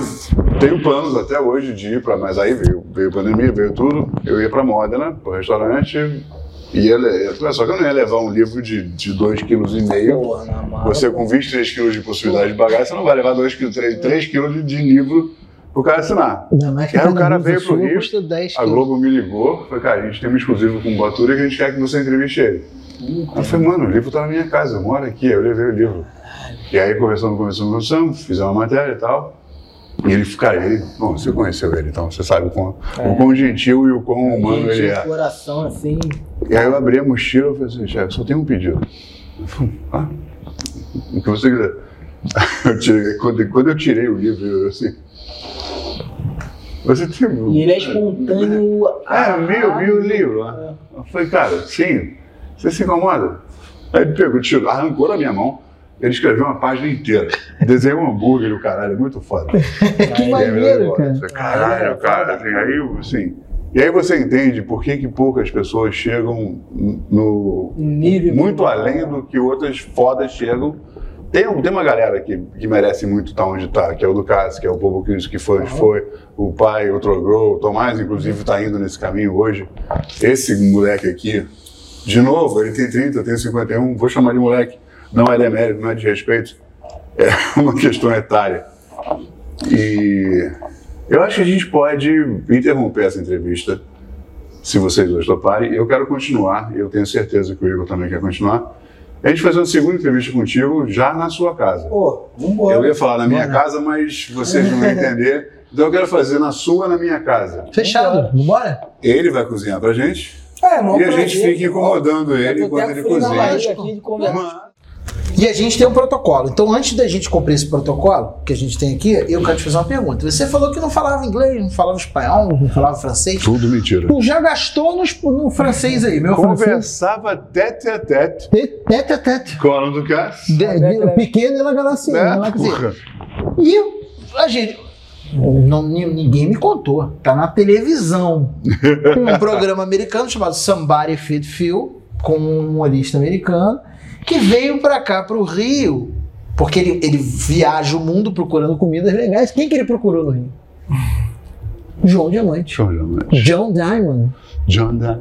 tenho planos até hoje de ir para, mas aí veio, veio a pandemia, veio tudo, eu ia para Modena, para o restaurante, ia, le- só que eu não ia levar um livro de 2,5 kg. Você com 23 quilos de possibilidade de bagagem, você não vai levar 2 quilos, 3, 3 quilos de, livro pro cara assinar. Que Aí o cara veio pro Rio, custa 10 A. Globo me ligou, falou, cara, a gente tem um exclusivo com o Batura que a gente quer que você entreviste ele. Aí eu falei, mano, o livro tá na minha casa, eu moro aqui, eu levei o livro. E aí conversando, conversando, conversando, fizemos uma matéria e tal. E ele, cara, ele, bom, você conheceu ele, então você sabe o quão, o quão gentil e o quão humano ele Gente, é. coração, assim. E aí eu abri a mochila e falei assim, chefe, só tem um pedido. Eu falei, ah, o que você quiser. <laughs> Eu tirei- quando, quando eu tirei o livro, eu assim. Você tem. E ele é espontâneo. É, viu, viu o livro lá. Eu falei, cara, sim, você se incomoda? Aí ele pegou, tirou, arrancou da minha mão, ele escreveu uma página inteira. Desenhou um hambúrguer, o caralho, é muito foda. <laughs> Que maneiro, cara. Caralho, cara, assim, aí, assim. E aí você entende por que, que poucas pessoas chegam no Nível. muito além do que outras fodas chegam. Tem, tem uma galera que, que merece muito estar onde está, que é o Cássio, que é o Bobo Cristo, que foi onde foi, o pai, o Trogrou, o Tomás, inclusive, está indo nesse caminho hoje. Esse moleque aqui, de novo, ele tem 30, eu tenho 51, vou chamar de moleque. Não é demérito, não é de respeito, é uma questão etária. E eu acho que a gente pode interromper essa entrevista, se vocês dois toparem. Eu quero continuar, e eu tenho certeza que o Igor também quer continuar. A gente fazer uma segunda entrevista contigo já na sua casa. Pô, vambora. Eu ia falar na minha casa, mas vocês não vão entender. Então eu quero fazer na sua, na minha casa. Fechado. Vambora? Ele vai cozinhar pra gente É, mó e a gente fica incomodando ele enquanto ele cozinha. aqui de. Mas- E a gente tem um protocolo. Então, antes da gente cumprir esse protocolo que a gente tem aqui, eu quero te fazer uma pergunta. Você falou que não falava inglês, não falava espanhol, não falava francês. Tudo mentira. Tu já gastou no, no francês aí, meu francês. Conversava tete a tete Tete a tete. com do Cássio. Pequeno e a galáxia. Né? Porra. E a gente. Não, ni- ninguém me contou. Tá na televisão. <laughs> um programa americano chamado Somebody Feed Phil, com um humorista americano, que veio pra cá, pro Rio, porque ele, ele viaja o mundo procurando comida. Comidas legais. Quem que ele procurou no Rio? João Diamante. John Diamond. John Diamond. John Diamond.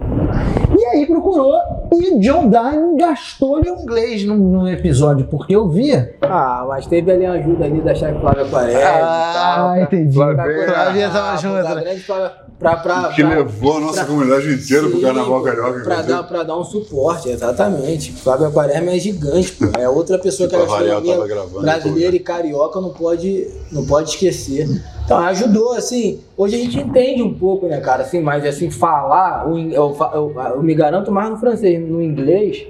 E aí procurou e John Diamond gastou de um inglês num, num episódio, porque eu via. Ah, mas teve ali a ajuda ali da chefe Flávia Quaresma Ah, tal. entendi. pra Flávia- tava junto, pra pra- Que pra- levou a nossa pra- comunidade inteira pro Sim, Carnaval Carioca. Pra dar, pra dar um suporte, exatamente. Flávia Quaresma é gigante, pô. É outra pessoa que a Pra variar, eu gastronomia brasileira e carioca não pode, não pode esquecer. Então ajudou, assim. Hoje a gente entende um pouco, né, cara? Assim, mas assim, falar, eu, fa- eu, eu me garanto mais no francês, no inglês,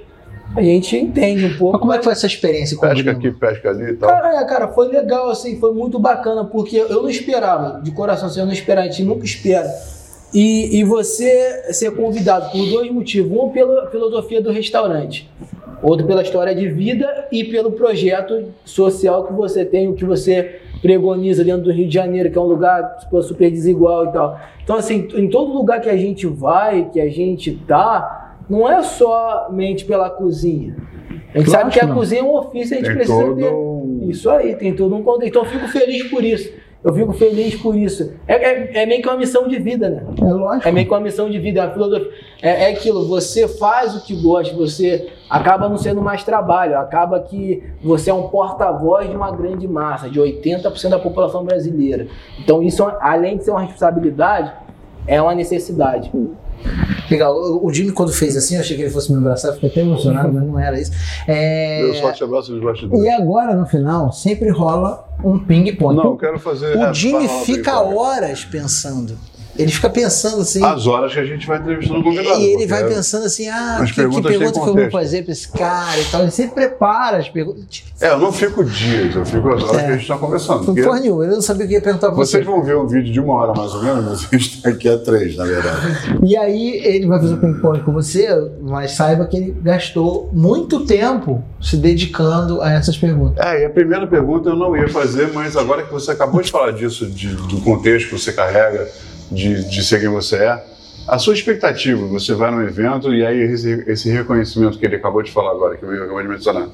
a gente entende um pouco. Mas como é que foi essa experiência com Pesca aqui, pesca ali e tal. Cara, é, cara, foi legal, assim, foi muito bacana, porque eu não esperava, de coração, assim, eu não esperava, a gente nunca espera. E, e você ser convidado por dois motivos. Um, pela filosofia do restaurante. Outro, pela história de vida e pelo projeto social que você tem, o que você pregoniza dentro do Rio de Janeiro, que é um lugar super desigual e tal. Então, assim, em todo lugar que a gente vai, que a gente tá, não é somente pela cozinha. A gente Claro sabe que que a não. cozinha é um ofício, a gente Tem precisa todo ter. Isso aí, tem todo um contexto. Então eu fico feliz por isso. Eu fico feliz por isso. É, é, é meio que uma missão de vida, né? É lógico. É meio que uma missão de vida, é uma filosofia. É, é aquilo, você faz o que gosta, você acaba não sendo mais trabalho, acaba que você é um porta-voz de uma grande massa, de 80% da população brasileira. Então isso, além de ser uma responsabilidade, é uma necessidade. Legal. O, o Jimmy, quando fez assim, eu achei que ele fosse me abraçar, fiquei até emocionado, mas não era isso. É, Eu só te abraço nos bastidores. E agora, no final, sempre rola um ping-pong. Não, eu quero fazer. O Jimmy fica horas pensando. Ele fica pensando assim. As horas que a gente vai entrevistando o convidado. E ele vai é- pensando assim, ah, que, que pergunta que eu vou fazer pra esse cara e tal. Ele sempre prepara as perguntas. É, eu não fico dias, eu fico as horas que a gente está conversando. Não porra nenhuma, eu não sabia o que ia perguntar pra você. Vocês vão ver um vídeo de uma hora mais ou menos, mas <laughs> a gente está aqui a três, na verdade. E aí ele vai fazer o ping-pong com você, mas saiba que ele gastou muito tempo se dedicando a essas perguntas. É, e a primeira pergunta eu não ia fazer, mas agora que você acabou de falar disso, de- do contexto que você carrega, de, de ser quem você é, a sua expectativa, você vai num evento e aí esse, esse reconhecimento que ele acabou de falar agora, que eu acabou de mencionar,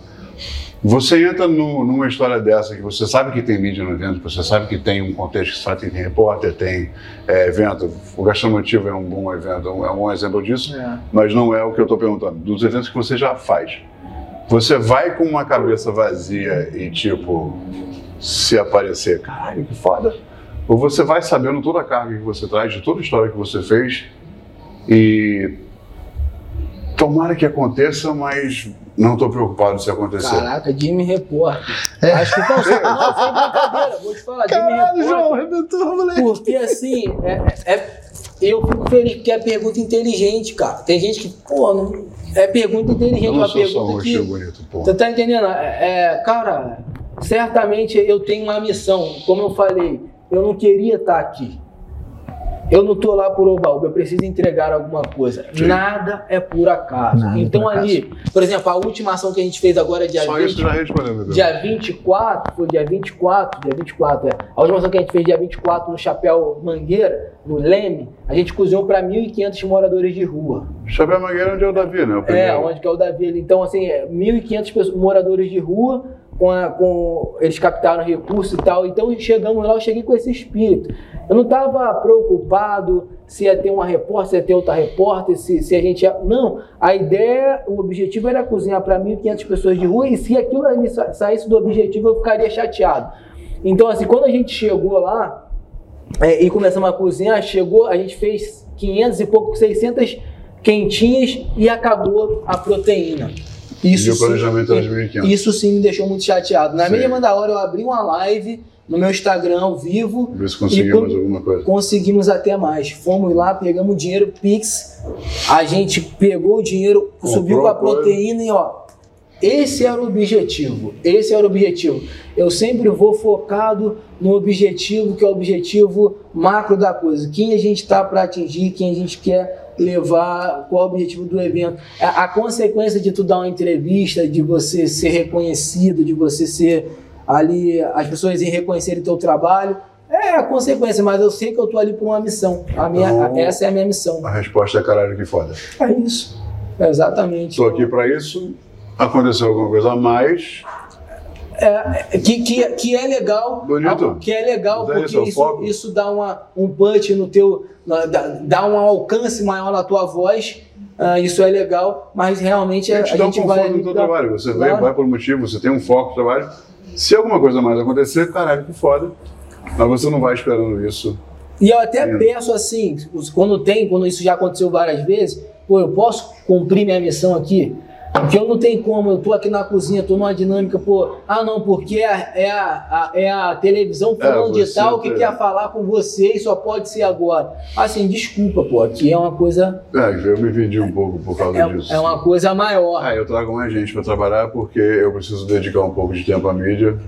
você entra no- numa história dessa, que você sabe que tem mídia no evento, você sabe que tem um contexto que sabe tem repórter, tem é, evento, o Gastromotivo é um bom evento, é um, é bom exemplo disso, mas não é o que eu estou perguntando, dos eventos que você já faz. Você vai com uma cabeça vazia e tipo, se aparecer, caralho, que foda. Ou você vai sabendo toda a carga que você traz, de toda a história que você fez e tomara que aconteça, mas não estou preocupado se acontecer. Caraca, Jimmy Repórter. É. Acho que não, sem, não, sem brincadeira, vou te falar, Jimmy Repórter. arrebentou, moleque. Porque assim, é, é- eu fico feliz porque é pergunta inteligente, cara. Tem gente que, pô, não, é pergunta inteligente, eu não uma sou só um pergunta que. bonito, pô. Você tá entendendo? É, é, cara, certamente eu tenho uma missão. Como eu falei, eu não queria estar aqui. Eu não tô lá por oba eu preciso entregar alguma coisa. Sim. Nada é por acaso. Nada é então por ali, por exemplo, a última ação que a gente fez agora dia Só 20, isso já. Dia 24, foi dia 24, dia 24, é. A última ação que a gente fez dia 24 no Chapéu Mangueira, no Leme, a gente cozinhou para 1.500 moradores de rua. Chapéu Mangueira é onde é o Davi, né? O É, onde que é o Davi. Então, assim, é, 1.500 pessoas- moradores de rua, com, a- com- eles captaram recursos e tal. Então, chegamos lá, eu cheguei com esse espírito. Eu não estava preocupado se ia ter uma repórter, se ia ter outra repórter, se, se a gente ia... Não, a ideia, o objetivo era cozinhar para 1.500 pessoas de rua e se aquilo saísse do objetivo, eu ficaria chateado. Então, assim, quando a gente chegou lá, é, e começamos a cozinhar, chegou, a gente fez 500 e pouco, 600 quentinhas e acabou a proteína. E Isso o sim, planejamento era de 1.500. isso sim me deixou muito chateado. Na Sim. mesma da hora eu abri uma live no meu Instagram ao vivo, Ver se conseguimos E alguma coisa. conseguimos até mais. Fomos lá, pegamos o dinheiro, Pix, a gente pegou o dinheiro, Comprou subiu com a a coisa. proteína e ó, esse era o objetivo. Esse era o objetivo. Eu sempre vou focado no objetivo, que é o objetivo macro da coisa. Quem a gente está para atingir, quem a gente quer levar, qual é o objetivo do evento. A, a consequência de tu dar uma entrevista, de você ser reconhecido, de você ser ali, as pessoas irem reconhecerem teu trabalho, é a consequência, mas eu sei que eu tô ali por uma missão. A minha, Então- essa é a minha missão. A resposta é caralho, que foda. É isso. Exatamente. Estou aqui para isso. Aconteceu alguma coisa a mais. É, que, que, que é legal. Bonito. Que é legal, Mas porque isso, é isso, foco. isso dá uma, um punch no teu. Dá, dá um alcance maior na tua voz. ah, isso é legal, mas realmente a, A gente um gente vai. conforto no teu trabalho. Você Claro. vai, vai por um motivo, você tem um foco no trabalho. Se alguma coisa mais acontecer, caralho, que foda. Mas você não vai esperando isso. E eu até Sim. penso assim, quando tem, quando isso já aconteceu várias vezes, pô, eu posso cumprir minha missão aqui? Porque eu não tenho como, eu tô aqui na cozinha, tô numa dinâmica, pô, ah não, porque é a, é a, é a televisão falando de você tal que quer falar com você e só pode ser agora. Assim, desculpa, pô, aqui é uma coisa, É, eu me vendi um pouco por causa disso. é, é uma coisa maior. Ah, eu trago mais gente para trabalhar porque eu preciso dedicar um pouco de tempo à mídia.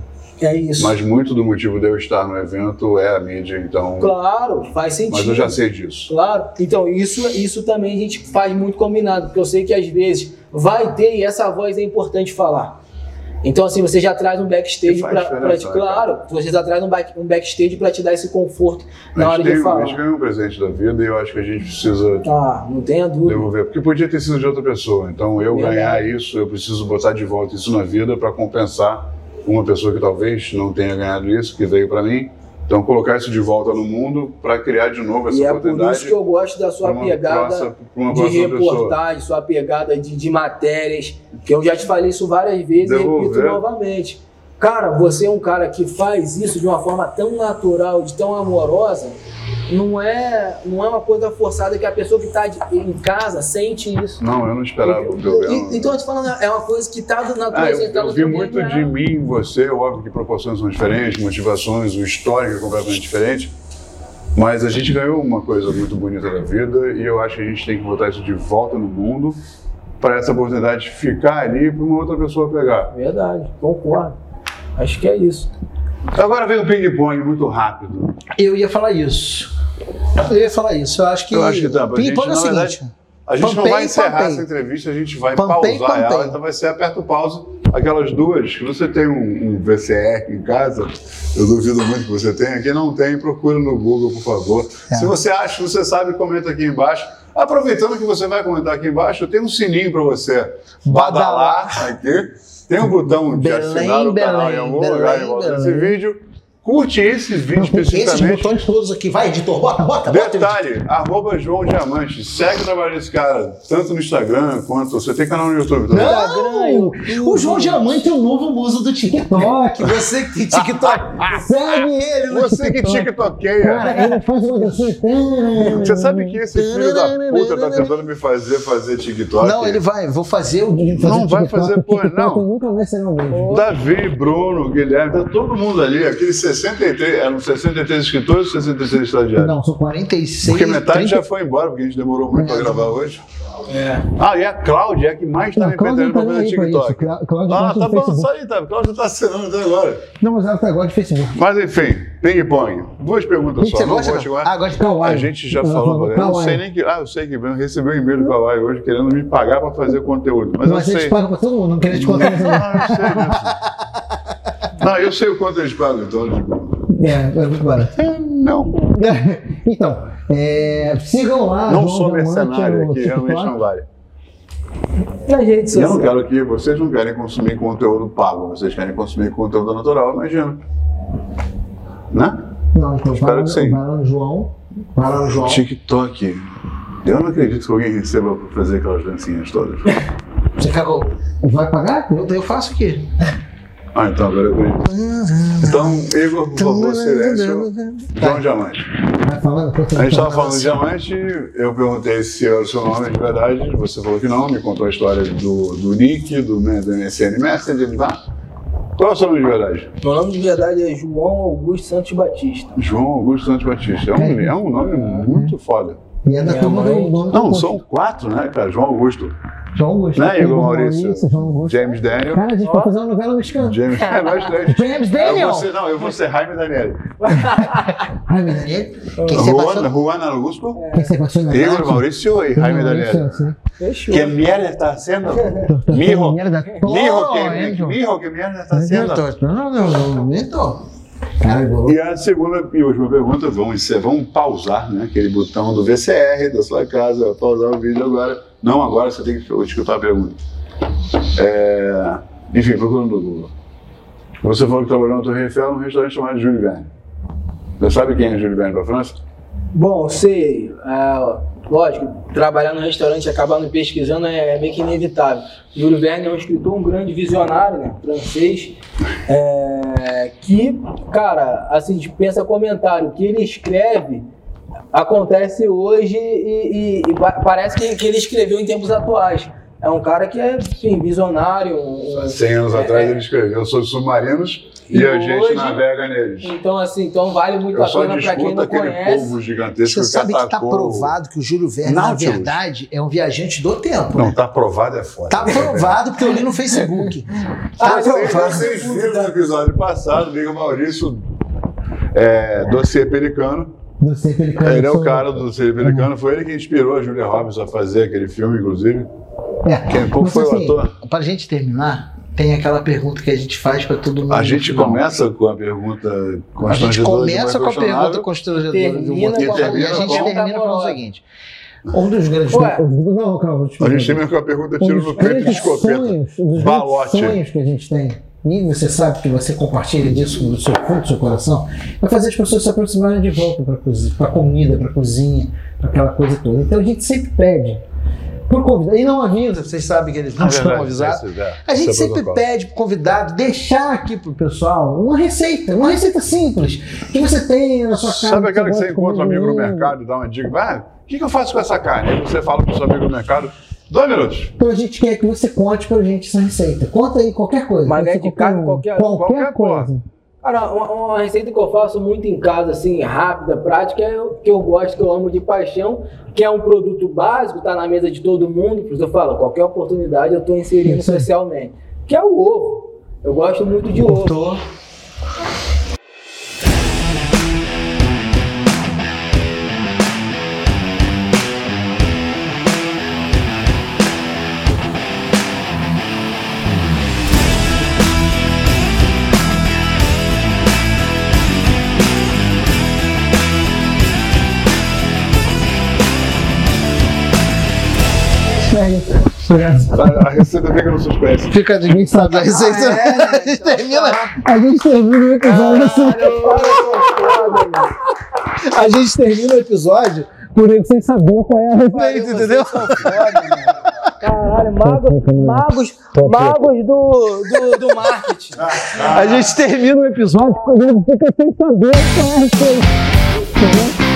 É isso. Mas muito do motivo de eu estar no evento é a mídia, então. Claro, faz sentido. Mas eu já sei disso. Claro. Então, isso, isso também a gente faz muito combinado, porque eu sei que às vezes vai ter e essa voz é importante falar. Então, assim, você já traz um backstage para te. né, Claro, você já traz um, back, um backstage para te dar esse conforto na hora de tem, a falar. gente ganhou um presente da vida e eu acho que a gente precisa Ah, não tenha dúvida. devolver. Porque podia ter sido de outra pessoa. Então, eu Verdade. ganhar isso, eu preciso botar de volta isso na vida para compensar uma pessoa que talvez não tenha ganhado isso, que veio para mim. Então, colocar isso de volta no mundo para criar de novo essa E é por oportunidade. isso que eu gosto da sua pegada próxima- de próxima pessoa. reportagem, sua pegada de, de matérias, que eu já te falei isso várias vezes e repito Devolver. novamente. Cara, você é um cara que faz isso de uma forma tão natural, de tão amorosa, não é, não é uma coisa forçada que a pessoa que está em casa sente isso. Não, eu não esperava. o Então, eu tô falando, é uma coisa que está na tua Ah, eu, tá eu vi muito de mim você, óbvio que proporções são diferentes, motivações, o histórico é completamente diferente, Mas a gente ganhou uma coisa muito bonita da vida e eu acho que a gente tem que botar isso de volta no mundo para essa oportunidade ficar ali para uma outra pessoa pegar. Verdade, concordo. Acho que é isso. Agora vem o ping-pong muito rápido. Eu ia falar isso. Eu ia falar isso. Eu acho que. Eu acho que dá gente, Ping-pong é o seguinte. A gente não vai encerrar essa entrevista, a gente vai pausar ela, então vai ser aperta o pause. Aquelas duas, que você tem um, um VCR em casa, eu duvido muito que você tenha, quem não tem, procura no Google, por favor. É. Se você acha, você sabe, comenta aqui embaixo. Aproveitando que você vai comentar aqui embaixo, tem um sininho para você badalar aqui. Tem um botão de Belém, assinar o canal em Belém, algum Belém, lugar em volta desse Belém. vídeo. Curte esse vídeo Esses especificamente. botões todos aqui. Vai, editor, bota, bota, bota. Detalhe, arroba João Diamante. Segue o trabalho desse cara, tanto no Instagram quanto. Você tem canal no YouTube também. Não! O João Diamante é o novo muso do TikTok. Você que TikTok. <laughs> Segue ele no Você que tiktokeia. Você sabe que esse filho da puta tá tentando me fazer fazer TikTok? Não, ele vai. Vou fazer o. Não vai fazer porra, TikTok não. Nunca vai ser. Davi, Bruno, Guilherme, tá todo mundo ali. Aqueles 63, eram 63 escritores ou 66 estagiários? Não, são 46. Porque metade 30 já foi embora, porque a gente demorou muito pra gravar hoje. É. Ah, e a Cláudia é a que mais tá Não, me não pra tá fazer aí pra TikTok. isso. Cláudia Ah, tá do bom, isso aí, tá. Cláudia tá assinando até agora. Não, mas ela tá agora de Facebook. Mas enfim, ping-pong. Duas perguntas só. você Não gosta, vou não? Ah, gosta de Kawaii. A gente já Ela falou, falou eu não sei nem que. Ah, eu sei que eu recebi um e-mail do Kawaii hoje querendo me pagar pra fazer conteúdo. Mas, Mas eu sei. pagam pra todo mundo, não queria te contar. Não, eu sei disso. <laughs> Não, eu sei o quanto eles pagam, então. É, é muito barato. é, Não, <laughs> Então, é, sigam lá. não João sou mercenário aqui, realmente não vale. Eu não quero que vocês não querem consumir conteúdo pago, vocês querem consumir conteúdo natural, imagina. Né? Não, então Espero vai, que sim. vai lá no João. Vai lá no João. TikTok. Eu não acredito que alguém receba pra fazer aquelas dancinhas todas. Você eu. Vai pagar? Eu, eu faço aqui. Ah, então agora eu acredito. Então, Igor, por favor, silêncio. João Diamante. Falando. enquanto A gente estava falando de diamante, eu perguntei se era o seu nome de verdade, você falou que não, me contou a história do, do Nick, do, do MSN Messenger, tá? Qual é o seu nome de verdade? Meu nome de verdade é João Augusto Santos Batista. João Augusto Santos Batista. É um, é um nome muito foda. E é da turma do mãe- nome Não, do são quatro, né, cara? João Augusto. João Augusto. Né, Igor Igor Maurício? João Augusto. James Daniel. Cara, a gente vai fazer uma novela mexicana. James, é, nós três. <laughs> James Eu Daniel! vou ser, não, eu vou ser Jaime Daniel. <laughs> Quem você Juan, passou? Juan Augusto, Quem você passou na Igor? Maurício e Jaime Daniel. Fechou. ¿Qué mierda está haciendo? Tô Mijo. Mijo, que, que mierda está haciendo? Não, não, não, não, igual. E a segunda e última pergunta, vamos, encer- vamos pausar né, aquele botão do VCR da sua casa, pausar o vídeo agora. Não, agora você tem que escutar a pergunta. É, enfim, procurando no Google. Você falou que trabalhou na Torre Eiffel num restaurante chamado Júlio Verne. Você sabe quem é Júlio Verne para a França? Bom, sei. é, lógico, trabalhar no restaurante e acabar pesquisando é, é meio que inevitável. Júlio Verne é um escritor, um grande visionário, né? Francês. é, que, cara, assim, pensa comentário, o que ele escreve acontece hoje e, e- e pa- parece que, que ele escreveu em tempos atuais. É um cara que é, enfim, visionário. um- 100 anos é, atrás é, ele escreveu sobre submarinos e, E a gente hoje- navega neles. Então, assim, então vale muito Eu a só pena para quem não aquele conhece. povo gigantesco Você sabe que tá atacou- provado que o Júlio Verne, na Nautilus. verdade, é um viajante do tempo. Não, né? tá provado é foda. Tá provado porque eu li no Facebook. Tá Vocês, provado. vocês viram no episódio passado, liga Maurício, é, dossiê pelicano. Sei se ele é o cara do dossiê pelicano. Foi ele que inspirou a Julia Roberts a fazer aquele filme, inclusive. É. Quem, qual Mas, foi o assim, ator? Pra gente terminar, tem aquela pergunta que a gente faz pra todo mundo. A gente começa com a pergunta A gente constrangedora. começa com a pergunta constrangedora Termina de um outro com a e a gente termina falando o seguinte. Um dos grandes. Ué. Não, calma, A gente termina com a pergunta Um tiro dos no peito de escopeta. sonhos, um dos Balote. sonhos que a gente tem, e você sabe que você compartilha disso no seu fundo do seu coração, é fazer as pessoas se aproximarem de volta para a comida, para a cozinha, para aquela coisa toda. Então a gente sempre pede por convidado, e não avisa, Vocês sabem que eles não É estão avisados. é, A gente é sempre pede pro convidado deixar aqui pro pessoal uma receita, uma receita simples, que você tenha na sua casa. Sabe aquela que você encontra um amigo no mercado e dá uma dica? Ah, o que, que eu faço com essa carne? Aí você fala pro seu amigo no mercado, dois minutos. Então a gente quer que você conte pra gente essa receita. Conta aí qualquer coisa. É ser de carne, qualquer- qualquer qualquer coisa. Cara, uma, uma receita que eu faço muito em casa, assim, rápida, prática, é o que eu gosto, que eu amo de paixão, que é um produto básico, tá na mesa de todo mundo, por isso eu falo, qualquer oportunidade eu tô inserindo socialmente, que é o ovo. Eu gosto muito de ovo. Tô. A, a receita fica no suspense. Fica, ninguém sabe a receita. Ah, é, <laughs> né? a gente Então termina. tá. A gente termina o episódio assim. Foda, mano. A gente termina o episódio por ele sem saber qual é a receita, entendeu? Caralho, magos, magos, magos do, do, do marketing. A gente termina o episódio quando ele fica sem saber qual é a receita. Entendeu?